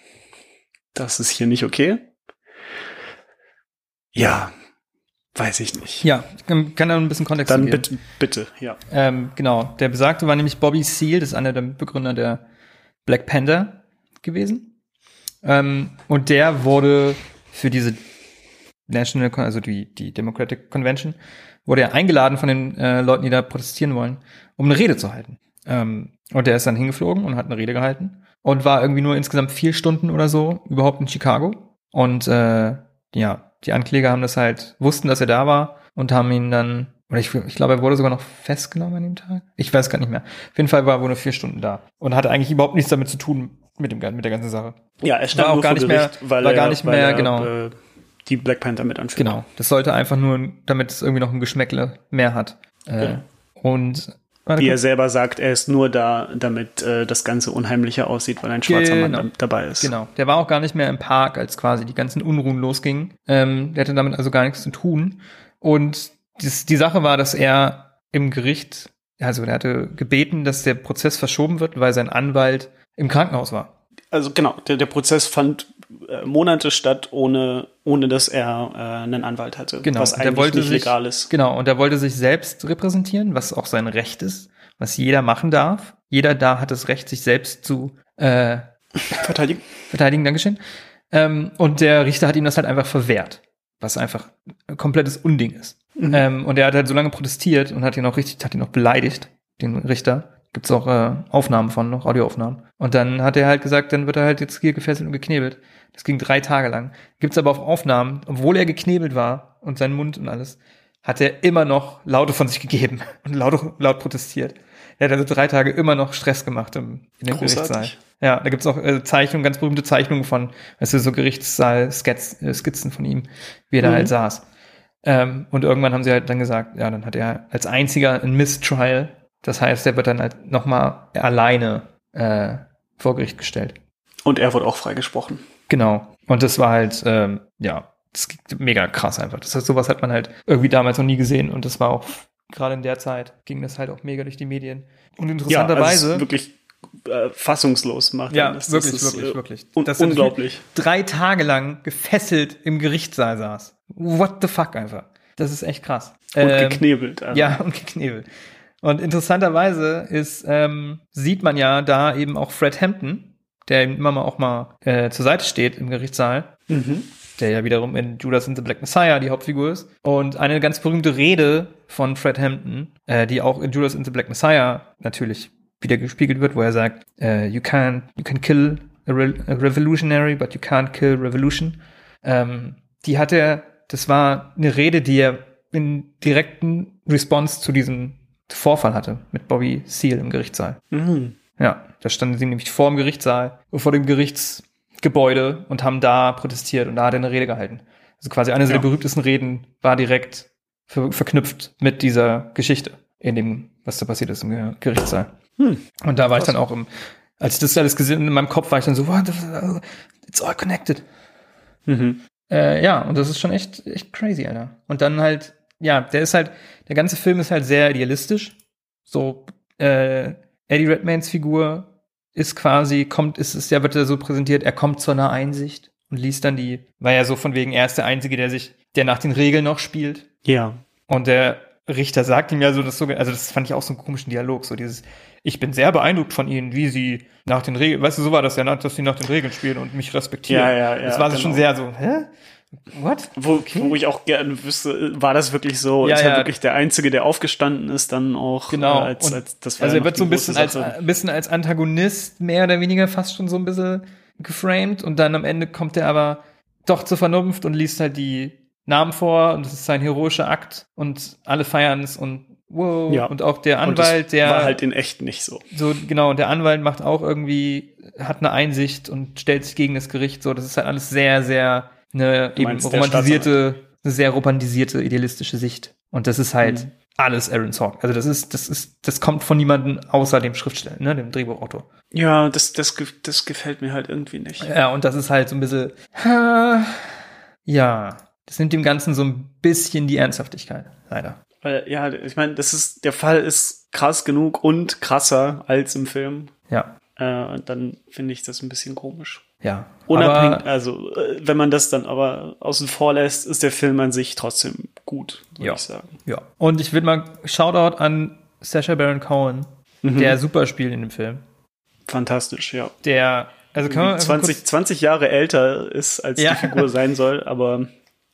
das ist hier nicht okay. Ja, weiß ich nicht. Ja, ich kann, da ein bisschen Kontext Dann geben. bitte, bitte, ja. Ähm, genau, der Besagte war nämlich Bobby Seale, das ist einer der Mitbegründer der Black Panther gewesen. Ähm, und der wurde für diese National, Con- also die, die Democratic Convention, wurde er eingeladen von den äh, Leuten, die da protestieren wollen, um eine Rede zu halten. Ähm, und der ist dann hingeflogen und hat eine Rede gehalten und war irgendwie nur insgesamt vier Stunden oder so überhaupt in Chicago. Und äh, ja, die Ankläger haben das halt, wussten, dass er da war und haben ihn dann, oder ich, ich glaube, er wurde sogar noch festgenommen an dem Tag. Ich weiß gar nicht mehr. Auf jeden Fall war er wohl nur vier Stunden da und hatte eigentlich überhaupt nichts damit zu tun mit dem mit der ganzen Sache. Ja, er stand War auch gar nicht mehr- Gericht, weil war er, gar nicht mehr, er, genau. Äh, die Black Panther mit anführt. Genau. Das sollte einfach nur, damit es irgendwie noch ein Geschmäckle mehr hat. Äh, Genau. Und Wie er selber sagt, er ist nur da, damit äh, das Ganze unheimlicher aussieht, weil ein schwarzer Mann Genau. da, dabei ist. Genau. Der war auch gar nicht mehr im Park, als quasi die ganzen Unruhen losgingen. Ähm, der hatte damit also gar nichts zu tun. Und das, die Sache war, dass er im Gericht, also der hatte gebeten, dass der Prozess verschoben wird, weil sein Anwalt im Krankenhaus war. Also genau, der, der Prozess fand äh, Monate statt, ohne, ohne dass er äh, einen Anwalt hatte. Genau. Was eigentlich wollte nicht sich, legal ist. Genau. Und er wollte sich selbst repräsentieren, was auch sein Recht ist, was jeder machen darf. Jeder da hat das Recht, sich selbst zu äh, Verteidigung. verteidigen, Dankeschön. Ähm, und der Richter hat ihm das halt einfach verwehrt, was einfach ein komplettes Unding ist. Mhm. Ähm, und er hat halt so lange protestiert und hat ihn auch richtig, hat ihn auch beleidigt, den Richter. Gibt's auch äh, Aufnahmen von, noch Audioaufnahmen. Und dann hat er halt gesagt, dann wird er halt jetzt hier gefesselt und geknebelt. Das ging drei Tage lang. Gibt's aber auch Aufnahmen, obwohl er geknebelt war und sein Mund und alles, hat er immer noch Laute von sich gegeben und laut, laut protestiert. Er hat also drei Tage immer noch Stress gemacht im, in dem Großartig. Gerichtssaal. Ja, da gibt's auch äh, Zeichnungen, ganz berühmte Zeichnungen von, weißt du, so Gerichtssaal-Skizzen äh, Skizzen von ihm, wie er da Mhm. halt saß. Ähm, und irgendwann haben sie halt dann gesagt, ja, dann hat er als einziger ein Mistrial. Das heißt, er wird dann halt nochmal alleine äh, vor Gericht gestellt. Und er wurde auch freigesprochen. Genau. Und das war halt, ähm, ja, das ging mega krass einfach. Das heißt, sowas hat man halt irgendwie damals noch nie gesehen. Und das war auch, gerade in der Zeit, ging das halt auch mega durch die Medien. Und Ja, interessanterweise. also es ist wirklich äh, fassungslos macht Ja, das. wirklich, das ist, wirklich, äh, wirklich. Un Dass er unglaublich. drei Tage lang gefesselt im Gerichtssaal saß. What the fuck einfach. Das ist echt krass. Und Ähm, geknebelt. also. Ja, und geknebelt. Und interessanterweise ist, ähm, sieht man ja da eben auch Fred Hampton, der ihm immer mal auch mal äh, zur Seite steht im Gerichtssaal, Mhm. der ja wiederum in Judas and the Black Messiah die Hauptfigur ist. Und eine ganz berühmte Rede von Fred Hampton, äh, die auch in Judas and the Black Messiah natürlich wieder gespiegelt wird, wo er sagt, äh, you can you can kill a, re a revolutionary, but you can't kill revolution. Ähm, die hat er, das war eine Rede, die er in direkten Response zu diesem Vorfall hatte mit Bobby Seale im Gerichtssaal. Mhm. Ja, da standen sie nämlich vor dem Gerichtssaal, vor dem Gerichtsgebäude und haben da protestiert und da hat er eine Rede gehalten. Also quasi eine Ja. der berühmtesten Reden war direkt ver verknüpft mit dieser Geschichte in dem, was da passiert ist im Ge- Gerichtssaal. Hm. Und da war ich dann auch im, als ich das alles gesehen in meinem Kopf war ich dann so, it's all connected. Mhm. Äh, ja, und das ist schon echt, echt crazy, Alter. Und dann halt, ja, der ist halt, der ganze Film ist halt sehr idealistisch. So, äh, Eddie Redmaynes Figur ist quasi, kommt, ist es ja, wird er so präsentiert, er kommt zu einer Einsicht und liest dann die, war ja so von wegen, er ist der Einzige, der sich, der nach den Regeln noch spielt. Ja. Und der Richter sagt ihm ja so, das so, also das fand ich auch so einen komischen Dialog, so dieses, ich bin sehr beeindruckt von ihnen, wie sie nach den Regeln, weißt du, so war das ja, dass sie nach den Regeln spielen und mich respektieren. Ja, ja, ja, Das war so schon genau. sehr so, hä? What? Wo, wo ich auch gerne wüsste, war das wirklich so? Ja, ist er ja. wirklich der Einzige, der aufgestanden ist, dann auch Genau. äh, als, als das war also ja er wird so ein bisschen als, ein bisschen als Antagonist mehr oder weniger fast schon so ein bisschen geframed und dann am Ende kommt er aber doch zur Vernunft und liest halt die Namen vor und es ist sein heroischer Akt und alle feiern es und wow Ja. und auch der Anwalt, der war halt in echt nicht so. so genau und der Anwalt macht auch irgendwie hat eine Einsicht und stellt sich gegen das Gericht so das ist halt alles sehr sehr eine Du eben romantisierte eine sehr romantisierte idealistische Sicht und das ist halt Mhm. alles Aaron Sorkin also das ist das ist das kommt von niemandem außer dem Schriftsteller ne dem Drehbuchautor Ja, das, das, das gefällt mir halt irgendwie nicht. ja und das ist halt so ein bisschen ja das nimmt dem Ganzen so ein bisschen die Ernsthaftigkeit leider Weil, ja, ich meine, das ist, der Fall ist krass genug und krasser als im Film. ja Äh, und dann finde ich das ein bisschen komisch. ja Unabhängig, Aber- also äh, wenn man das dann aber außen vor lässt, ist der Film an sich trotzdem gut, würde Ja. ich sagen. Ja. Und ich will mal Shoutout an Sacha Baron Cohen, Mhm. der super spielt in dem Film. Fantastisch, ja. Der, also wir, einfach 20, kurz, 20 Jahre älter ist, als Ja. die Figur sein soll, aber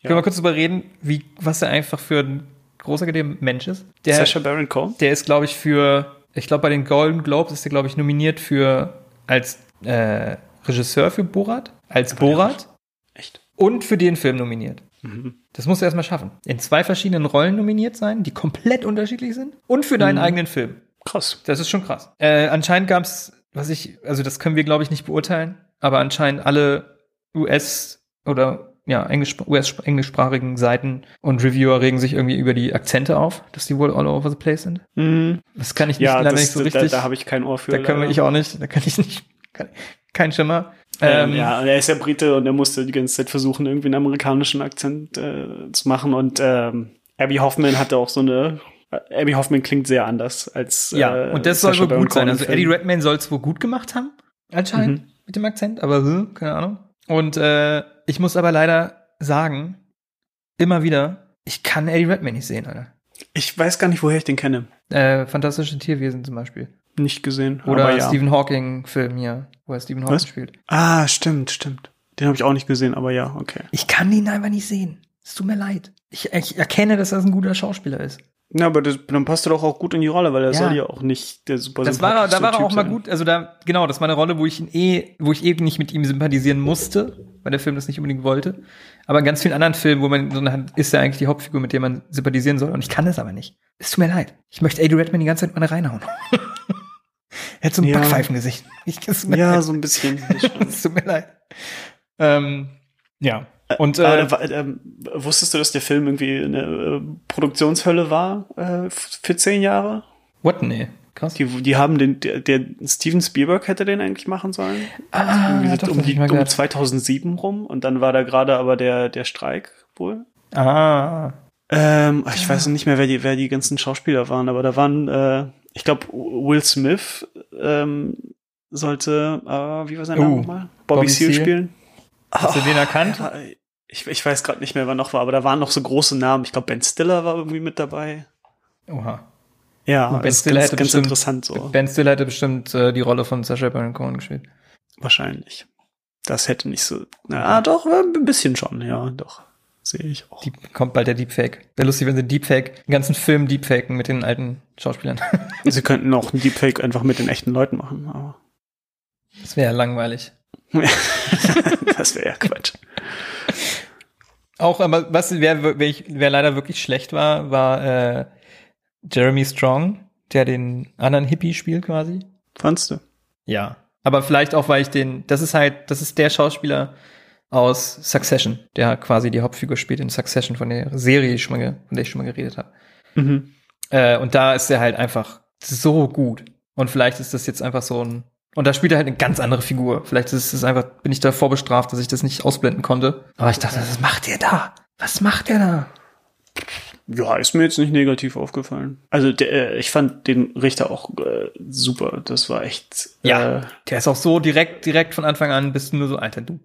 können wir kurz drüber reden, wie, was er einfach für ein großartiger Mensch ist? Der, Sacha Baron Cohen? der ist, glaube ich, für Ich glaube, bei den Golden Globes ist er, glaube ich, nominiert für als äh, Regisseur für Borat, als Borat Echt? und für den Film nominiert. Mhm. Das musst du erstmal schaffen. In zwei verschiedenen Rollen nominiert sein, die komplett unterschiedlich sind und für deinen Mhm. eigenen Film. Krass. Das ist schon krass. Äh, anscheinend gab es, was ich, also das können wir, glaube ich, nicht beurteilen, aber anscheinend alle US- oder ja, Englisch, US-englischsprachigen Seiten und Reviewer regen sich irgendwie über die Akzente auf, dass die wohl all over the place sind. Mhm. Das kann ich nicht, Ja, leider das, nicht so da, richtig. da habe ich kein Ohr für. Da können wir, ich auch nicht, da kann ich nicht, kann, kein Schimmer. Ähm, Ähm, ja, er ist ja Brite und er musste die ganze Zeit versuchen, irgendwie einen amerikanischen Akzent äh, zu machen. Und ähm, Abby Hoffman hatte auch so eine. äh, Abby Hoffman klingt sehr anders als. Ja, äh, und das soll wohl gut sein. Also Eddie Film. Redmayne soll es wohl gut gemacht haben, anscheinend, Mhm. mit dem Akzent, aber hm, keine Ahnung. Und äh, ich muss aber leider sagen, immer wieder, ich kann Eddie Redmayne nicht sehen, Alter. Ich weiß gar nicht, woher ich den kenne. Äh, Fantastische Tierwesen zum Beispiel. Nicht gesehen. Oder ja. Stephen Hawking-Film hier, wo er Stephen Hawking Was? spielt. Ah, stimmt, stimmt. Den habe ich auch nicht gesehen, aber ja, okay. Ich kann ihn einfach nicht sehen. Es tut mir leid. Ich, ich erkenne, dass das ein guter Schauspieler ist. Ja, aber das, dann passt er doch auch gut in die Rolle, weil er Ja. soll ja auch nicht der super Das war da war er auch mal gut. Also da, genau, das war eine Rolle, wo ich ihn eh, wo ich eben nicht mit ihm sympathisieren musste, weil der Film das nicht unbedingt wollte. Aber in ganz vielen anderen Filmen, wo man so eine, ist er eigentlich die Hauptfigur, mit der man sympathisieren soll. Und ich kann es aber nicht. Es tut mir leid. Ich möchte Eddie Redmayne die ganze Zeit mal reinhauen. er hat so ein Ja. Backpfeifengesicht. Ich, Ja, leid. so ein bisschen. das es tut mir leid. Ähm, ja. Und äh, ähm, wusstest du, dass der Film irgendwie eine äh, Produktionshölle war äh, für zehn Jahre? what? Nee. Krass. Die, die haben den, der, der Steven Spielberg hätte den eigentlich machen sollen. ah, Irgendwie doch, so das um, die, um gehört. 2007 rum und dann war da gerade aber der, der Streik wohl. Ah. Ähm, ich weiß nicht mehr, wer die, wer die ganzen Schauspieler waren, aber da waren, äh, ich glaube, Will Smith ähm, sollte, äh, wie war sein Name Uh, nochmal? Bobby, Bobby Seale Seale. spielen. Hast du den erkannt? Ja, Ich, ich weiß gerade nicht mehr, wer noch war, aber da waren noch so große Namen. Ich glaube, Ben Stiller war irgendwie mit dabei. Oha. Ja, Ben das ist Stiller ganz, hätte ganz bestimmt- interessant so. Ben Stiller hätte bestimmt äh, die Rolle von Sacha Baron Cohen gespielt. Wahrscheinlich. Das hätte nicht so. Na, ah, doch, äh, ein bisschen schon, ja, doch. Sehe ich auch. Die kommt bald der Deepfake. Wäre lustig, wenn sie Deepfake, den ganzen Film Deepfaken mit den alten Schauspielern. Sie könnten auch einen Deepfake einfach mit den echten Leuten machen, aber Das wäre ja langweilig. das wäre ja Quatsch. Auch, aber was wer, wer, wer leider wirklich schlecht war, war äh, Jeremy Strong, der den anderen Hippie spielt quasi. Fandst du? Ja. Aber vielleicht auch, weil ich den, das ist halt, das ist der Schauspieler aus Succession, der quasi die Hauptfigur spielt in Succession von der Serie, von der ich schon mal geredet habe. Mhm. Äh, und da ist er halt einfach so gut. Und vielleicht ist das jetzt einfach so ein. Und da spielt er halt eine ganz andere Figur. Vielleicht ist es einfach, bin ich davor bestraft, dass ich das nicht ausblenden konnte. Aber ich dachte, was macht der da? Was macht der da? Ja, ist mir jetzt nicht negativ aufgefallen. Also der, äh, ich fand den Richter auch äh, super. Das war echt. Äh, Der ist auch so direkt, direkt von Anfang an bist du nur so, Alter, du,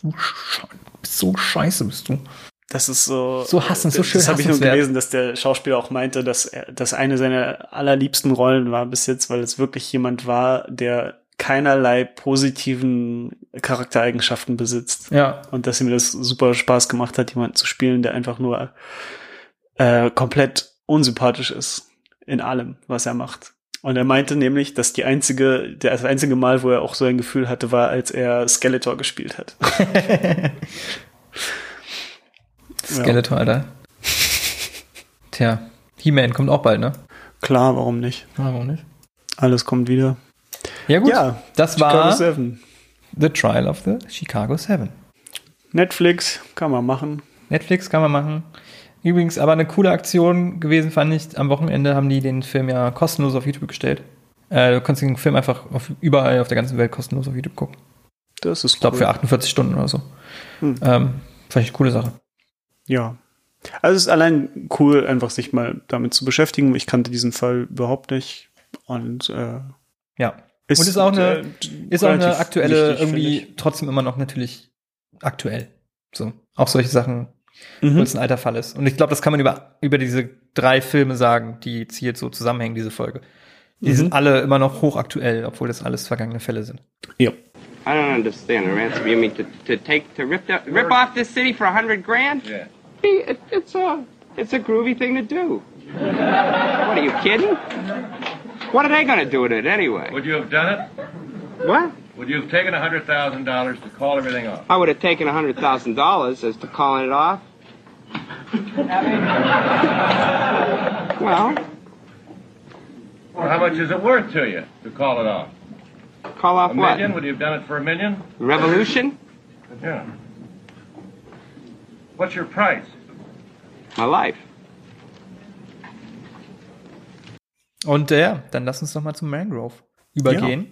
du bist so scheiße bist du. Das ist so. So hassend, so schön Das habe ich nur gelesen, dass der Schauspieler auch meinte, dass er, dass eine seiner allerliebsten Rollen war bis jetzt, weil es wirklich jemand war, der keinerlei positiven Charaktereigenschaften besitzt. Ja. Und dass ihm das super Spaß gemacht hat, jemanden zu spielen, der einfach nur äh, komplett unsympathisch ist in allem, was er macht. Und er meinte nämlich, dass die einzige, der das einzige Mal, wo er auch so ein Gefühl hatte, war, als er Skeletor gespielt hat. Skeletor, Alter. Tja, He-Man kommt auch bald, ne? Klar, warum nicht? Warum nicht? Alles kommt wieder. Ja, gut. Ja, das Chicago war Seven. The Trial of the Chicago Seven. Netflix kann man machen. Netflix kann man machen. Übrigens aber eine coole Aktion gewesen, fand ich. Am Wochenende haben die den Film ja kostenlos auf YouTube gestellt. Äh, du kannst den Film einfach auf, überall auf der ganzen Welt kostenlos auf YouTube gucken. Das ist Ich glaube cool. für 48 Stunden oder so. Hm. Ähm, fand ich eine coole Sache. Ja. Also es ist allein cool, einfach sich mal damit zu beschäftigen. Ich kannte diesen Fall überhaupt nicht. Und äh, Ja. Ist, Und ist auch eine, äh, ist auch eine aktuelle, wichtig, irgendwie trotzdem immer noch natürlich aktuell. So. Auch solche Sachen, Mhm. wo es ein alter Fall ist. Und ich glaube, das kann man über, über diese drei Filme sagen, die jetzt hier so zusammenhängen, diese Folge. Die Mhm. sind alle immer noch hochaktuell, obwohl das alles vergangene Fälle sind. Ja. I don't understand the ransom. You mean to, to take to rip the, rip off this city for a hundred grand? Yeah. It, it's a it's a groovy thing to do. what are you kidding? What are they going to do with it anyway? Would you have done it? What? Would you have taken $100,000 to call everything off? I would have taken a hundred thousand dollars as to calling it off. well, Well, how much is it worth to you to call it off? call off A what? million? Would you have done it for a million? Revolution? Yeah. What's your price? My life. Und äh, ja, dann lass uns doch mal zum Mangrove übergehen.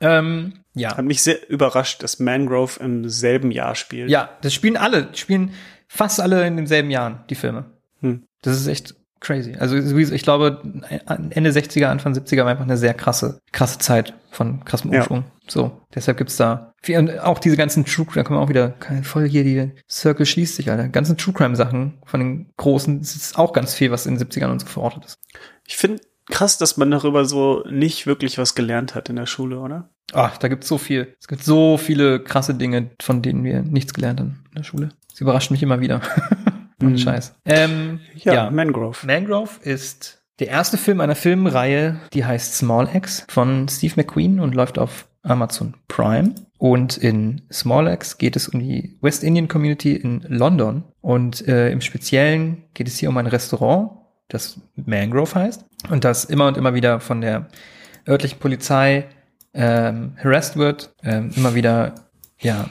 Ja. Ähm, ja. Hat mich sehr überrascht, dass Mangrove im selben Jahr spielt. Ja, das spielen alle, spielen fast alle in denselben Jahren, die Filme. Hm. Das ist echt crazy. Also ich glaube, Ende 60er, Anfang 70er war einfach eine sehr krasse, krasse Zeit von krassem Umschwung. Ja. So, deshalb gibt's da viel, und auch diese ganzen True Crime, da kommen auch wieder voll hier, die Circle schließt sich, Alter. Ganzen True Crime Sachen von den großen, das ist auch ganz viel, was in den 70ern und so verortet ist. Ich finde krass, dass man darüber so nicht wirklich was gelernt hat in der Schule, oder? Ach, da gibt's so viel. Es gibt so viele krasse Dinge, von denen wir nichts gelernt haben in der Schule. Das überrascht mich immer wieder. Und Scheiß. Ähm, ja, ja, Mangrove. Mangrove ist der erste Film einer Filmreihe, die heißt Small X von Steve McQueen und läuft auf Amazon Prime. Und in Small X geht es um die West Indian Community in London. Und äh, im Speziellen geht es hier um ein Restaurant, das Mangrove heißt. Und das immer und immer wieder von der örtlichen Polizei ähm, harassed wird. Ähm, immer wieder, ja,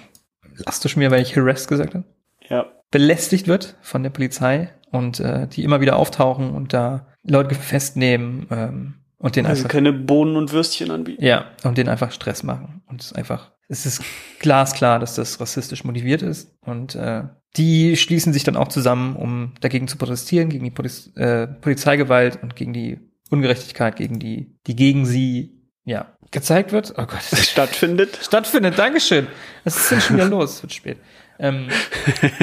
lasst du schon wieder, weil ich harassed gesagt habe? Ja. Belästigt wird von der Polizei und äh, die immer wieder auftauchen und da Leute festnehmen ähm, und den also einfach keine Bohnen und Würstchen anbieten. ja und den einfach Stress machen und es ist einfach es ist glasklar, dass das rassistisch motiviert ist und äh, die schließen sich dann auch zusammen, um dagegen zu protestieren gegen die Poliz äh, Polizeigewalt und gegen die Ungerechtigkeit, gegen die die gegen sie ja gezeigt wird. Oh Gott, stattfindet. Stattfindet. Dankeschön. Es ist denn schon wieder los. Es wird spät. Ähm,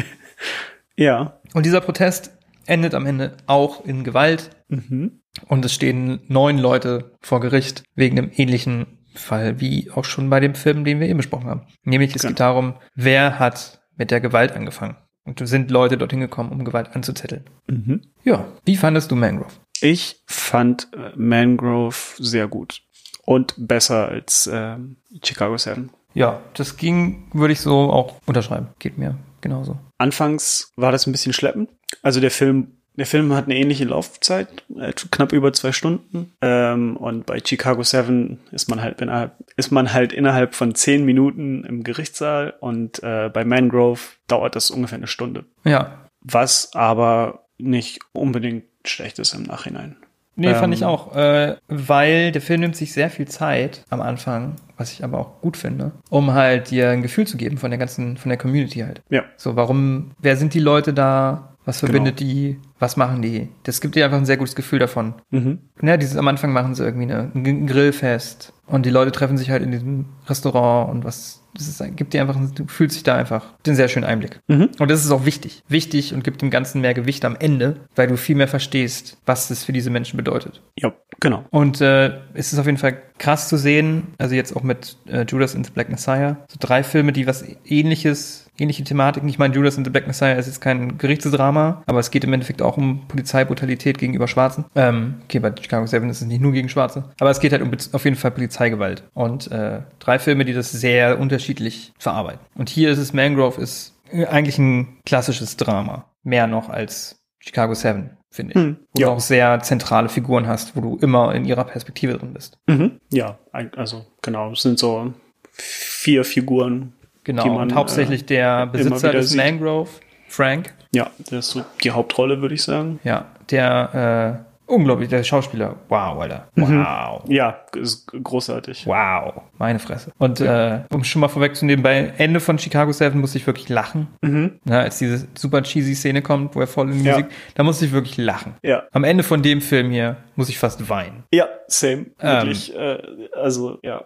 ja. Und dieser Protest endet am Ende auch in Gewalt. Mhm. Und es stehen neun Leute vor Gericht wegen einem ähnlichen Fall wie auch schon bei dem Film, den wir eben besprochen haben. Nämlich es Genau. geht darum, wer hat mit der Gewalt angefangen. Und sind Leute dorthin gekommen, um Gewalt anzuzetteln. Mhm. Ja, wie fandest du Mangrove? Ich fand äh, Mangrove sehr gut. Und besser als ähm, Chicago 7. Ja, das ging, würde ich so auch unterschreiben. Geht mir genauso. Anfangs war das ein bisschen schleppend. Also der Film, der Film hat eine ähnliche Laufzeit, äh, knapp über zwei Stunden. Ähm, und bei Chicago 7 ist man halt innerhalb, ist man halt innerhalb von zehn Minuten im Gerichtssaal und äh, bei Mangrove dauert das ungefähr eine Stunde. Ja. Was aber nicht unbedingt schlecht ist im Nachhinein. Nee, fand Ähm, ich auch, äh, weil der Film nimmt sich sehr viel Zeit am Anfang, was ich aber auch gut finde, um halt dir ein Gefühl zu geben von der ganzen, von der Community halt. Ja. So, warum, wer sind die Leute da? Was Genau. verbindet die? Was machen die? Das gibt dir einfach ein sehr gutes Gefühl davon. Mhm. Ja, dieses am Anfang machen sie irgendwie eine, ein Grillfest und die Leute treffen sich halt in diesem Restaurant und was, das ist, gibt dir einfach, ein- du fühlst dich da einfach den sehr schönen Einblick. Mhm. Und das ist auch wichtig. Wichtig und gibt dem Ganzen mehr Gewicht am Ende, weil du viel mehr verstehst, was das für diese Menschen bedeutet. Ja, genau. Und äh, es ist auf jeden Fall krass zu sehen, also jetzt auch mit äh, Judas and the Black Messiah, so drei Filme, die was ähnliches, ähnliche Thematiken. Ich meine, Judas and the Black Messiah ist jetzt kein Gerichtsdrama, aber es geht im Endeffekt auch um Polizeibrutalität gegenüber Schwarzen. Ähm, okay, bei Chicago 7 ist es nicht nur gegen Schwarze, aber es geht halt um auf jeden Fall Polizeigewalt. Und äh, drei Filme, die das sehr unterschiedlich verarbeiten. Und hier ist es, Mangrove ist äh, eigentlich ein klassisches Drama. Mehr noch als Chicago 7, finde ich. Hm, Wo ja. du auch sehr zentrale Figuren hast, wo du immer in ihrer Perspektive drin bist. Mhm. Ja, also genau, es sind so vier Figuren. Genau, und hauptsächlich äh, der Besitzer des sieht. Mangrove, Frank. Ja, das ist so die Hauptrolle, würde ich sagen. Ja, der äh, unglaublich, der Schauspieler. Wow, Alter. Wow. Ja, ist großartig. Wow, meine Fresse. Und äh, um schon mal vorwegzunehmen, bei Ende von Chicago 7 musste ich wirklich lachen. Mhm. Ja, als diese super cheesy Szene kommt, wo er voll in die Ja. Musik, da musste ich wirklich lachen. Ja. Am Ende von dem Film hier muss ich fast weinen. Ja, same. Ähm. Wirklich, äh, also, ja.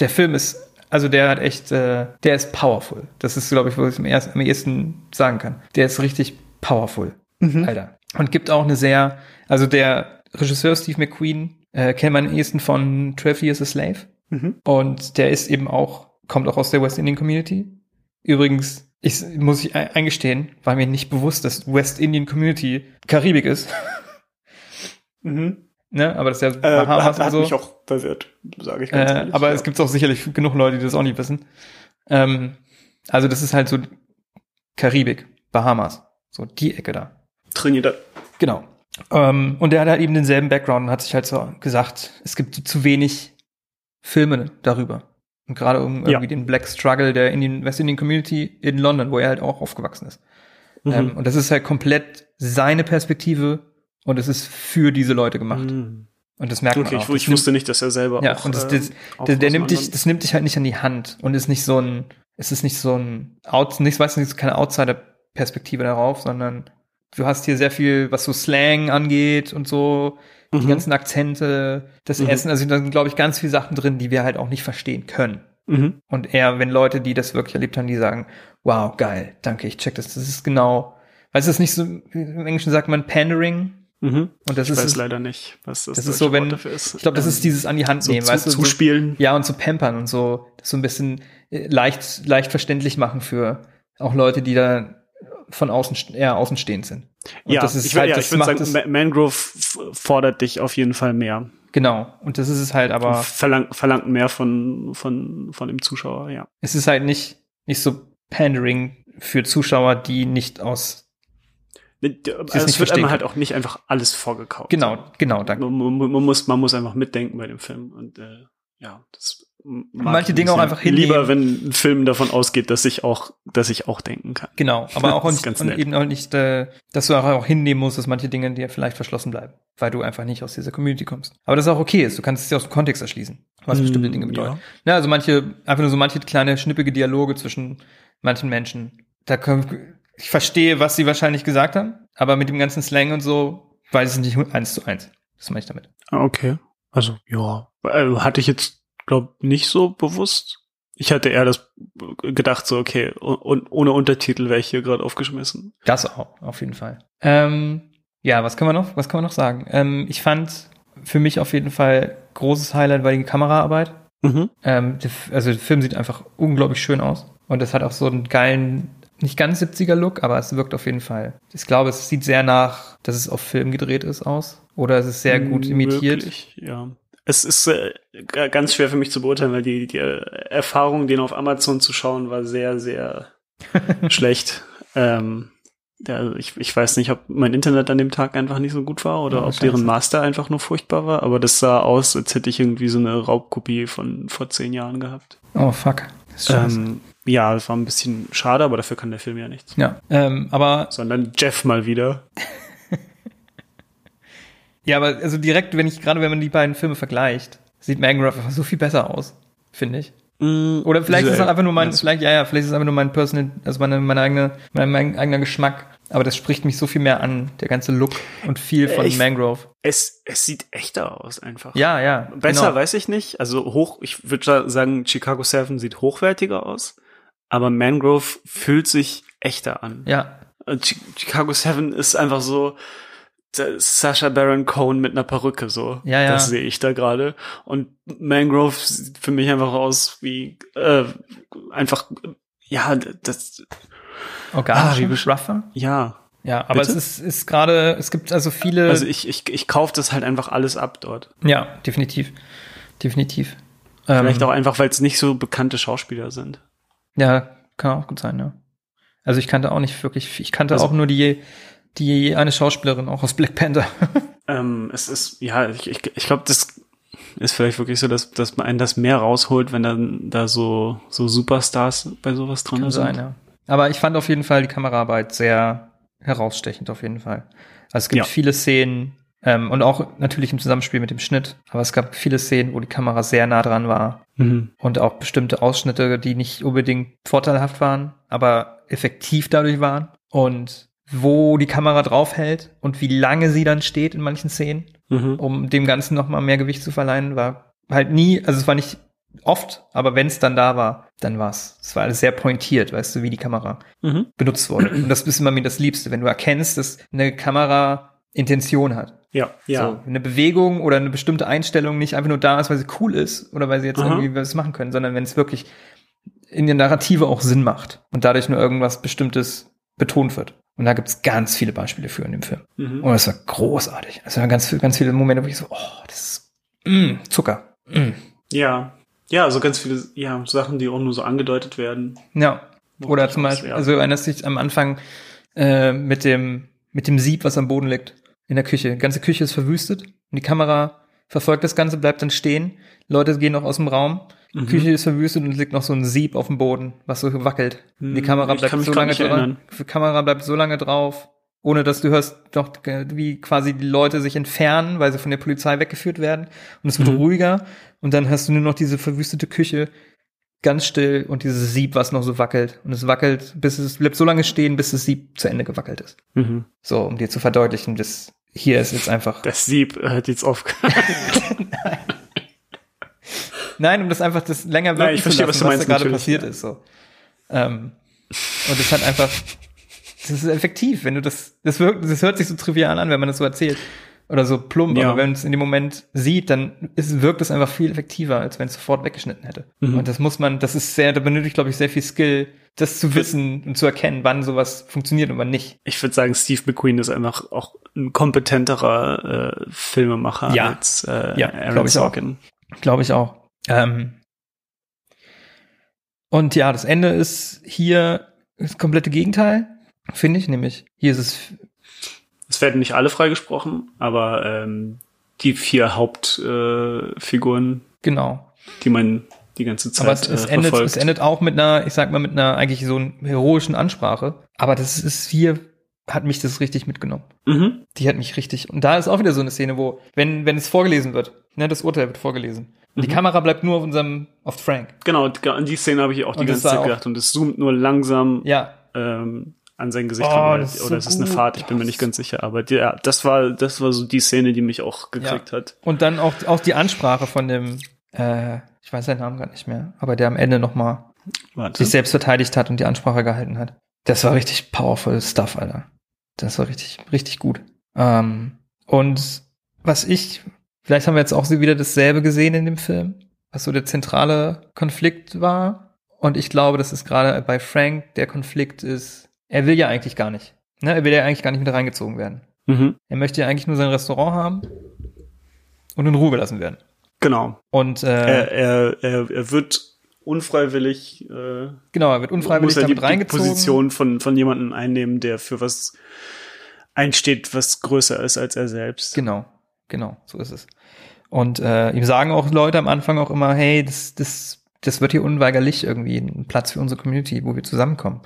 Der Film ist, also der hat echt, äh, der ist powerful. Das ist, glaube ich, was ich am, ersten, am ehesten sagen kann. Der ist richtig powerful, Alter. Und gibt auch eine sehr, also der Regisseur Steve McQueen äh, kennt man am ehesten von 12 Years a Slave. Mhm. Und der ist eben auch, kommt auch aus der West Indian Community. Übrigens, ich, muss ich ein- eingestehen, war mir nicht bewusst, dass West Indian Community Karibik ist. Mhm. Ne? Aber das ist ja Äh, Bahamas hat, hat so. mich auch verwirrt, sage ich ganz Äh, ehrlich. aber ja. es gibt auch sicherlich genug Leute, die das auch nicht wissen. Ähm, also das ist halt so Karibik, Bahamas, so die Ecke da. Trinidad. Genau. Ähm, und der hat halt eben denselben Background und hat sich halt so gesagt, es gibt zu wenig Filme darüber. Und gerade um Ja. irgendwie den Black Struggle der Indian, West Indian Community in London, wo er halt auch aufgewachsen ist. Mhm. Ähm, und das ist halt komplett seine Perspektive und es ist für diese Leute gemacht. Mhm. Und das merkt Okay, man auch. ich, ich wusste nicht, dass er selber ja, auch, und das, äh, das, auch der, der nimmt dich, das nimmt dich halt nicht an die Hand und ist nicht so ein, es ist nicht so ein Out, nicht, weißt du, keine Outsider-Perspektive darauf, sondern du hast hier sehr viel, was so Slang angeht und so, die Mhm. ganzen Akzente, das Mhm. Essen, also da sind, glaube ich, ganz viele Sachen drin, die wir halt auch nicht verstehen können. Mhm. Und eher, wenn Leute, die das wirklich erlebt haben, die sagen, wow, geil, danke, ich check das, das ist genau, weißt du, das ist nicht so, im Englischen sagt man Pandering, Mhm. und das ich ist weiß leider nicht, was das, das ist so, wenn, ist. ich glaube, das Ähm, ist dieses an die Hand so nehmen, zu- weißt du? so- zuspielen. Ja, und zu pampern und so, das so ein bisschen äh, leicht, leicht verständlich machen für auch Leute, die da von außen, eher außenstehend sind. Und ja, das ist ich, halt, ja, das ich würde sagen, Mangrove fordert dich auf jeden Fall mehr. genau. Und das ist es halt, aber Verlangt, verlangt mehr von, von, von dem Zuschauer, ja. es ist halt nicht, nicht so Pandering für Zuschauer, die nicht aus, Also nicht es wird einem halt auch nicht einfach alles vorgekauft. genau, genau, danke. Man, man, man, muss, man muss einfach mitdenken bei dem Film. Und äh, ja, das Manche Dinge auch einfach hinnehmen. Lieber, wenn ein Film davon ausgeht, dass ich auch, dass ich auch denken kann. Genau, aber auch ist und nett. eben auch nicht, äh, dass du auch, hinnehmen musst, dass manche Dinge dir vielleicht verschlossen bleiben, weil du einfach nicht aus dieser Community kommst. Aber das auch okay ist, du kannst es dir aus dem Kontext erschließen, was Mm, bestimmte Dinge bedeuten. Ja. also manche, einfach nur so manche kleine schnippige Dialoge zwischen manchen Menschen. Da können, ich verstehe, was sie wahrscheinlich gesagt haben, aber mit dem ganzen Slang und so weiß ich nicht eins zu eins. Das meine ich damit. Ah, Okay. Also, ja. Äh, Hatte ich jetzt, glaub, nicht so bewusst. Ich hatte eher das gedacht, so, okay, und ohne Untertitel wäre ich hier gerade aufgeschmissen. Das auch, auf jeden Fall. Ähm, ja, was können wir noch, was kann man noch sagen? Ähm, ich fand für mich auf jeden Fall großes Highlight war die Kameraarbeit. Mhm. Ähm, also der Film sieht einfach unglaublich schön aus. Und es hat auch so einen geilen, nicht ganz 70er-Look, aber es wirkt auf jeden Fall. Ich glaube, es sieht sehr nach, dass es auf Film gedreht ist aus. Oder es ist sehr gut imitiert. Möglich, ja. Es ist äh, ganz schwer für mich zu beurteilen, weil die, die äh, Erfahrung, den auf Amazon zu schauen, war sehr, sehr schlecht. Ähm, ja, ich, ich weiß nicht, ob mein Internet an dem Tag einfach nicht so gut war oder Oh, ob deren Master einfach nur furchtbar war, aber das sah aus, als hätte ich irgendwie so eine Raubkopie von vor zehn Jahren gehabt. Oh, fuck. Ähm, ja, das war ein bisschen schade, aber dafür kann der Film ja nichts. ja, ähm, aber Sondern Jeff mal wieder. Ja, aber also direkt, wenn ich gerade, wenn man die beiden Filme vergleicht, sieht Mangrove einfach so viel besser aus, finde ich. Oder vielleicht ist es einfach nur mein, vielleicht, ja, ja, vielleicht ist es einfach nur mein personal, also meine, meine eigene, mein, mein eigener Geschmack. Aber das spricht mich so viel mehr an, der ganze Look und viel von Ich- Mangrove. Es, es sieht echter aus einfach. Ja, ja. Besser genau. weiß ich nicht. Also hoch, ich würde sagen, Chicago 7 sieht hochwertiger aus, aber Mangrove fühlt sich echter an. Ja, Chicago 7 ist einfach so Sacha Baron Cohen mit einer Perücke so. Ja, ja. Das sehe ich da gerade. Und Mangrove sieht für mich einfach aus wie äh, einfach ja, das organisch, Ah, wie besch- rougher. ja. Ja, aber Bitte? es ist, ist gerade, es gibt also viele, Also ich ich ich kaufe das halt einfach alles ab dort. ja, definitiv, definitiv. Vielleicht Ähm, auch einfach, weil es nicht so bekannte Schauspieler sind. Ja, kann auch gut sein, ja. Also ich kannte auch nicht wirklich, ich kannte Also- auch nur die, die eine Schauspielerin, auch aus Black Panther. Ähm, es ist, ja, ich, ich, ich glaube, das ist vielleicht wirklich so, dass, dass man einen das mehr rausholt, wenn dann da so, so Superstars bei sowas drin Kann sind. sein, ja. Aber ich fand auf jeden Fall die Kameraarbeit sehr herausstechend, auf jeden Fall. Also es gibt Ja. viele Szenen, ähm, und auch natürlich im Zusammenspiel mit dem Schnitt, aber es gab viele Szenen, wo die Kamera sehr nah dran war. Mhm. Und auch bestimmte Ausschnitte, die nicht unbedingt vorteilhaft waren, aber effektiv dadurch waren. Und wo die Kamera draufhält und wie lange sie dann steht in manchen Szenen, Mhm. um dem Ganzen noch mal mehr Gewicht zu verleihen, war halt nie, also es war nicht oft, aber wenn es dann da war, dann war's. Es war alles sehr pointiert, weißt du, wie die Kamera Mhm. benutzt wurde. Und das ist immer mir das Liebste, wenn du erkennst, dass eine Kamera Intention hat. Ja, ja. So, eine Bewegung oder eine bestimmte Einstellung nicht einfach nur da ist, weil sie cool ist oder weil sie jetzt Aha. irgendwie was machen können, sondern wenn es wirklich in der Narrative auch Sinn macht und dadurch nur irgendwas Bestimmtes betont wird. Und da gibt's ganz viele Beispiele für in dem Film. Mhm. Und das war großartig. Es waren ganz, ganz viele Momente, wo ich so, oh, das ist mm, Zucker. Mm. Ja. Ja, also ganz viele ja, Sachen, die auch nur so angedeutet werden. Ja. Oder zum Beispiel, sehr. also erinnerst dich am Anfang äh, mit dem mit dem Sieb, was am Boden liegt in der Küche. Die ganze Küche ist verwüstet und die Kamera verfolgt das Ganze, bleibt dann stehen. Leute gehen noch aus dem Raum. Die Mhm. Küche ist verwüstet und es liegt noch so ein Sieb auf dem Boden, was so wackelt. Und die Hm, Kamera bleibt so lange erinnern. Die Kamera bleibt so lange drauf, ohne dass du hörst, doch wie quasi die Leute sich entfernen, weil sie von der Polizei weggeführt werden. Und es wird Mhm. ruhiger. Und dann hast du nur noch diese verwüstete Küche, ganz still und dieses Sieb, was noch so wackelt. Und es wackelt, bis es bleibt so lange stehen, bis das Sieb zu Ende gewackelt ist. Mhm. So, um dir zu verdeutlichen, das hier ist jetzt einfach. Das Sieb äh, hat jetzt aufgehört. Nein, um das einfach das länger wirken Nein, ich zu verstehe, lassen, was du da gerade passiert ja. ist. So. Ähm, und es hat einfach, das ist effektiv, wenn du das, das wirkt, das hört sich so trivial an, wenn man das so erzählt. Oder so plump, Ja. aber wenn man es in dem Moment sieht, dann ist, wirkt es einfach viel effektiver, als wenn es sofort weggeschnitten hätte. Mhm. Und das muss man, das ist sehr, da benötigt, glaube ich, sehr viel Skill, das zu wissen und zu erkennen, wann sowas funktioniert und wann nicht. Ich würde sagen, Steve McQueen ist einfach auch ein kompetenterer äh, Filmemacher Ja. als äh, Ja, Aaron. Sorkin. Glaube ich auch. Ähm, und ja, das Ende ist hier das komplette Gegenteil, finde ich, nämlich hier ist es, Es werden nicht alle freigesprochen, aber ähm, die vier Hauptfiguren, äh, genau. die man die ganze Zeit Aber es, es, äh, endet, es endet auch mit einer, ich sag mal, mit einer eigentlich so einer heroischen Ansprache. Aber das ist hier, hat mich das richtig mitgenommen. Mhm. Die hat mich richtig, und da ist auch wieder so eine Szene, wo, wenn, wenn es vorgelesen wird, ne, das Urteil wird vorgelesen. Und die Mhm. Kamera bleibt nur auf unserem, auf Frank. Genau, die- an die Szene habe ich auch die Und das ganze Zeit gedacht und es zoomt nur langsam Ja, ähm, an sein Gesicht Oh, ran, oder so es ist eine. Fahrt, ich bin mir nicht ganz sicher, aber die, ja, das war das war so die Szene, die mich auch gekriegt Ja. hat. Und dann auch, auch die Ansprache von dem, äh, ich weiß seinen Namen gar nicht mehr, aber der am Ende nochmal sich selbst verteidigt hat und die Ansprache gehalten hat. Das war richtig powerful Stuff, Alter. Das war richtig, richtig gut. Ähm, und was ich, vielleicht haben wir jetzt auch wieder dasselbe gesehen in dem Film, was so der zentrale Konflikt war. Und ich glaube, das ist gerade bei Frank der Konflikt ist, er will ja eigentlich gar nicht. Ne? Er will ja eigentlich gar nicht mit reingezogen werden. Mhm. Er möchte ja eigentlich nur sein Restaurant haben und in Ruhe gelassen werden. Genau. Und äh, Er, er, er, er wird unfreiwillig äh, genau, er wird unfreiwillig muss er die, damit die reingezogen. Position von von jemandem einnehmen, der für was einsteht, was größer ist als er selbst. Genau, genau, so ist es. Und äh, ihm sagen auch Leute am Anfang auch immer, hey, das, das, das wird hier unweigerlich irgendwie ein Platz für unsere Community, wo wir zusammenkommen.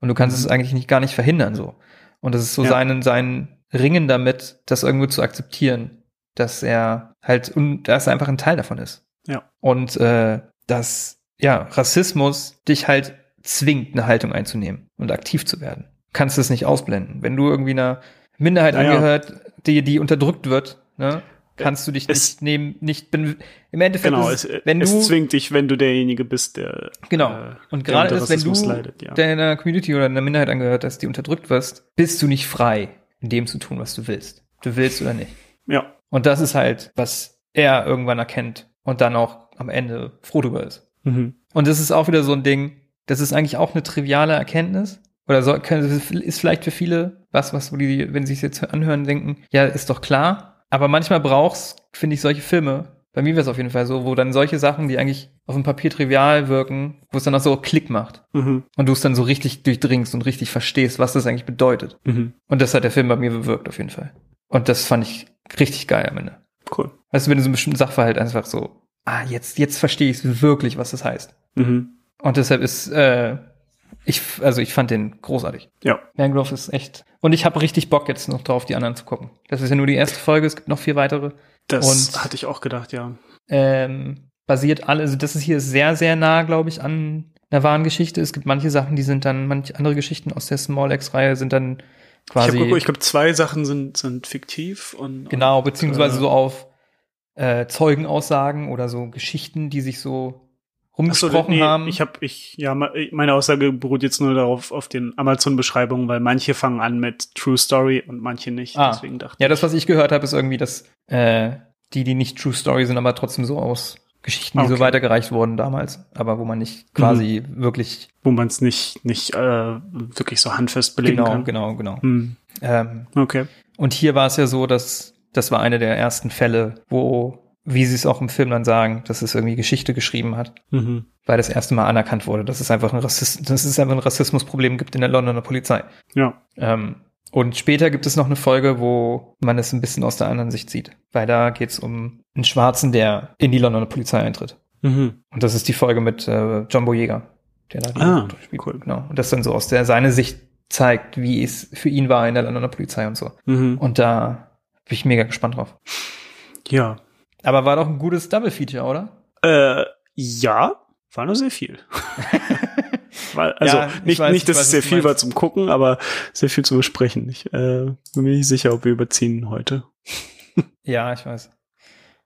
Und du kannst es eigentlich nicht gar nicht verhindern so. Und das ist so Ja. sein, sein Ringen damit, das irgendwo zu akzeptieren, dass er halt, dass er einfach ein Teil davon ist. Ja. Und äh, dass ja Rassismus dich halt zwingt, eine Haltung einzunehmen und aktiv zu werden. Kannst es nicht ausblenden. Wenn du irgendwie einer Minderheit Naja. angehört, die, die unterdrückt wird, ne, kannst du dich Es- nicht nehmen, nicht ben, im Endeffekt Genau, ist es, wenn du es zwingt dich, wenn du derjenige bist, der Genau. äh, und gerade ist, wenn du leidet, ja. deiner Community oder einer Minderheit angehört hast, die unterdrückt wirst, bist du nicht frei, in dem zu tun, was du willst. Du willst oder nicht. ja. Und das ist halt, was er irgendwann erkennt und dann auch am Ende froh drüber ist. Mhm. Und das ist auch wieder so ein Ding, das ist eigentlich auch eine triviale Erkenntnis. Oder so, ist vielleicht für viele was, was die, wenn sie es jetzt anhören, denken, ja, ist doch klar. Aber manchmal brauchst, finde ich, solche Filme, bei mir wäre es auf jeden Fall so, wo dann solche Sachen, die eigentlich auf dem Papier trivial wirken, wo es dann auch so Klick macht. Mhm. Und du es dann so richtig durchdringst und richtig verstehst, was das eigentlich bedeutet. Mhm. Und das hat der Film bei mir bewirkt, auf jeden Fall. Und das fand ich richtig geil am Ende. Cool. Weißt du, wenn du so einen bestimmten Sachverhalt einfach so, ah, jetzt, jetzt verstehe ich wirklich, was das heißt. Mhm. Und deshalb ist, äh, ich, also ich fand den großartig. Ja. Mangrove ist echt. Und ich habe richtig Bock jetzt noch drauf, die anderen zu gucken. Das ist ja nur die erste Folge, es gibt noch vier weitere. Das Und- hatte ich auch gedacht, ja. Ähm, basiert alle, also das ist hier sehr, sehr nah, glaube ich, an einer wahren Geschichte. Es gibt manche Sachen, die sind dann, manche andere Geschichten aus der Small X-Reihe sind dann Ich, quasi. geguckt, ich glaube, zwei Sachen sind, sind fiktiv und Genau, beziehungsweise äh, so auf äh, Zeugenaussagen oder so Geschichten, die sich so Ach so, rumgesprochen nee, haben. Ich habe, ich, ja, me- meine Aussage beruht jetzt nur darauf auf den Amazon-Beschreibungen, weil manche fangen an mit True Story und manche nicht. Ah. Deswegen dachte ja, das, was ich gehört habe, ist irgendwie, dass äh, die, die nicht True Story sind, aber trotzdem so aus Geschichten, die so Okay. weitergereicht wurden damals, aber wo man nicht quasi wirklich Wo man es nicht, nicht äh, wirklich so handfest belegen genau, kann. genau, genau. Hm. Ähm, Okay. und hier war es ja so, dass das war eine der ersten Fälle, wo, wie sie es auch im Film dann sagen, dass es irgendwie Geschichte geschrieben hat, Mhm. weil das erste Mal anerkannt wurde, dass es einfach ein, Rassist dass es einfach ein Rassismusproblem gibt in der Londoner Polizei. Ja. Ähm, und später gibt es noch eine Folge, wo man es ein bisschen aus der anderen Sicht sieht, weil da geht es um einen Schwarzen, der in die Londoner Polizei eintritt. Mhm. Und das ist die Folge mit äh, John Boyega, der da Ah, spielt. Cool. Genau. Und das dann so aus der seine Sicht zeigt, wie es für ihn war in der Londoner Polizei und so. Mhm. Und da bin ich mega gespannt drauf. Ja. Aber war doch ein gutes Double Feature, oder? Äh, ja, war nur sehr viel. Weil, also Ja, ich nicht, weiß, nicht, ich dass weiß, es sehr viel war zum Gucken, aber sehr viel zu besprechen. Ich äh, bin mir nicht sicher, ob wir überziehen heute. Ja, ich weiß.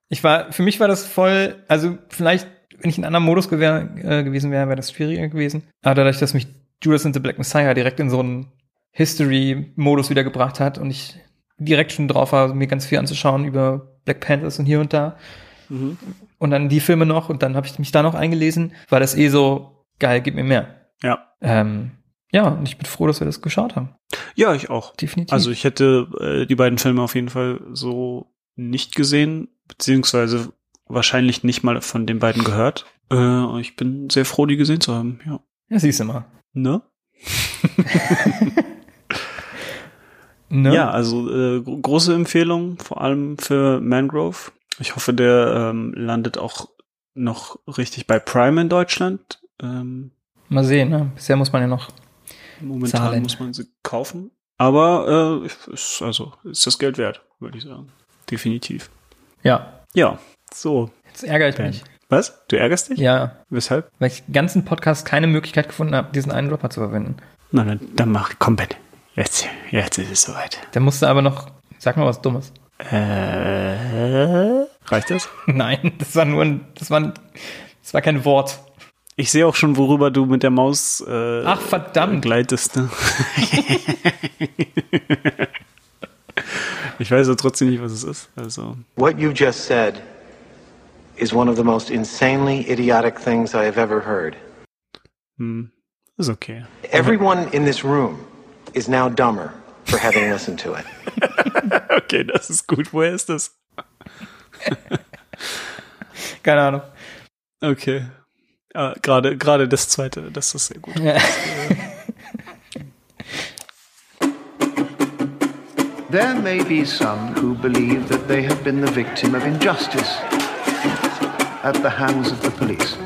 Ich war, für mich war das voll, also vielleicht, wenn ich in einem anderen Modus gewär, äh, gewesen wäre, wäre das schwieriger gewesen. Aber dadurch, dass mich Judas and the Black Messiah direkt in so einen History-Modus wiedergebracht hat und ich direkt schon drauf war, mir ganz viel anzuschauen über Black Panthers und hier und da. Mhm. Und dann die Filme noch und dann habe ich mich da noch eingelesen, war das eh so, geil, gib mir mehr. Ja. Ähm, ja, und ich bin froh, dass wir das geschaut haben. Ja, ich auch. Definitiv. Also ich hätte äh, die beiden Filme auf jeden Fall so nicht gesehen, beziehungsweise wahrscheinlich nicht mal von den beiden gehört. Äh, ich bin sehr froh, die gesehen zu haben. Ja. Ja, siehst du mal. Ne? Ne? Ja, also äh, gro- große Empfehlung, vor allem für Mangrove. Ich hoffe, der ähm, landet auch noch richtig bei Prime in Deutschland. Ähm, Mal sehen, ne? Bisher muss man ja noch momentan Zahlen. muss man sie kaufen. Aber äh, ist, also ist das Geld wert, würde ich sagen. Definitiv. Ja. Ja, so. Jetzt ärgere ich Ben. mich. Was? Du ärgerst dich? Ja. Weshalb? Weil ich den ganzen Podcast keine Möglichkeit gefunden habe, diesen einen Dropper zu verwenden. Na, dann, dann mach, komm, Ben. Jetzt, jetzt ist es soweit. Der musste aber noch, sag mal was Dummes. Äh, reicht das? Nein, das war nur ein, das war, ein, das war kein Wort. Ich sehe auch schon, worüber du mit der Maus äh, Ach, verdammt. gleitest. Ne? ich weiß aber trotzdem nicht, was es ist. Also, What you just said is one of the most insanely idiotic things I have ever heard. hm, ist okay. Everyone in this room is now dumber for having listened to it. okay, das ist gut. Woher ist das? Keine Ahnung. Okay. Ah, Gerade gerade das zweite, das ist sehr gut. There may be some who believe that they have been the victim of injustice at the hands of the police.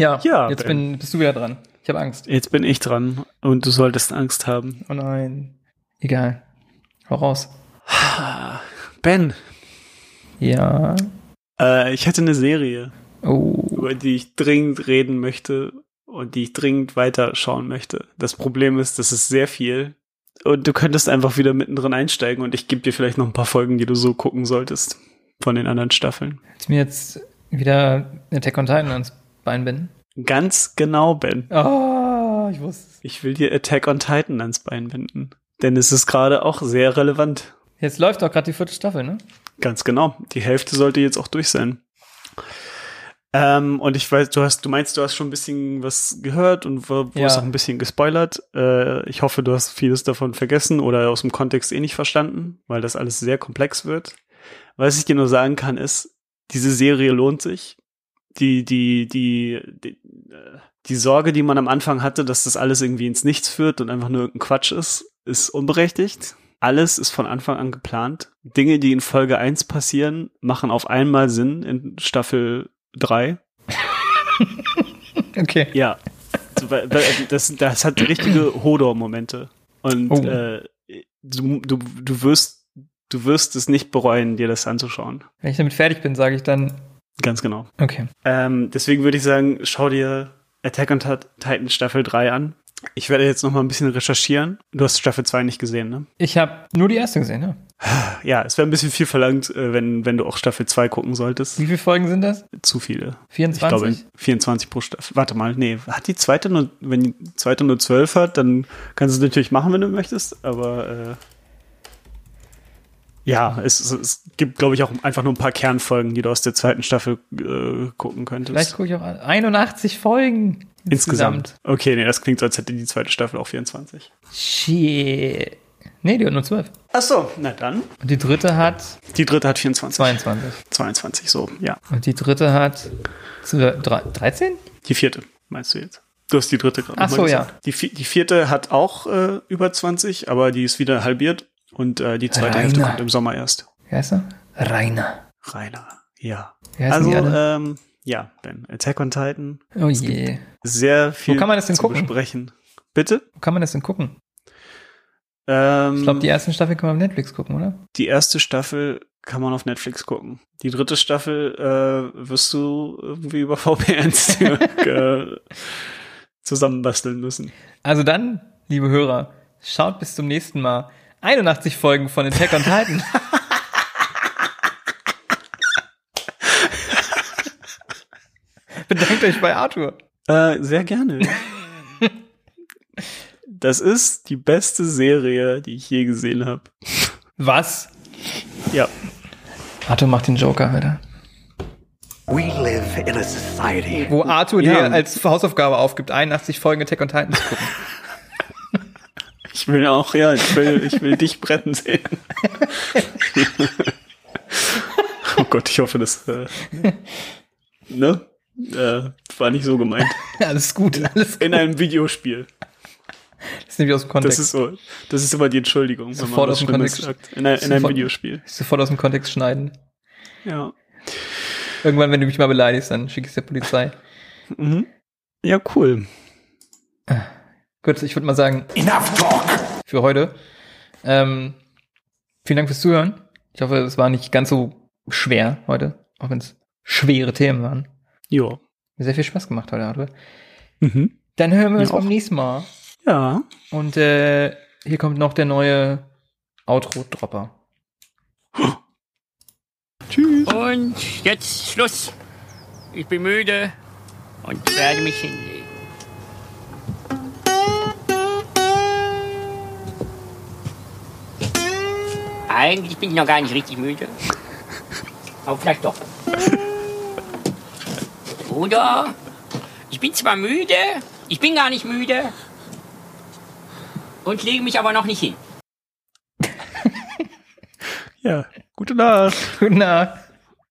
Ja, Ja, jetzt bin, bist du wieder dran. Ich habe Angst. Jetzt bin ich dran und du solltest Angst haben. Oh nein. Egal. Hau raus. Ben, Ja. äh, ich hätte eine Serie, Oh. über die ich dringend reden möchte und die ich dringend weiterschauen möchte. Das Problem ist, das ist sehr viel. Und du könntest einfach wieder mittendrin einsteigen und ich gebe dir vielleicht noch ein paar Folgen, die du so gucken solltest von den anderen Staffeln. Du mir jetzt wieder Attack on Titan ans Bein binden? Ganz genau, Ben. Oh, ich wusste es. Ich will dir Attack on Titan ans Bein binden. Denn es ist gerade auch sehr relevant. Jetzt läuft doch gerade die vierte Staffel, ne? Ganz genau. Die Hälfte sollte jetzt auch durch sein. Ähm, und ich weiß, du hast, du meinst, du hast schon ein bisschen was gehört und wo, wo Ja. ist auch ein bisschen gespoilert. Äh, ich hoffe, du hast vieles davon vergessen oder aus dem Kontext eh nicht verstanden, weil das alles sehr komplex wird. Was ich dir nur sagen kann, ist, diese Serie lohnt sich. Die, die, die, die, die Sorge, die man am Anfang hatte, dass das alles irgendwie ins Nichts führt und einfach nur irgendein Quatsch ist, ist unberechtigt. Alles ist von Anfang an geplant. Dinge, die in Folge 1 passieren, machen auf einmal Sinn in Staffel 3. Okay. Ja. So, weil- weil Das, das hat richtige Hodor-Momente. Und Oh. äh, du, du, du, wirst, du wirst es nicht bereuen, dir das anzuschauen. Wenn ich damit fertig bin, sage ich dann, Ganz genau. okay. Ähm, deswegen würde ich sagen, schau dir Attack on Tit- Titan Staffel 3 an. Ich werde jetzt noch mal ein bisschen recherchieren. Du hast Staffel 2 nicht gesehen, ne? Ich habe nur die erste gesehen, ja. Ja, es wäre ein bisschen viel verlangt, äh, wenn, wenn du auch Staffel 2 gucken solltest. Wie viele Folgen sind das? Zu viele. 24? Ich glaube 24 pro Staffel. Warte mal, nee, hat die zweite nur, wenn die zweite nur 12 hat, dann kannst du es natürlich machen, wenn du möchtest, aber äh, ja, es, es, gibt, glaube ich, auch einfach nur ein paar Kernfolgen, die du aus der zweiten Staffel äh, gucken könntest. Vielleicht gucke ich auch an. 81 Folgen insgesamt. Insgesamt. Okay, nee, das klingt so, als hätte die zweite Staffel auch 24. Shit. Nee, die hat nur 12. Ach so, na dann. Und die dritte hat Die dritte hat 24. 22. 22, so, ja. Und die dritte hat zu- drei- 13? Die vierte, meinst du jetzt? Du hast die dritte gerade Ach so, gesagt. Die, die vierte hat auch äh, über 20, aber die ist wieder halbiert. Und äh, die zweite Rainer. Hälfte kommt im Sommer erst. Wie heißt er? Rainer. Rainer, ja. Also, ähm, ja, Ben, Attack on Titan. Oh je. Sehr viel Wo kann man das denn zu gucken? besprechen. Bitte? Wo kann man das denn gucken? Ähm, Ich glaube, die ersten Staffel kann man auf Netflix gucken, oder? die erste Staffel kann man auf Netflix gucken. Die dritte Staffel äh, wirst du irgendwie über VPNs äh, zusammenbasteln müssen. Also dann, liebe Hörer, schaut bis zum nächsten Mal. 81 Folgen von Attack on Titan. Bedankt euch bei Arthur. Äh, sehr gerne. Das ist die beste Serie, die ich je gesehen habe. Was? Ja. Arthur macht den Joker wieder. We live in a society. Wo Arthur Ja. dir als Hausaufgabe aufgibt, 81 Folgen Attack on Titan zu gucken. Ich will auch, ja, ich will, ich will dich brennen sehen. oh Gott, ich hoffe, das äh, ne? Äh, war nicht so gemeint. alles gut, alles gut. In einem Videospiel. Das ist nämlich aus dem Kontext. Das ist so, das ist immer die Entschuldigung, wenn Sofort man was aus dem Schlimmes Kontext. sagt. In, ein, in einem Sofort- Videospiel. Sofort aus dem Kontext schneiden. Ja. Irgendwann, wenn du mich mal beleidigst, dann schick ich der Polizei. Mhm. Ja, cool. Gut, ich würde mal sagen, Enough talk! für heute. Ähm, vielen Dank fürs Zuhören. Ich hoffe, es war nicht ganz so schwer heute, auch wenn es schwere Themen waren. Jo. Mir sehr viel Spaß gemacht heute, Arthur. Mhm. Dann hören wir uns beim auch. nächsten Mal. Ja. Und äh, hier kommt noch der neue Outro-Dropper. Tschüss. Und jetzt Schluss. Ich bin müde und werde mich hinlegen. Eigentlich bin ich noch gar nicht richtig müde. Aber vielleicht doch. Oder? Ich bin zwar müde, ich bin gar nicht müde. Und lege mich aber noch nicht hin. Ja. Gute Nacht. Gute Nacht.